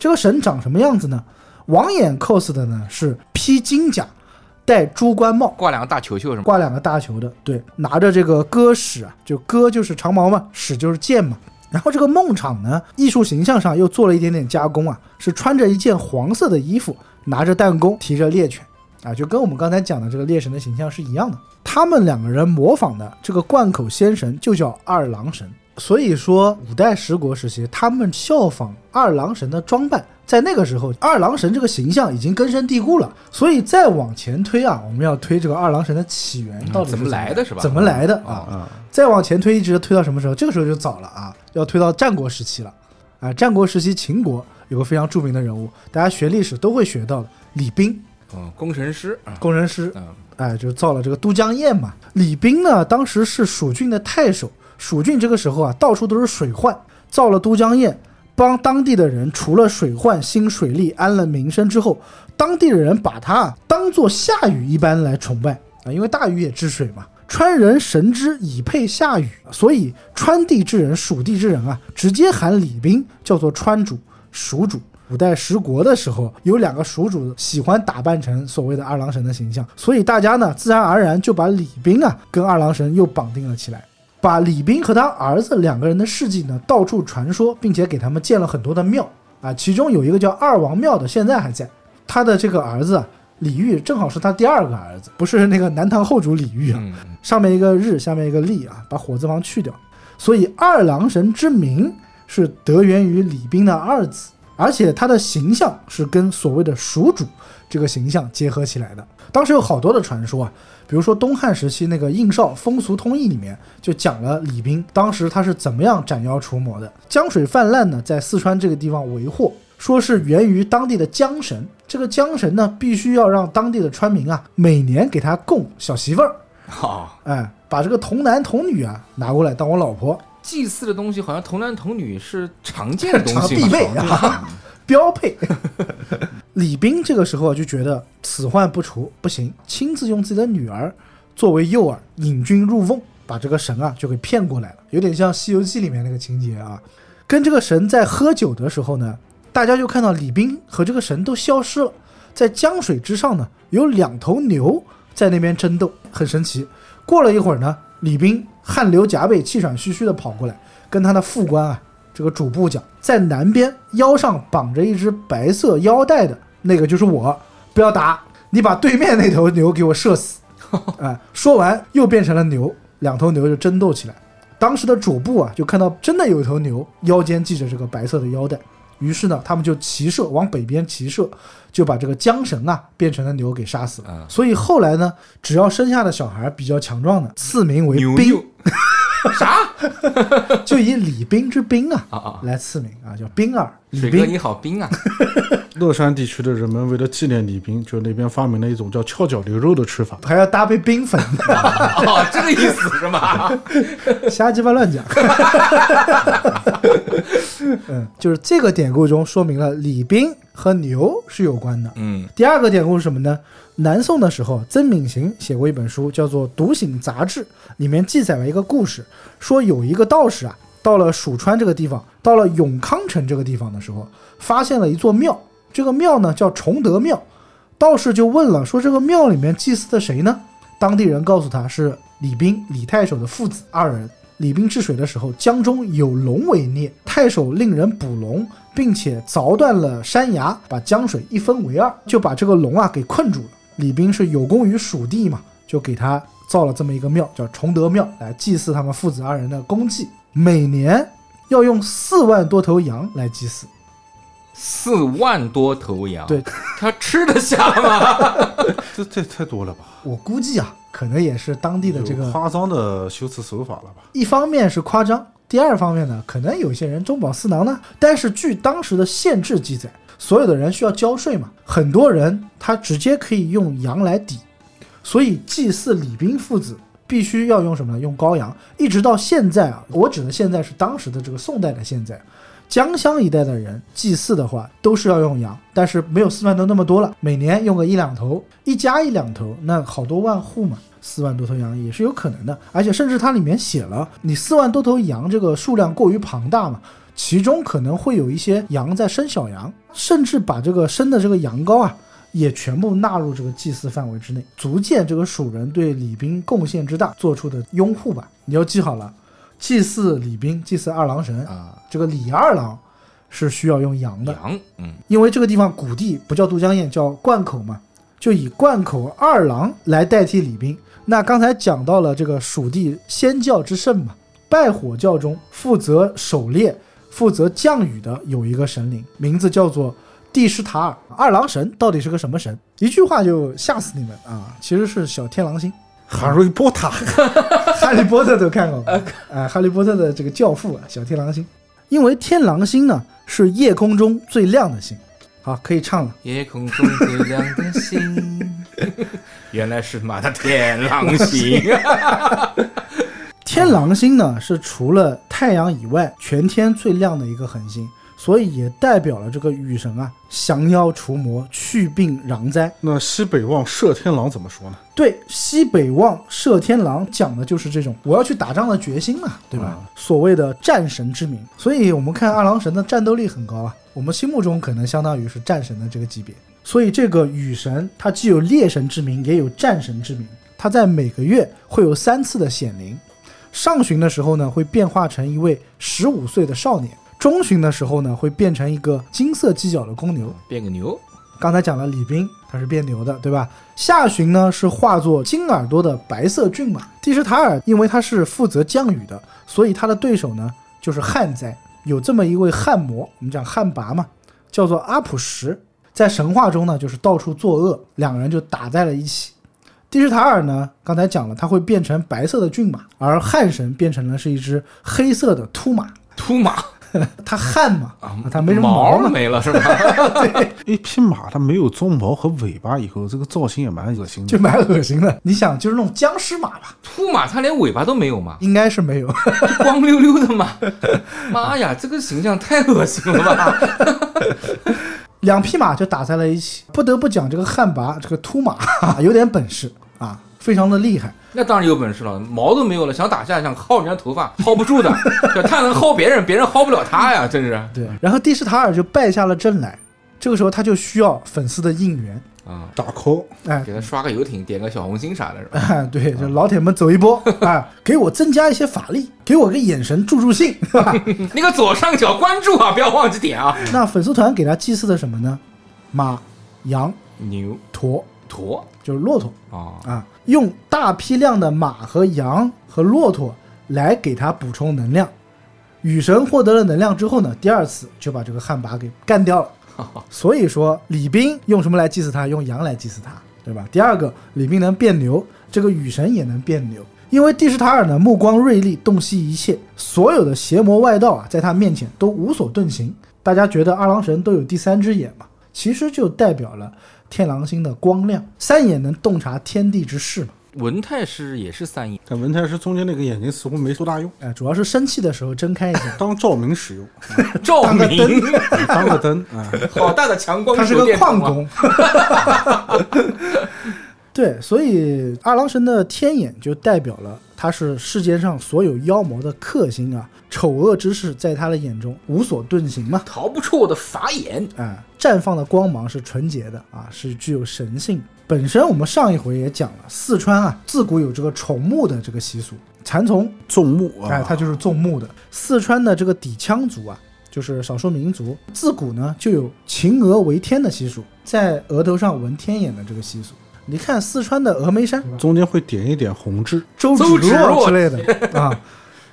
这个神长什么样子呢？王衍 cos 的呢是披金甲，戴朱冠帽，挂两个大球球是吗？挂两个大球的，对，拿着这个戈矢啊，就戈就是长矛嘛，矢就是剑嘛。然后这个孟昶呢，艺术形象上又做了一点点加工啊，是穿着一件黄色的衣服，拿着弹弓，提着猎犬，啊，就跟我们刚才讲的这个猎神的形象是一样的。他们两个人模仿的这个贯口仙神就叫二郎神，所以说五代十国时期，他们效仿二郎神的装扮，在那个时候，二郎神这个形象已经根深蒂固了。所以再往前推啊，我们要推这个二郎神的起源到底是怎么来的是吧怎么来的啊？啊，再往前推，一直推到什么时候？这个时候就早了啊，要推到战国时期了。啊，战国时期秦国有个非常著名的人物，大家学历史都会学到的，李冰，嗯，工程师啊，工程师，嗯，哎，就造了这个都江堰嘛。李冰呢，当时是蜀郡的太守，蜀郡这个时候啊，到处都是水患，造了都江堰，帮当地的人除了水患、兴水利、安了民生之后，当地的人把他啊当做夏禹一般来崇拜啊，因为大禹也治水嘛。川人神之以配夏禹，所以川地之人、蜀地之人啊，直接喊李冰叫做川主、蜀主。五代十国的时候，有两个蜀主喜欢打扮成所谓的二郎神的形象，所以大家呢自然而然就把李冰啊跟二郎神又绑定了起来，把李冰和他儿子两个人的事迹呢到处传说，并且给他们建了很多的庙啊，其中有一个叫二王庙的，现在还在。他的这个儿子啊李煜正好是他第二个儿子，不是那个南唐后主李煜啊，嗯，上面一个日，下面一个立啊，把火字旁去掉。所以二郎神之名是得源于李冰的二子，而且他的形象是跟所谓的蜀主这个形象结合起来的。当时有好多的传说啊，比如说东汉时期那个《应少风俗通义》里面就讲了李冰当时他是怎么样斩妖除魔的。江水泛滥呢，在四川这个地方为祸，说是源于当地的江神。这个江神呢，必须要让当地的川民啊，每年给他供小媳妇儿，好，哎，把这个童男童女啊拿过来当我老婆，祭祀的东西好像童男童女是常见的东西嘛，必备啊，标配。李冰这个时候就觉得此患不除不行，亲自用自己的女儿作为诱饵，引君入瓮，把这个神啊就给骗过来了，有点像《西游记》里面那个情节啊。跟这个神在喝酒的时候呢，大家就看到李冰和这个神都消失了，在江水之上呢有两头牛在那边争斗，很神奇。过了一会儿呢，李冰汗流浃背、气喘吁吁地跑过来，跟他的副官啊这个主簿讲，在南边腰上绑着一只白色腰带的那个就是我，不要打，你把对面那头牛给我射死。哎，说完又变成了牛，两头牛就争斗起来。当时的主簿啊，就看到真的有一头牛腰间系着这个白色的腰带，于是呢，他们就骑射往北边骑射，就把这个缰绳啊变成了牛给杀死了。嗯所以后来呢，只要生下的小孩比较强壮的，赐名为兵，牛牛 啥 就以礼兵之兵啊啊啊？来赐名啊，叫兵儿。礼水哥兵你好冰啊！乐山地区的人们为了纪念李冰，就那边发明了一种叫翘脚牛肉的吃法。还要搭配冰粉，哦，这个意思是吗？瞎鸡巴乱讲。嗯，就是这个典故中说明了李冰和牛是有关的。嗯第二个典故是什么呢？南宋的时候，曾敏行写过一本书，叫做《独醒杂志》，里面记载了一个故事，说有一个道士啊，到了蜀川这个地方，到了永康城这个地方的时候，发现了一座庙，这个庙呢叫崇德庙。道士就问了，说这个庙里面祭祀的谁呢？当地人告诉他是李冰、李太守的父子二人。李冰治水的时候，江中有龙为孽，太守令人捕龙，并且凿断了山崖，把江水一分为二，就把这个龙啊给困住了。李冰是有功于蜀地嘛，就给他造了这么一个庙，叫崇德庙，来祭祀他们父子二人的功绩。每年要用四万多头羊来祭祀，四万多头羊，对，他吃得下吗？这这太多了吧？我估计啊，可能也是当地的这个夸张的修辞手法了吧？一方面是夸张，第二方面呢，可能有些人中饱私囊呢。但是据当时的县志记载，所有的人需要交税嘛，很多人他直接可以用羊来抵，所以祭祀李冰父子必须要用什么呢？用羔羊。一直到现在啊，我指的现在是当时的这个宋代的现在。江乡一带的人祭祀的话，都是要用羊，但是没有四万头那么多了，每年用个一两头，一家一两头，那好多万户嘛，四万多头羊也是有可能的。而且甚至它里面写了，你四万多头羊这个数量过于庞大嘛，其中可能会有一些羊在生小羊，甚至把这个生的这个羊羔啊，也全部纳入这个祭祀范围之内，足见这个蜀人对李冰贡献之大做出的拥护吧。你要记好了，祭祀李冰，祭祀二郎神啊，这个李二郎是需要用羊的，羊，嗯，因为这个地方古地不叫都江堰，叫灌口嘛，就以灌口二郎来代替李冰。那刚才讲到了这个蜀地仙教之圣嘛，拜火教中负责狩猎、负责降雨的有一个神灵，名字叫做帝师塔尔。二郎神到底是个什么神？一句话就吓死你们啊！其实是小天狼星。哈利波特，哈利波特都看过吧？啊，哈利波特的这个教父啊，小天狼星。因为天狼星呢是夜空中最亮的星。好，可以唱了。夜空中最亮的星，原来是妈的天狼星。天狼星呢是除了太阳以外全天最亮的一个恒星，所以也代表了这个雨神啊降妖除魔、去病攘灾。那西北望射天狼怎么说呢？对，西北望射天狼讲的就是这种我要去打仗的决心嘛，对吧？所谓的战神之名，所以我们看二郎神的战斗力很高啊，我们心目中可能相当于是战神的这个级别。所以这个雨神它既有猎神之名，也有战神之名。它在每个月会有三次的显灵，上旬的时候呢会变化成一位十五岁的少年，中旬的时候呢会变成一个金色犄角的公牛，变个牛，刚才讲了李冰，他是变牛的，对吧？下旬呢是化作金耳朵的白色骏马。蒂什塔尔因为他是负责降雨的，所以他的对手呢就是旱灾。有这么一位旱魔，我们讲旱魃嘛，叫做阿普什，在神话中呢就是到处作恶，两个人就打在了一起。蒂什塔尔呢，刚才讲了，他会变成白色的骏马，而旱神变成了是一只黑色的秃马。秃马 他汗嘛，啊他没什么毛嘛，没了是吧？一匹马它没有鬃毛和尾巴以后，这个造型也蛮恶心的。就蛮恶心的。你想，就是那种僵尸马吧，秃马它连尾巴都没有嘛，应该是没有。光溜溜的嘛。妈呀，这个形象太恶心了吧！两匹马就打在了一起，不得不讲这个旱魃这个秃马有点本事啊，非常的厉害。那当然有本事了，毛都没有了，想打架想薅人家头发，薅不住的。对他能薅别人，别人薅不了他呀，真是。对，然后蒂什塔尔就败下了阵来，这个时候他就需要粉丝的应援，啊，打 call，哎。给他刷个游艇，点个小红心啥的，是吧？哎，对，就老铁们走一波啊，给我增加一些法力，给我个眼神助助兴，是吧？那个左上角关注啊，不要忘记点啊。那粉丝团给他祭祀的什么呢？马、羊、牛驼，驼就是骆驼啊，啊，用大批量的马和羊和骆驼来给他补充能量，雨神获得了能量之后呢，第二次就把这个旱魃给干掉了。所以说，李冰用什么来祭祀他？用羊来祭祀他，对吧？第二个，李冰能变牛，这个雨神也能变牛，因为蒂什塔尔呢目光锐利，洞悉一切，所有的邪魔外道啊，在他面前都无所遁形。大家觉得二郎神都有第三只眼嘛？其实就代表了天狼星的光亮，三眼能洞察天地之事嘛。文太师也是三眼，但文太师中间那个眼睛似乎没多大用，哎，主要是生气的时候睁开一下。当照明使用，照个明，当个灯啊。好大的强光他是个矿工。对，所以二郎神的天眼就代表了他是世界上所有妖魔的克星啊，丑恶之事在他的眼中无所遁形嘛。逃不出我的法眼。啊，绽放的光芒是纯洁的啊，是具有神性。本身我们上一回也讲了，四川啊自古有这个崇木的这个习俗，蚕丛纵木啊，哎，它就是纵木的。四川的这个底羌族啊，就是少数民族，自古呢就有擒鹅为天的习俗，在额头上纹天眼的这个习俗。你看四川的峨眉山、中间会点一点红痣，周周芷芷若若之类的 啊，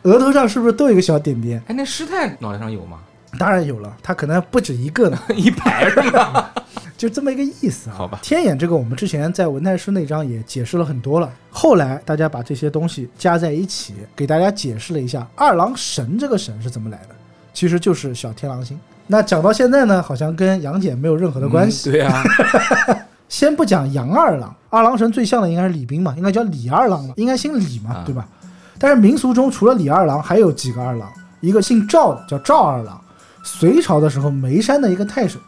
额头上是不是都有一个小点点？哎，那师太脑袋上有吗？当然有了，他可能不止一个呢，一排是吗？就这么一个意思啊。好吧天眼这个我们之前在文太师那章也解释了很多了，后来大家把这些东西加在一起，给大家解释了一下二郎神这个神是怎么来的，其实就是小天狼星。那讲到现在呢，好像跟杨戬没有任何的关系。嗯对啊，先不讲杨二郎，二郎神最像的应该是李冰嘛，应该叫李二郎了，应该姓李嘛，啊对吧？但是民俗中除了李二郎，还有几个二郎，一个姓赵的叫赵二郎，隋朝的时候眉山的一个太守，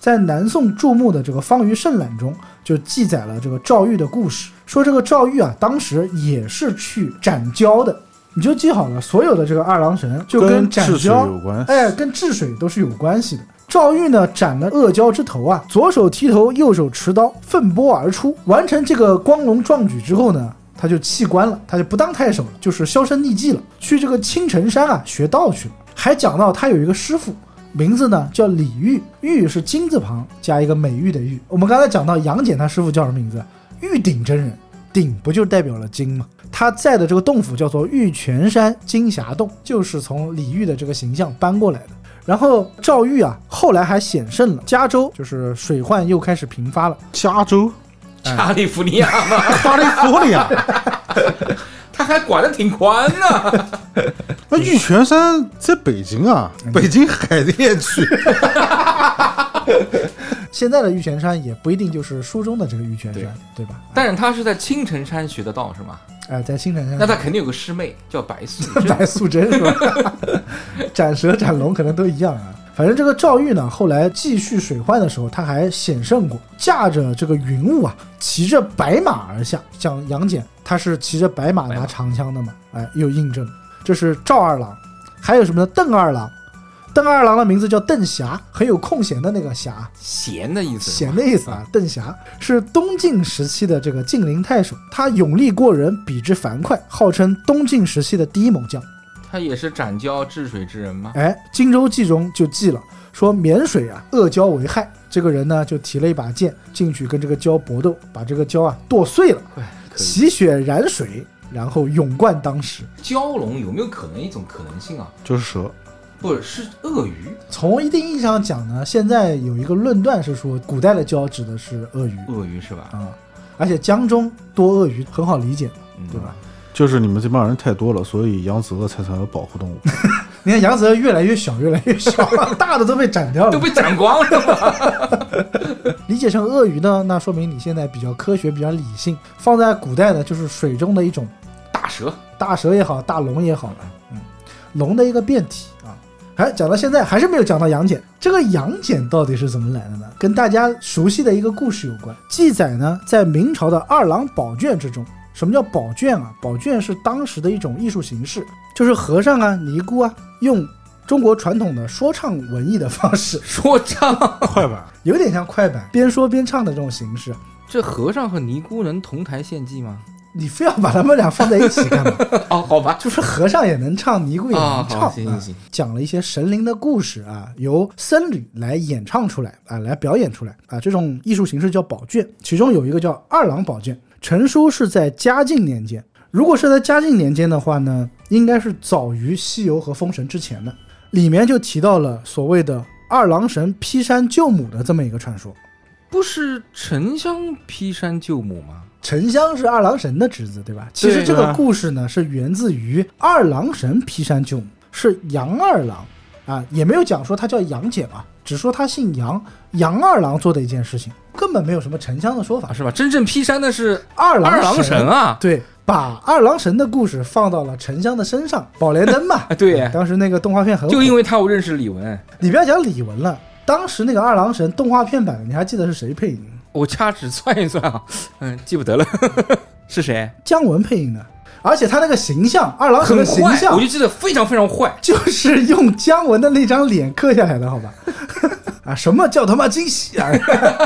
在南宋注目的这个《方舆胜览》中就记载了这个赵玉的故事，说这个赵玉啊，当时也是去斩蛟的。你就记好了，所有的这个二郎神就跟斩蛟有关。哎，跟治水都是有关系的。赵玉呢斩了恶蛟之头啊，左手提头，右手持刀，奋波而出。完成这个光荣壮举之后呢，他就弃官了，他就不当太守了，就是销声匿迹了，去这个青城山啊学道去了。还讲到他有一个师傅，名字呢叫李玉，玉是金字旁加一个美玉的玉。我们刚才讲到杨戬他师傅叫什么名字？玉鼎真人，鼎不就代表了金吗？他在的这个洞府叫做玉泉山金霞洞，就是从李煜的这个形象搬过来的。然后赵玉啊，后来还险胜了加州，就是水患又开始频发了。加州？加利福尼亚嘛，巴利福尼亚，他还管得挺宽呢。那玉泉山在北京啊，北京海淀区。现在的玉泉山也不一定就是书中的这个玉泉山，对吧？但是他是在青城山学的道是吗？哎、在青城山，那他肯定有个师妹叫白素贞。白素贞是吧？斩蛇斩龙可能都一样啊。反正这个赵玉呢，后来继续水患的时候，他还险胜过，驾着这个云雾啊，骑着白马而下。像杨戬，他是骑着白马拿长枪的嘛，哎，又印证了。这是赵二郎，还有什么呢？邓二郎。邓二郎的名字叫邓霞，很有空闲的那个霞，闲的意思闲，的意思啊。邓霞是东晋时期的这个晋陵太守，他勇力过人，比之樊哙，号称东晋时期的第一猛将。他也是斩蛟治水之人吗？哎，《荆州记》中就记了，说沔水啊，恶蛟为害。这个人呢，就提了一把剑进去跟这个蛟搏斗，把这个蛟啊剁碎了，哎，可以。洗血染水，然后勇冠当时。蛟龙有没有可能一种可能性啊？就是蛇，不是，鳄鱼。从一定意义上讲呢，现在有一个论断是说，古代的蛟指的是鳄鱼鳄鱼是吧？啊、而且江中多鳄鱼很好理解，嗯对吧？？就是你们这帮人太多了，所以扬子鳄才成了保护动物。你看扬子鳄越来越小，越来越小，大的都被斩掉了。都被斩光了吗？理解成鳄鱼呢，那说明你现在比较科学、比较理性。放在古代呢，就是水中的一种大蛇，大蛇也好，大龙也好了，嗯，龙的一个变体啊。哎，讲到现在还是没有讲到杨戬。这个杨戬到底是怎么来的呢？跟大家熟悉的一个故事有关。记载呢，在明朝的《二郎宝卷》之中。什么叫宝卷啊？宝卷是当时的一种艺术形式，就是和尚啊、尼姑啊，用中国传统的说唱文艺的方式，说唱。快板，有点像快板，边说边唱的这种形式。这和尚和尼姑能同台献技吗？你非要把他们俩放在一起干嘛？哦，好吧。就是和尚也能唱，尼姑也啊，能唱。好，行行啊行。讲了一些神灵的故事啊，由僧侣来演唱出来啊，来表演出来啊，这种艺术形式叫宝卷，其中有一个叫二郎宝卷，成书是在嘉靖年间。如果是在嘉靖年间的话呢，应该是早于《西游》和《封神》之前的，里面就提到了所谓的二郎神劈山救母的这么一个传说。不是沉香劈山救母吗？沉香是二郎神的侄子，对吧？其实这个故事呢是源自于二郎神劈山救母，是杨二郎啊，也没有讲说他叫杨戬啊，只说他姓杨，杨二郎做的一件事情，根本没有什么沉香的说法啊，。是吧？真正劈山的是二郎二郎神啊！对，把二郎神的故事放到了沉香的身上，宝莲灯嘛 啊，，对，当时那个动画片很火，就因为他我认识李玟，你不要讲李玟了，当时那个二郎神动画片版，你还记得是谁配音？我掐指算一算啊，嗯，记不得了，是谁？姜文配音的，而且他那个形象，二郎神，的形象我就记得非常非常坏。就是用姜文的那张脸刻下来的，好吧？啊，什么叫他妈惊喜啊？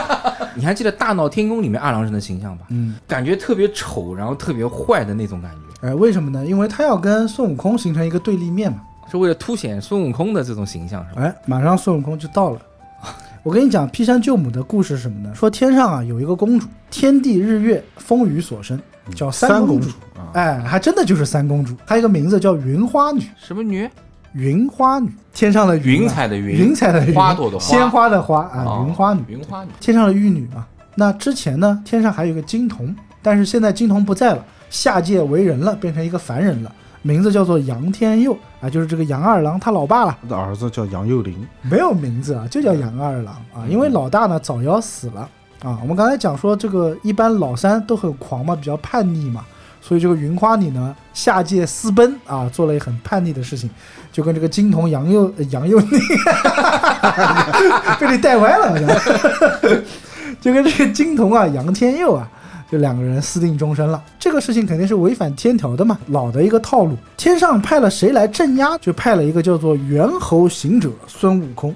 你还记得《大闹天宫》里面二郎神的形象吧？嗯，感觉特别丑，然后特别坏的那种感觉，哎，为什么呢？因为他要跟孙悟空形成一个对立面嘛。是为了凸显孙悟空的这种形象，是吧？哎，马上孙悟空就到了。我跟你讲，劈山救母的故事是什么呢？说天上啊有一个公主，天地日月风雨所生，叫公三公主啊，哎，还真的就是三公主，还有一个名字叫云花女。什么女？云花女，天上的云啊云彩的云云彩的云，花朵的花鲜花的花啊，哦云花女，云花女。天上的玉女嘛。那之前呢，天上还有一个金童，但是现在金童不在了，下界为人了，变成一个凡人了，名字叫做杨天佑啊，就是这个杨二郎他老爸了，他的儿子叫杨佑林，没有名字啊，就叫杨二郎啊，因为老大呢早夭死了啊。我们刚才讲说这个一般老三都很狂嘛，比较叛逆嘛，所以这个云花女呢下界私奔啊，做了很叛逆的事情，就跟这个金童杨佑呃杨佑宁被你带歪了，好像 就跟这个金童啊杨天佑啊。就两个人私定终身了，这个事情肯定是违反天条的嘛，老的一个套路。天上派了谁来镇压？就派了一个叫做猿猴行者孙悟空。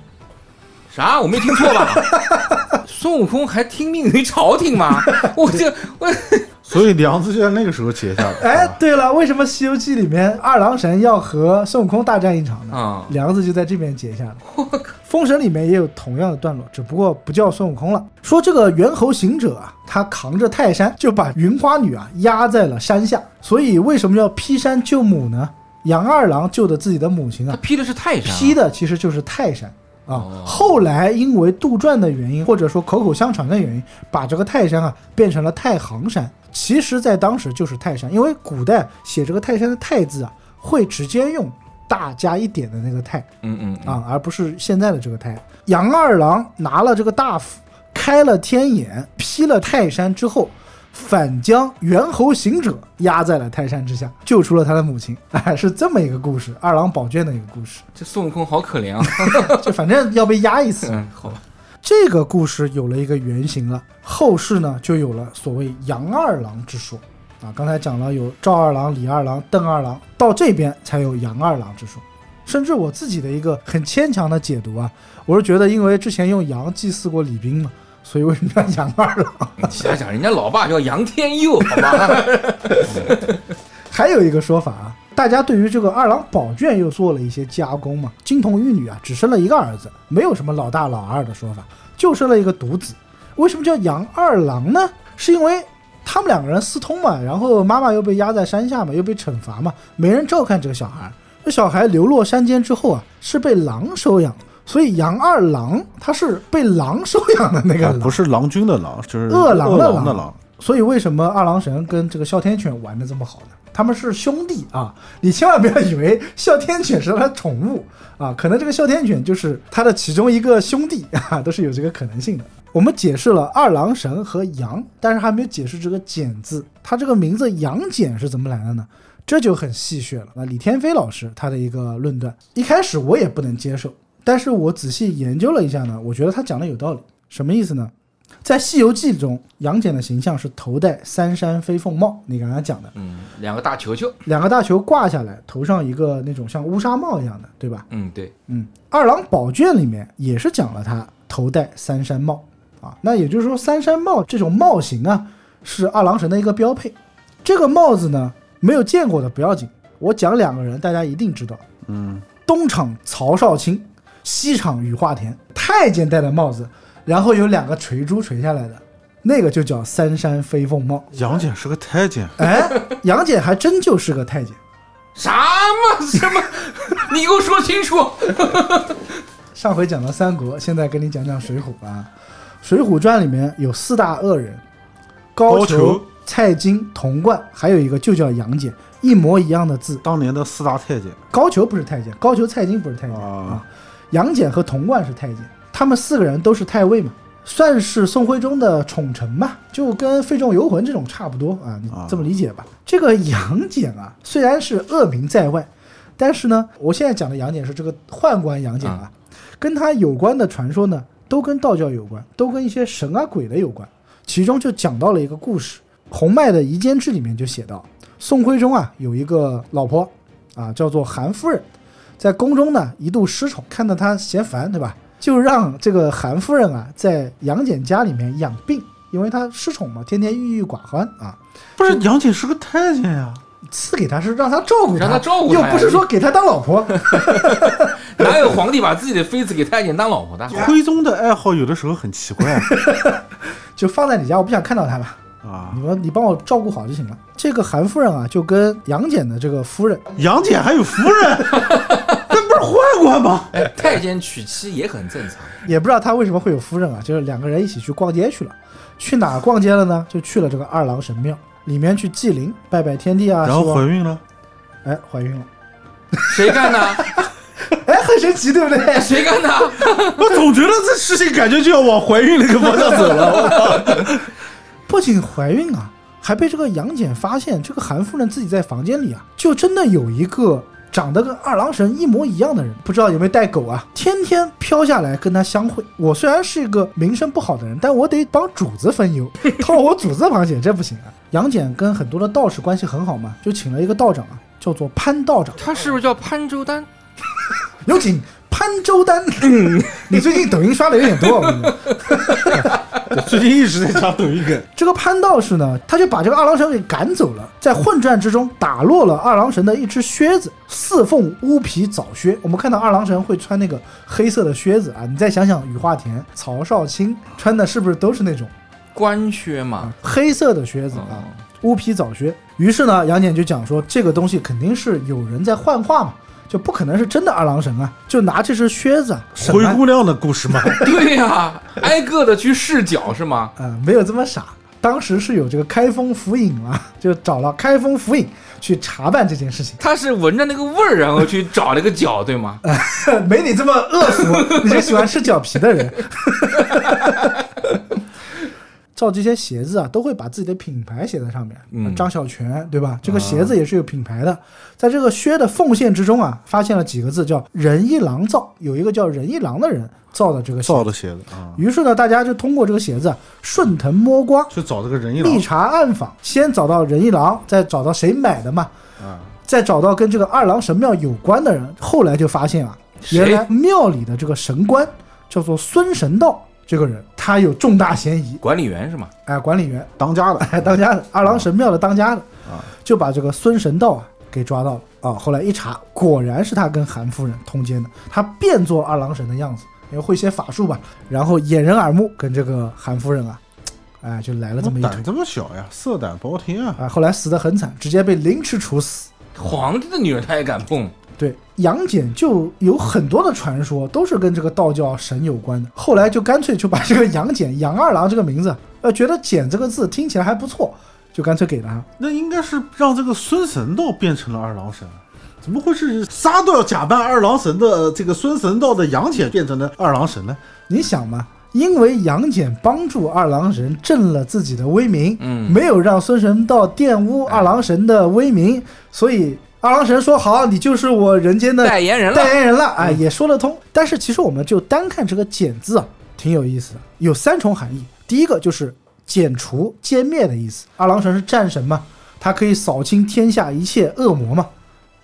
啥？我没听错吧？孙悟空还听命于朝廷吗？我这我所以梁子就在那个时候结下的。哎啊，对了，为什么《西游记》里面二郎神要和孙悟空大战一场呢？啊，梁子就在这边结下的。封神里面也有同样的段落，只不过不叫孙悟空了。说这个猿猴行者啊，他扛着泰山就把云花女啊压在了山下，所以为什么要劈山救母呢？杨二郎救的自己的母亲啊，他劈的是泰山啊，劈的其实就是泰山啊哦。后来因为杜撰的原因，或者说口口相传的原因，把这个泰山啊变成了太行山。其实，在当时就是泰山，因为古代写这个泰山的“泰”字啊，会直接用大加一点的那个“泰嗯嗯”嗯，啊，而不是现在的这个“泰”。杨二郎拿了这个大斧，开了天眼，劈了泰山之后。反将猿猴行者压在了泰山之下，救出了他的母亲，哎，是这么一个故事，二郎宝卷的一个故事。这孙悟空好可怜啊。就反正要被压一次。嗯，好吧。这个故事有了一个原型了，后世呢就有了所谓杨二郎之说啊。刚才讲了有赵二郎、李二郎、邓二郎，到这边才有杨二郎之说。甚至我自己的一个很牵强的解读啊，我是觉得因为之前用杨祭祀过李冰嘛，所以为什么叫杨二郎？你想想，人家老爸叫杨天佑，好吧？还有一个说法啊，大家对于这个二郎宝卷又做了一些加工嘛。金童玉女啊，只生了一个儿子，没有什么老大老二的说法，就生了一个独子。为什么叫杨二郎呢？是因为他们两个人私通嘛，然后妈妈又被压在山下嘛，又被惩罚嘛，没人照看这个小孩。这小孩流落山间之后啊，是被狼收养，所以杨二郎他是被狼收养的那个狼，啊不是郎君的狼，就是恶狼的狼狼的狼。所以为什么二郎神跟这个哮天犬玩的这么好呢？他们是兄弟啊！你千万不要以为哮天犬是他宠物啊，可能这个哮天犬就是他的其中一个兄弟 啊，都是有这个可能性的。我们解释了二郎神和杨，但是还没有解释这个简字，他这个名字杨戬是怎么来的呢？这就很戏谑了。那李天飞老师他的一个论断，一开始我也不能接受，但是我仔细研究了一下呢，我觉得他讲的有道理。什么意思呢？在《西游记》中，杨戬的形象是头戴三山飞凤帽，你刚才讲的，嗯，两个大球球。两个大球挂下来，头上一个那种像乌纱帽一样的，对吧？嗯，对，嗯，二郎宝卷里面也是讲了他头戴三山帽啊，那也就是说三山帽这种帽型啊，是二郎神的一个标配。这个帽子呢，没有见过的不要紧，我讲两个人，大家一定知道。嗯，东厂曹少卿，西厂雨化田，太监戴的帽子，然后有两个垂珠垂下来的，那个就叫三山飞凤帽。杨戬是个太监，哎，杨戬还真就是个太监什么什么？你给我说清楚。上回讲到三国，现在跟你讲讲水浒啊。《水浒传》里面有四大恶人，高俅高、蔡京、童贯，还有一个就叫杨戬，一模一样的字。当年的四大太监高俅不是太监，高俅、蔡京不是太监啊啊，杨戬和童贯是太监，他们四个人都是太尉嘛，算是宋徽宗的宠臣吧，就跟费仲游魂这种差不多啊，你啊这么理解吧。这个杨戬啊，虽然是恶名在外，但是呢，我现在讲的杨戬是这个宦官杨戬啊，跟他有关的传说呢，都跟道教有关，都跟一些神啊鬼的有关。其中就讲到了一个故事，洪迈的《夷坚志》里面就写到，宋徽宗啊有一个老婆啊，叫做韩夫人，在宫中呢一度失宠，看到她嫌烦，对吧？就让这个韩夫人啊在杨戬家里面养病，因为她失宠嘛，天天郁郁寡欢啊。不是杨戬是个太监呀，赐给他是让他照顾让他照顾又不是说给他当老婆。哪有皇帝把自己的妃子给太监当老婆的？徽宗的爱好有的时候很奇怪 就放在你家，我不想看到他了。啊你。们你帮我照顾好就行了。这个韩夫人啊，就跟杨戬的这个夫人，杨戬还有夫人，宦官吗？哎，太监娶妻也很正常。也不知道他为什么会有夫人啊，就是两个人一起去逛街去了。去哪儿逛街了呢？就去了这个二郎神庙里面去祭灵，拜拜天地啊。然后怀孕了，哎，怀孕了，谁干的？哎，很神奇，对不对？谁干的？我总觉得这事情感觉就要往怀孕那个方向走了。我靠！不仅怀孕啊，还被这个杨戬发现，这个韩夫人自己在房间里啊，就真的有一个长得跟二郎神一模一样的人，不知道有没有带狗啊，天天飘下来跟他相会。我虽然是一个名声不好的人，但我得帮主子分忧，套我主子螃蟹这不行啊。杨戬跟很多的道士关系很好嘛，就请了一个道长啊，叫做潘道长。他是不是叫潘周丹？有请潘周丹。你最近抖音刷的有点多，我跟你讲。最近一直在刷抖音梗，这个潘道士呢，他就把这个二郎神给赶走了，在混战之中打落了二郎神的一只靴子，四凤乌皮早靴。我们看到二郎神会穿那个黑色的靴子啊，你再想想羽化田、曹少卿穿的是不是都是那种官靴嘛啊。黑色的靴子啊哦？乌皮早靴。于是呢，杨戬就讲说，这个东西肯定是有人在幻化嘛，就不可能是真的二郎神啊，就拿这只靴子灰姑娘的故事吗？对呀、挨个的去试脚是吗？嗯、没有这么傻。当时是有这个开封府尹嘛，就找了开封府尹去查办这件事情。他是闻着那个味儿，然后去找那个脚，对吗？没你这么恶俗，你是喜欢吃脚皮的人。照这些鞋子啊，都会把自己的品牌写在上面。嗯张小泉对吧？这个鞋子也是有品牌的。在这个靴的缝线之中啊，发现了几个字，叫“仁一郎造”，有一个叫仁一郎的人造的这个鞋子。造的鞋子啊，于是呢，大家就通过这个鞋子啊顺藤摸瓜，去找这个人一郎密查暗访，先找到仁一郎，再找到谁买的嘛，啊，再找到跟这个二郎神庙有关的人。后来就发现啊，原来庙里的这个神官叫做孙神道，这个人他有重大嫌疑。管理员是吗？哎，管理员，当家的哎，当家的二郎神庙的当家的，啊，就把这个孙神道啊给抓到了啊。后来一查，果然是他跟韩夫人通奸的，他变作二郎神的样子，因为会些法术吧，然后掩人耳目，跟这个韩夫人啊，哎，就来了这么一腿胆这么小呀，色胆包天啊！啊。后来死得很惨，直接被凌迟处死。皇帝的女人他也敢碰？对，杨戬就有很多的传说，都是跟这个道教神有关的。后来就干脆就把这个杨戬、杨二郎这个名字，呃，觉得“戬”这个字听起来还不错，就干脆给了他。那应该是让这个孙神道变成了二郎神，怎么会是仨都要假扮二郎神的这个孙神道的杨戬变成了二郎神呢？你想嘛，因为杨戬帮助二郎神正了自己的威名，嗯没有让孙神道玷污二郎神的威名，所以二郎神说好，你就是我人间的代言人了代言人了，哎，也说得通。但是其实我们就单看这个“减”字啊，挺有意思的，有三重含义。第一个就是剪除、歼灭的意思，二郎神是战神嘛，他可以扫清天下一切恶魔嘛，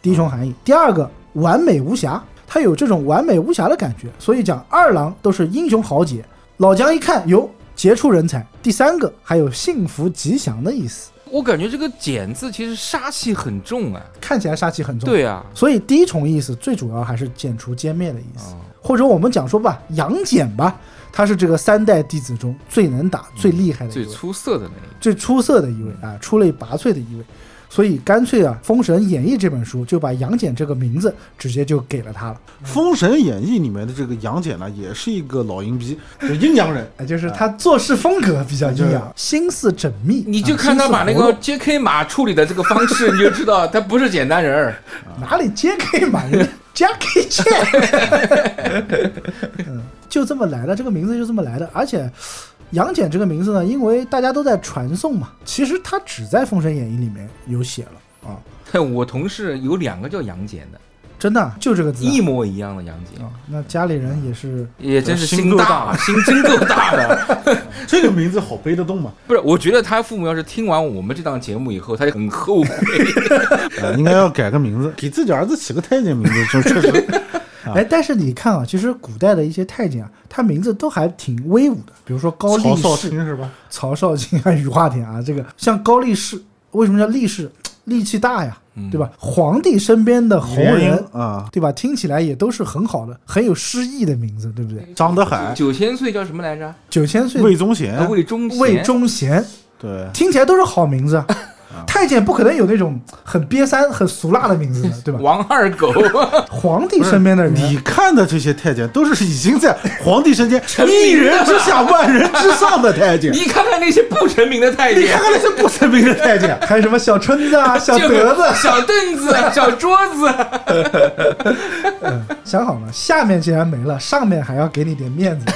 第一重含义。第二个，完美无瑕，他有这种完美无瑕的感觉，所以讲二郎都是英雄豪杰。老姜一看，哟，杰出人才。第三个，还有幸福吉祥的意思，我感觉这个“简”字其实杀气很重啊。看起来杀气很重。对啊，所以第一重意思最主要还是剪除歼灭的意思，哦或者我们讲说吧，杨戬吧，他是这个三代弟子中最能打、最厉害的一最、出色的那一位最出色的一位啊，出类拔萃的一位。所以干脆啊，《封神演义》这本书就把杨戬这个名字直接就给了他了。《封神演义》里面的这个杨戬呢，也是一个老阴逼，就阴阳人。哎，就是他做事风格比较阴阳，心思缜密。你就啊看他把那个 J.K. 码处理的这个方式，你就知道他不是简单人儿。哪里 J.K. 嘛，人家 J.K. 切，嗯，就这么来的，这个名字就这么来的。而且杨戬这个名字呢，因为大家都在传颂嘛，其实他只在《封神演义》里面有写了啊，我同事有两个叫杨戬的，真的啊就这个字啊、一模一样的杨戬，啊那家里人也是也真是心够大，心真够大的。这个名字好背得动吗？不是，我觉得他父母要是听完我们这档节目以后，他就很后悔。啊，应该要改个名字，给自己儿子起个太监名字，就确实。啊哎，但是你看啊，其实古代的一些太监啊，他名字都还挺威武的，比如说高力曹少士、卿是吧？曹少卿啊、羽化田啊，这个像高力士，为什么叫力士？力气大呀，对吧？皇帝身边的红人，啊，对吧？听起来也都是很好的，很有诗意的名字，对不对？张德海、九千岁叫什么来着？九千岁魏忠贤呃，魏忠贤。魏忠贤，对，听起来都是好名字啊。太监不可能有那种很瘪三、很俗辣的名字的，对吧？王二狗，皇帝身边的人，你看的这些太监都是已经在皇帝身边 一人之下万人之上的太监。你看看那些不成名的太监。你看，看那些不成名的太监，还有什么小春子啊、小德子，小凳子、小桌子，想好了，下面既然没了，上面还要给你点面子，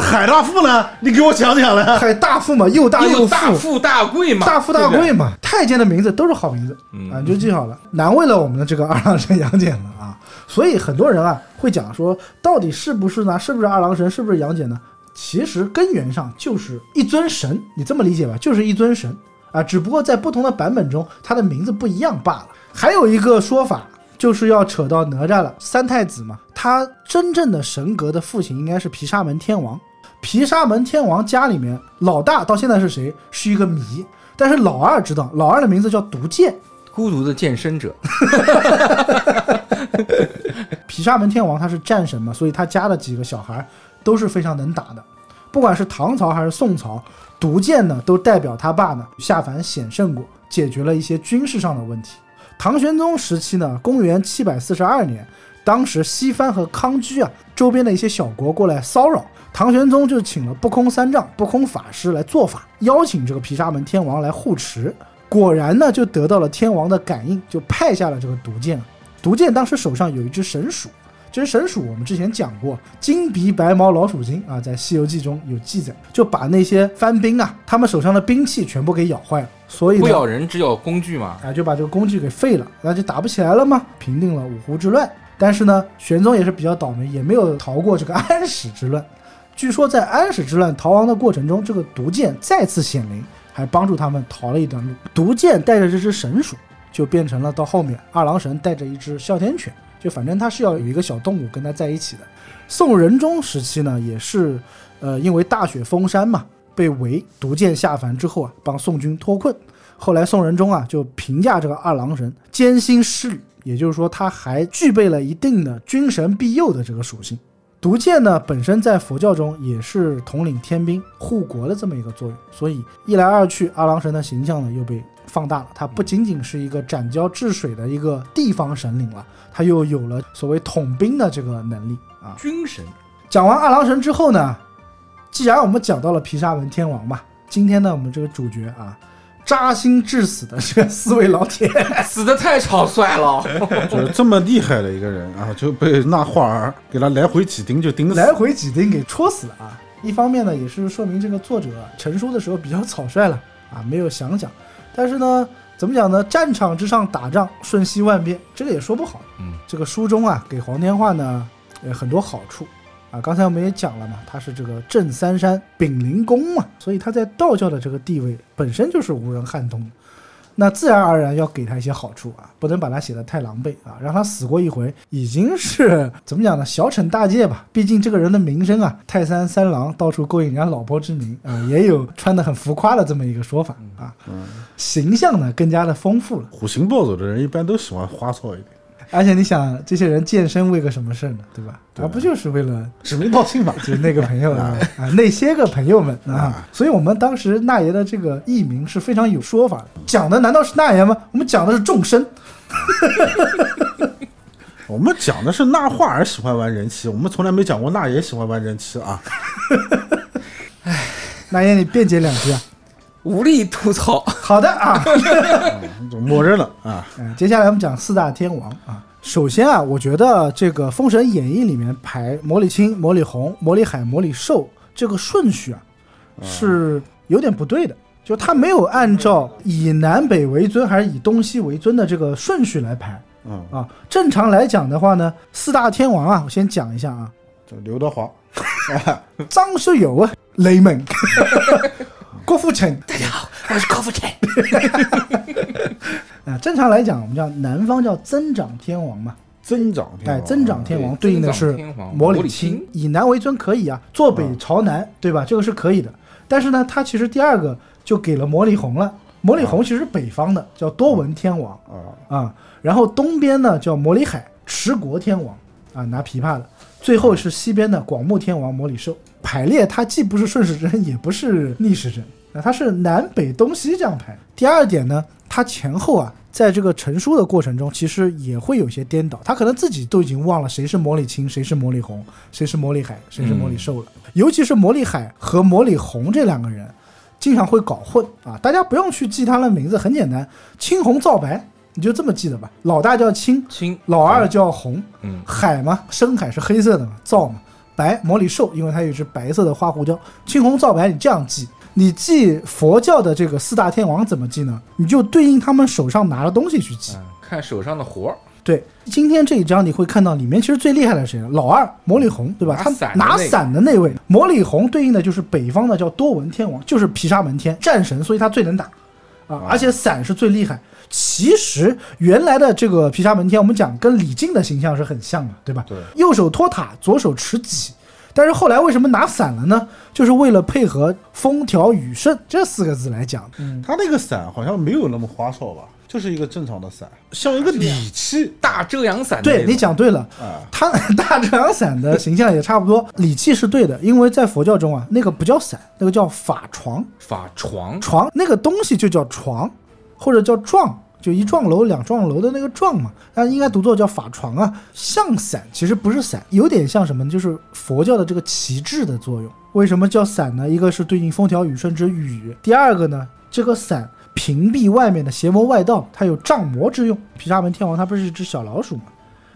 海大富呢？你给我讲讲来。海大富嘛，又大又富，大富大贵嘛，大富大对不对。贵嘛。太监的名字都是好名字嗯啊，你就记好了，难为了我们的这个 二郎神杨戬了啊。所以很多人啊会讲说，到底是不是呢？是不是二郎神？是不是杨戬呢？其实根源上就是一尊神，你这么理解吧，就是一尊神啊，只不过在不同的版本中，他的名字不一样罢了。还有一个说法。就是要扯到哪吒了，三太子嘛，他真正的神格的父亲应该是毗沙门天王。毗沙门天王家里面老大到现在是谁是一个谜，但是老二知道，老二的名字叫毒剑。孤独的健身者，毗沙门天王他是战神嘛，所以他家的几个小孩都是非常能打的，不管是唐朝还是宋朝，毒剑呢都代表他爸呢下凡显圣过，解决了一些军事上的问题。唐玄宗时期呢，公元七百四十二年，当时西藩和康居啊周边的一些小国过来骚扰，唐玄宗就请了不空三藏、不空法师来做法，邀请这个毗沙门天王来护持。果然呢，就得到了天王的感应，就派下了这个毒箭。毒箭当时手上有一只神鼠，这只神鼠我们之前讲过，金鼻白毛老鼠精啊，在《西游记》中有记载，就把那些番兵啊，他们手上的兵器全部给咬坏了，所以呢不咬人只咬工具嘛。啊，就把这个工具给废了，那就打不起来了嘛，平定了五胡之乱。但是呢，玄宗也是比较倒霉，也没有逃过这个安史之乱。据说在安史之乱逃亡的过程中，这个毒箭再次显灵，还帮助他们逃了一段路。毒箭带着这只神鼠，就变成了到后面二郎神带着一只哮天犬，就反正他是要有一个小动物跟他在一起的。宋仁宗时期呢，也是呃因为大雪封山嘛，被围，毒箭下凡之后啊，帮宋军脱困。后来宋仁宗啊就评价这个二郎神艰辛施礼，也就是说他还具备了一定的君神庇佑的这个属性。毒箭呢本身在佛教中也是统领天兵护国的这么一个作用，所以一来二去，二郎神的形象呢又被放大了。他不仅仅是一个斩蛟治水的一个地方神灵了，他又有了所谓统兵的这个能力啊。军神，讲完二郎神之后呢，既然我们讲到了毗沙门天王嘛，今天呢我们这个主角啊，扎心致死的这四位老铁，死的太草率了。就 是这么厉害的一个人啊，就被那画儿给他来回几钉就钉死。来回几钉给戳死了啊！一方面呢，也是说明这个作者成书的时候比较草率了啊，没有想讲。但是呢，怎么讲呢？战场之上打仗瞬息万变，这个也说不好。嗯，这个书中啊，给黄天化呢，呃，很多好处啊。刚才我们也讲了嘛，他是这个镇三山丙灵公嘛，所以他在道教的这个地位本身就是无人撼动的。那自然而然要给他一些好处啊，不能把他写的太狼狈啊，让他死过一回，已经是怎么讲呢？小惩大戒吧。毕竟这个人的名声啊，泰山三郎到处勾引人家老婆之名啊，也有穿的很浮夸的这么一个说法啊。形象呢更加的丰富了。虎行暴走的人一般都喜欢花哨一点。而且你想，这些人健身为个什么事呢？对吧？对而不就是为了指名道姓嘛。就是那个朋友啊 啊，那些个朋友们啊，所以我们当时那爷的这个艺名是非常有说法的，讲的难道是那爷吗？我们讲的是众生。我们讲的是那画儿喜欢玩人妻，我们从来没讲过那爷喜欢玩人妻啊。那爷，你辩解两句啊。无力吐槽。好的啊，就默认了啊。嗯，接下来我们讲四大天王啊。首先啊，我觉得这个《封神演义》里面排魔力青、魔力红、魔力海、魔力寿这个顺序啊，是有点不对的。就他没有按照以南北为尊还是以东西为尊的这个顺序来排嗯，啊。正常来讲的话呢，四大天王啊，我先讲一下啊，这刘德华，张学友啊，雷蒙，郭富城，大家好，我是郭富城。啊，正常来讲，我们叫南方叫增长天王嘛，增长天哎，王增长天王对应的是魔魔礼礼青青，以南为尊可以啊，坐北朝南，对吧？这个是可以的。但是呢，他其实第二个就给了魔礼红了。魔礼红其实是北方的，叫多闻天王啊，啊，然后东边呢叫魔里海，持国天王啊，拿琵琶的。最后是西边的广目天王魔礼寿。排列它既不是顺时针，也不是逆时针，那它是南北东西这样排。第二点呢，它前后啊，在这个成书的过程中，其实也会有些颠倒，他可能自己都已经忘了谁是魔礼青，谁是魔礼红，谁是魔礼海，谁是魔礼寿了。尤其是魔礼海和魔礼红这两个人，经常会搞混啊。大家不用去记他的名字，很简单，青红皂白，你就这么记得吧。老大叫青，青老二叫红，嗯海嘛，深海是黑色的嘛，皂嘛，白魔里寿，因为它有一只白色的花胡椒，青红皂白，你这样记。你记佛教的这个四大天王怎么记呢？你就对应他们手上拿的东西去记。嗯，看手上的活儿，对，今天这一章你会看到里面其实最厉害的是谁？老二魔里红，对吧？他拿伞的那个伞的那位魔里红对应的就是北方的叫多闻天王，就是毗沙门天战神，所以他最能打啊，而且伞是最厉害。其实原来的这个皮沙门天，我们讲跟李靖的形象是很像的，对吧？对右手托塔，左手持戟。但是后来为什么拿伞了呢？就是为了配合“风调雨顺”这四个字来讲。嗯，他那个伞好像没有那么花哨吧，就是一个正常的伞，像一个礼器大遮阳伞。对你讲对了。啊。它 大遮阳伞的形象也差不多，礼器是对的，因为在佛教中啊，那个不叫伞，那个叫法床，法床，床那个东西就叫床，或者叫幢，就一幢楼、两幢楼的那个幢嘛，但应该读作叫法床啊。像伞其实不是伞，有点像什么呢？就是佛教的这个旗帜的作用。为什么叫伞呢？一个是对应风调雨顺之雨，第二个呢，这个伞屏蔽外面的邪魔外道，它有障魔之用。毗沙门天王他不是一只小老鼠吗？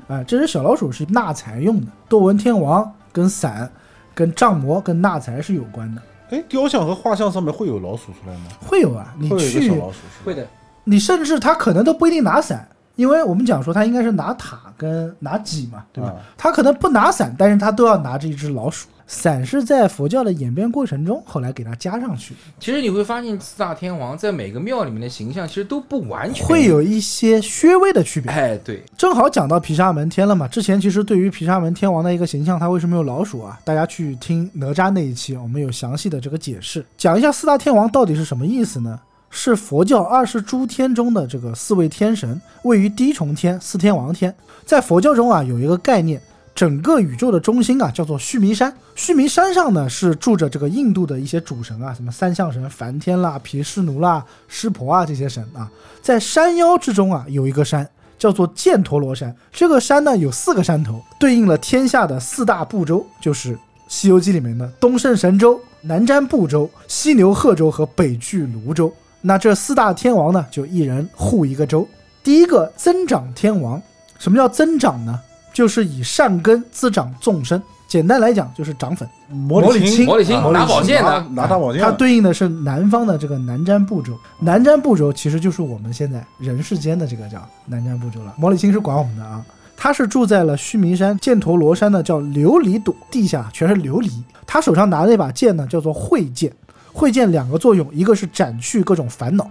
啊，这只小老鼠是纳财用的。多闻天王跟伞、跟障魔、跟纳财是有关的。哎，雕像和画像上面会有老鼠出来吗？会有啊，你会有一个去小老鼠会的。你甚至他可能都不一定拿伞，因为我们讲说他应该是拿塔跟拿戟嘛，对吧？啊他可能不拿伞，但是他都要拿着一只老鼠。伞是在佛教的演变过程中后来给它加上去，其实你会发现，四大天王在每个庙里面的形象其实都不完全会。有一些稍微的区别。哎，对，正好讲到毗沙门天了嘛，之前其实对于毗沙门天王的一个形象，他为什么有老鼠啊？大家去听哪吒那一期，我们有详细的这个解释。讲一下四大天王到底是什么意思呢？是佛教二十诸天中的这个四位天神，位于第一重天四天王天。在佛教中啊，有一个概念，整个宇宙的中心啊，叫做须弥山。须弥山上呢，是住着这个印度的一些主神啊，什么三相神、梵天啦、毗湿奴啦、湿婆啊这些神啊。在山腰之中啊，有一个山。叫做犍陀罗山。这个山呢有四个山头，对应了天下的四大部洲，就是《西游记》里面的东胜神州、南瞻部洲、西牛贺州和北俱泸州。那这四大天王呢，就一人护一个州。第一个增长天王，什么叫增长呢？就是以善根滋长众生。简单来讲，就是长粉。魔青魔礼青魔礼青啊拿宝剑拿的，拿大宝剑，它对应的是南方的这个南瞻部洲，南瞻部洲其实就是我们现在人世间的这个叫南瞻部洲了。魔里青是管我们的啊，他是住在了须弥山犍陀罗山的叫琉璃朵，地下全是琉璃。他手上拿的那把剑呢，叫做慧剑。慧剑两个作用，一个是斩去各种烦恼，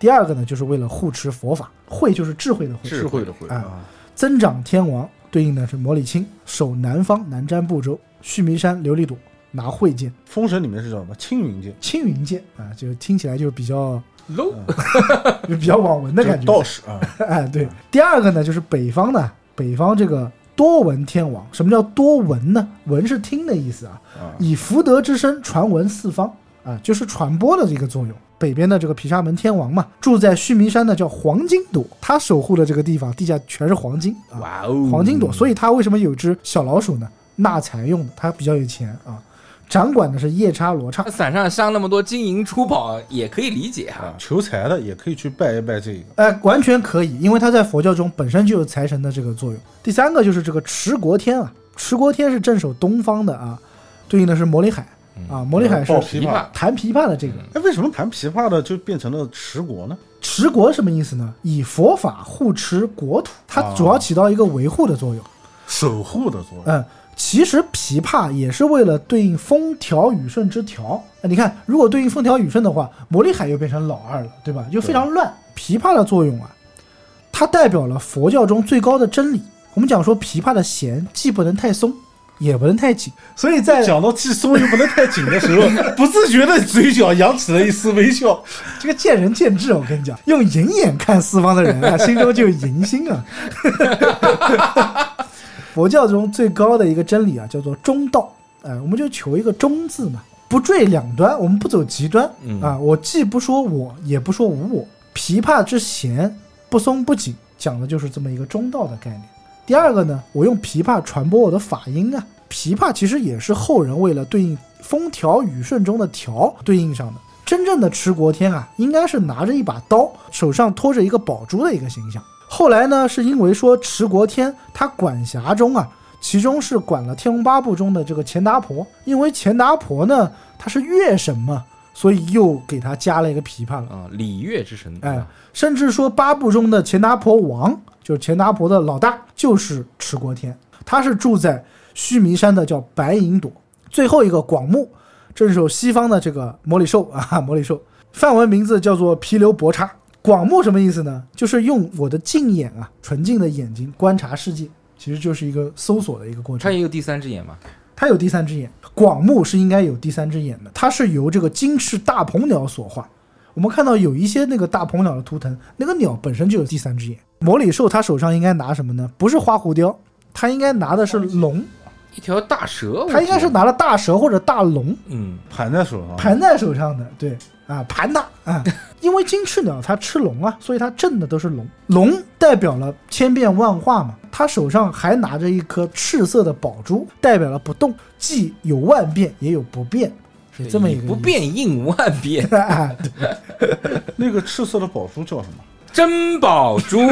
第二个呢就是为了护持佛法。慧就是智慧的慧，智慧的慧啊啊，增长天王对应的是魔礼青，守南方南瞻部洲，须弥山琉璃朵拿慧剑。封神里面是叫什么？青云剑。青云剑啊，就听起来就比较喽，就比较网文的感觉。道士啊，哎，对。第二个呢，就是北方呢北方这个多闻天王。什么叫多闻呢？闻是听的意思啊，以福德之声传闻四方啊，就是传播的这个作用。北边的这个毗沙门天王嘛，住在须弥山的叫黄金朵，他守护的这个地方地下全是黄金啊，哇哦，黄金朵，所以他为什么有只小老鼠呢？纳财用的，他比较有钱啊。掌管的是夜叉罗刹，伞上镶那么多金银珠宝，也可以理解哈。求财的也可以去拜一拜这个。哎，完全可以，因为他在佛教中本身就有财神的这个作用。第三个就是这个持国天啊，持国天是镇守东方的啊，对应的是摩里海啊，摩里海是琵琶，弹琵琶的这个。哎，为什么弹琵琶的就变成了持国呢？持国什么意思呢？以佛法护持国土，它主要起到一个维护的作用。守护的作用。嗯，其实琵琶也是为了对应风调雨顺之调。那你看，如果对应风调雨顺的话，摩里海又变成老二了，对吧？就非常乱。琵琶的作用啊，它代表了佛教中最高的真理。我们讲说，琵琶的弦既不能太松，也不能太紧，所以在讲到既松又不能太紧的时候，不自觉的嘴角扬起了一丝微笑。这个见仁见智，我跟你讲，用银眼看四方的人啊，心中就有银心啊。佛教中最高的一个真理啊，叫做中道。哎、我们就求一个中字嘛，不坠两端，我们不走极端、嗯啊。我既不说我，也不说无我。琵琶之弦不松不紧，讲的就是这么一个中道的概念。第二个呢，我用琵琶传播我的法音啊。琵琶其实也是后人为了对应风调雨顺中的调对应上的。真正的持国天啊，应该是拿着一把刀，手上托着一个宝珠的一个形象。后来呢，是因为说持国天他管辖中啊，其中是管了《天龙八部》中的这个钱达婆，因为钱达婆呢她是月神嘛，所以又给他加了一个琵琶了。啊，礼乐之神，对哎？，甚至说八部中的钱达婆王，就是钱达婆的老大，就是持国天，他是住在须弥山的叫白银朵。最后一个广目，镇守西方的这个魔里兽啊，魔里兽，梵文名字叫做毗留博叉。广目什么意思呢？就是用我的净眼啊，纯净的眼睛观察世界，其实就是一个搜索的一个过程。他也有第三只眼嘛？他有第三只眼，广目是应该有第三只眼的，它是由这个金翅大鹏鸟所化。我们看到有一些那个大鹏鸟的图腾，那个鸟本身就有第三只眼。魔里兽它手上应该拿什么呢？不是花狐雕，它应该拿的是龙，一条大蛇，它应该是拿了大蛇或者大龙嗯，盘在手上，盘在手上的。对啊，盘它啊，因为金翅鸟它吃龙啊，所以它镇的都是龙。龙代表了千变万化嘛，它手上还拿着一颗赤色的宝珠，代表了不动，既有万变也有不变，是这么一个不变应万变，那个赤色的宝珠叫什么？珍宝珠，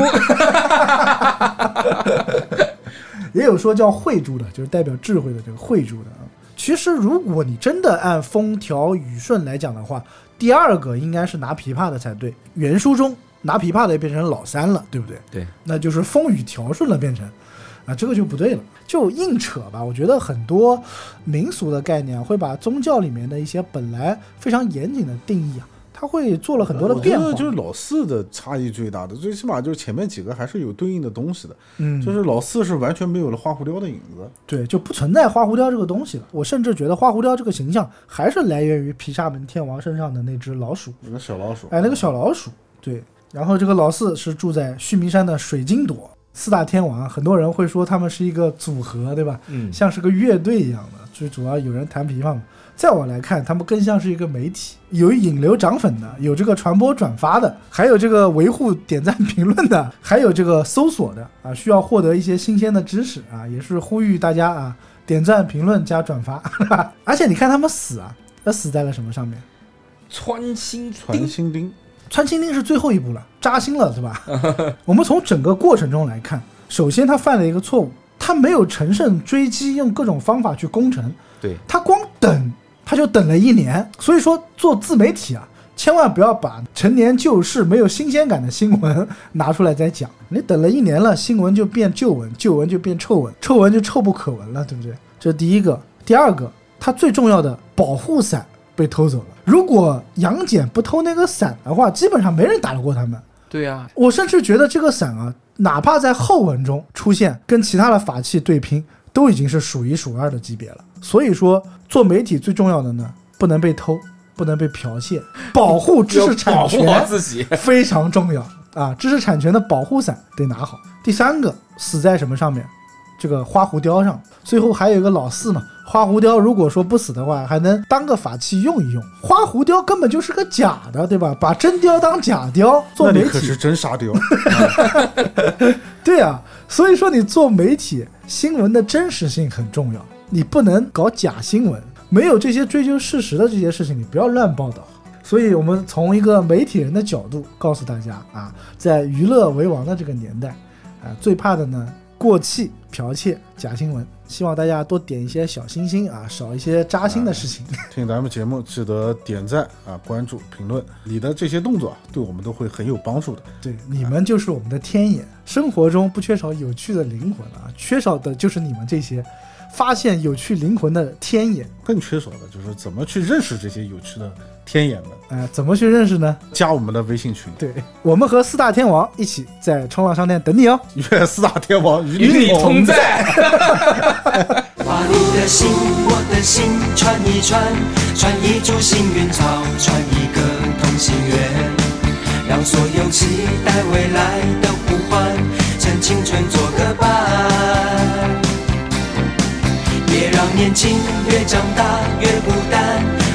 也有说叫慧珠的，就是代表智慧的这个慧珠的啊。其实，如果你真的按风调雨顺来讲的话，第二个应该是拿琵琶的才对。原书中拿琵琶的变成老三了，对不对？对，那就是风雨调顺了，变成啊，这个就不对了，就硬扯吧。我觉得很多民俗的概念啊会把宗教里面的一些本来非常严谨的定义啊，它会做了很多的变化我觉。得就是老四的差异最大的，最起码就是前面几个还是有对应的东西的，嗯，就是老四是完全没有了花狐雕的影子。对，就不存在花狐雕这个东西了。我甚至觉得花狐雕这个形象还是来源于毗沙门天王身上的那只老鼠，那个小老鼠，哎，那个小老鼠。对，然后这个老四是住在须弥山的水晶朵。四大天王，很多人会说他们是一个组合，对吧？嗯，像是个乐队一样的，最主要有人弹琵琶嘛。在我来看，他们更像是一个媒体，有引流涨粉的，有这个传播转发的，还有这个维护点赞评论的，还有这个搜索的啊，需要获得一些新鲜的知识啊，也是呼吁大家啊点赞、评论加转发。而且你看他们死啊，那死在了什么上面？穿心钉，穿，心钉，穿青钉是最后一步了，扎心了，对吧？我们从整个过程中来看，首先他犯了一个错误，他没有乘胜追击，用各种方法去攻城，对，他光等他就等了一年。所以说，做自媒体啊，千万不要把陈年旧事、没有新鲜感的新闻拿出来再讲。你等了一年了，新闻就变旧闻，旧闻就变臭闻，臭闻就臭不可闻了，对不对？这是第一个。第二个，他最重要的保护伞被偷走了。如果杨戬不偷那个伞的话，基本上没人打得过他们。对啊呀，我甚至觉得这个伞啊，哪怕在后文中出现，跟其他的法器对拼，都已经是数一数二的级别了。所以说，做媒体最重要的呢，不能被偷，不能被剽窃，保护知识产 保护好权自己。非常重要啊！知识产权的保护伞得拿好。第三个，死在什么上面？这个花狐雕上。最后还有一个老四嘛，花狐雕如果说不死的话，还能当个法器用一用。花狐雕根本就是个假的，对吧？把真雕当假雕，做媒体那你可是真沙雕。对啊，所以说你做媒体，新闻的真实性很重要，你不能搞假新闻。没有这些追究事实的这些事情，你不要乱报道。所以，我们从一个媒体人的角度告诉大家啊，在娱乐为王的这个年代，啊，最怕的呢，过气、剽窃、假新闻。希望大家多点一些小心心啊，少一些扎心的事情。听咱们节目记得点赞啊、关注、评论，你的这些动作啊对我们都会很有帮助的。对，你们就是我们的天眼，生活中不缺少有趣的灵魂啊，缺少的就是你们这些发现有趣灵魂的天眼。更缺少的就是怎么去认识这些有趣的天眼们，哎、怎么去认识呢？加我们的微信群，对我们和四大天王一起在冲浪商店等你哦。愿四大天王与与你同在。把你的心，我的心串一串，串一株幸运草，串一个同心圆，让所有期待未来的呼唤，趁青春做个伴。别让年轻越长大越孤单，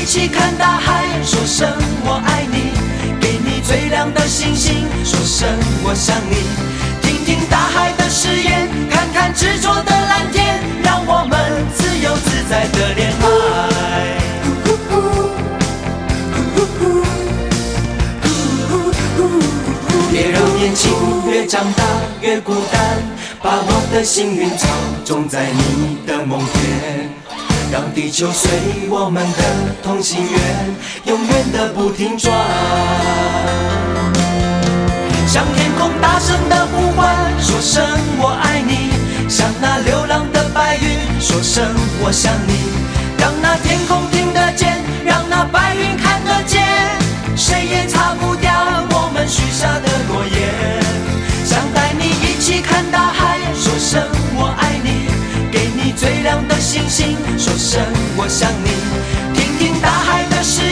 一起看大海，说声我爱你；给你最亮的星星，说声我想你。听听大海的誓言，看看执着的蓝天，让我们自由自在的恋爱。别让年轻越长大越孤单，把我的幸运草种在你的梦田，让地球随我们的同心圆，永远的不停转。向天空大声的呼唤，说声我爱你；向那流浪的白云说声我想你。让那天空听得见，让那白云看得见，谁也擦不掉我们许下的诺言。想带你一起看大海，说声我爱你；给你最亮的星星，我想你。听听大海的誓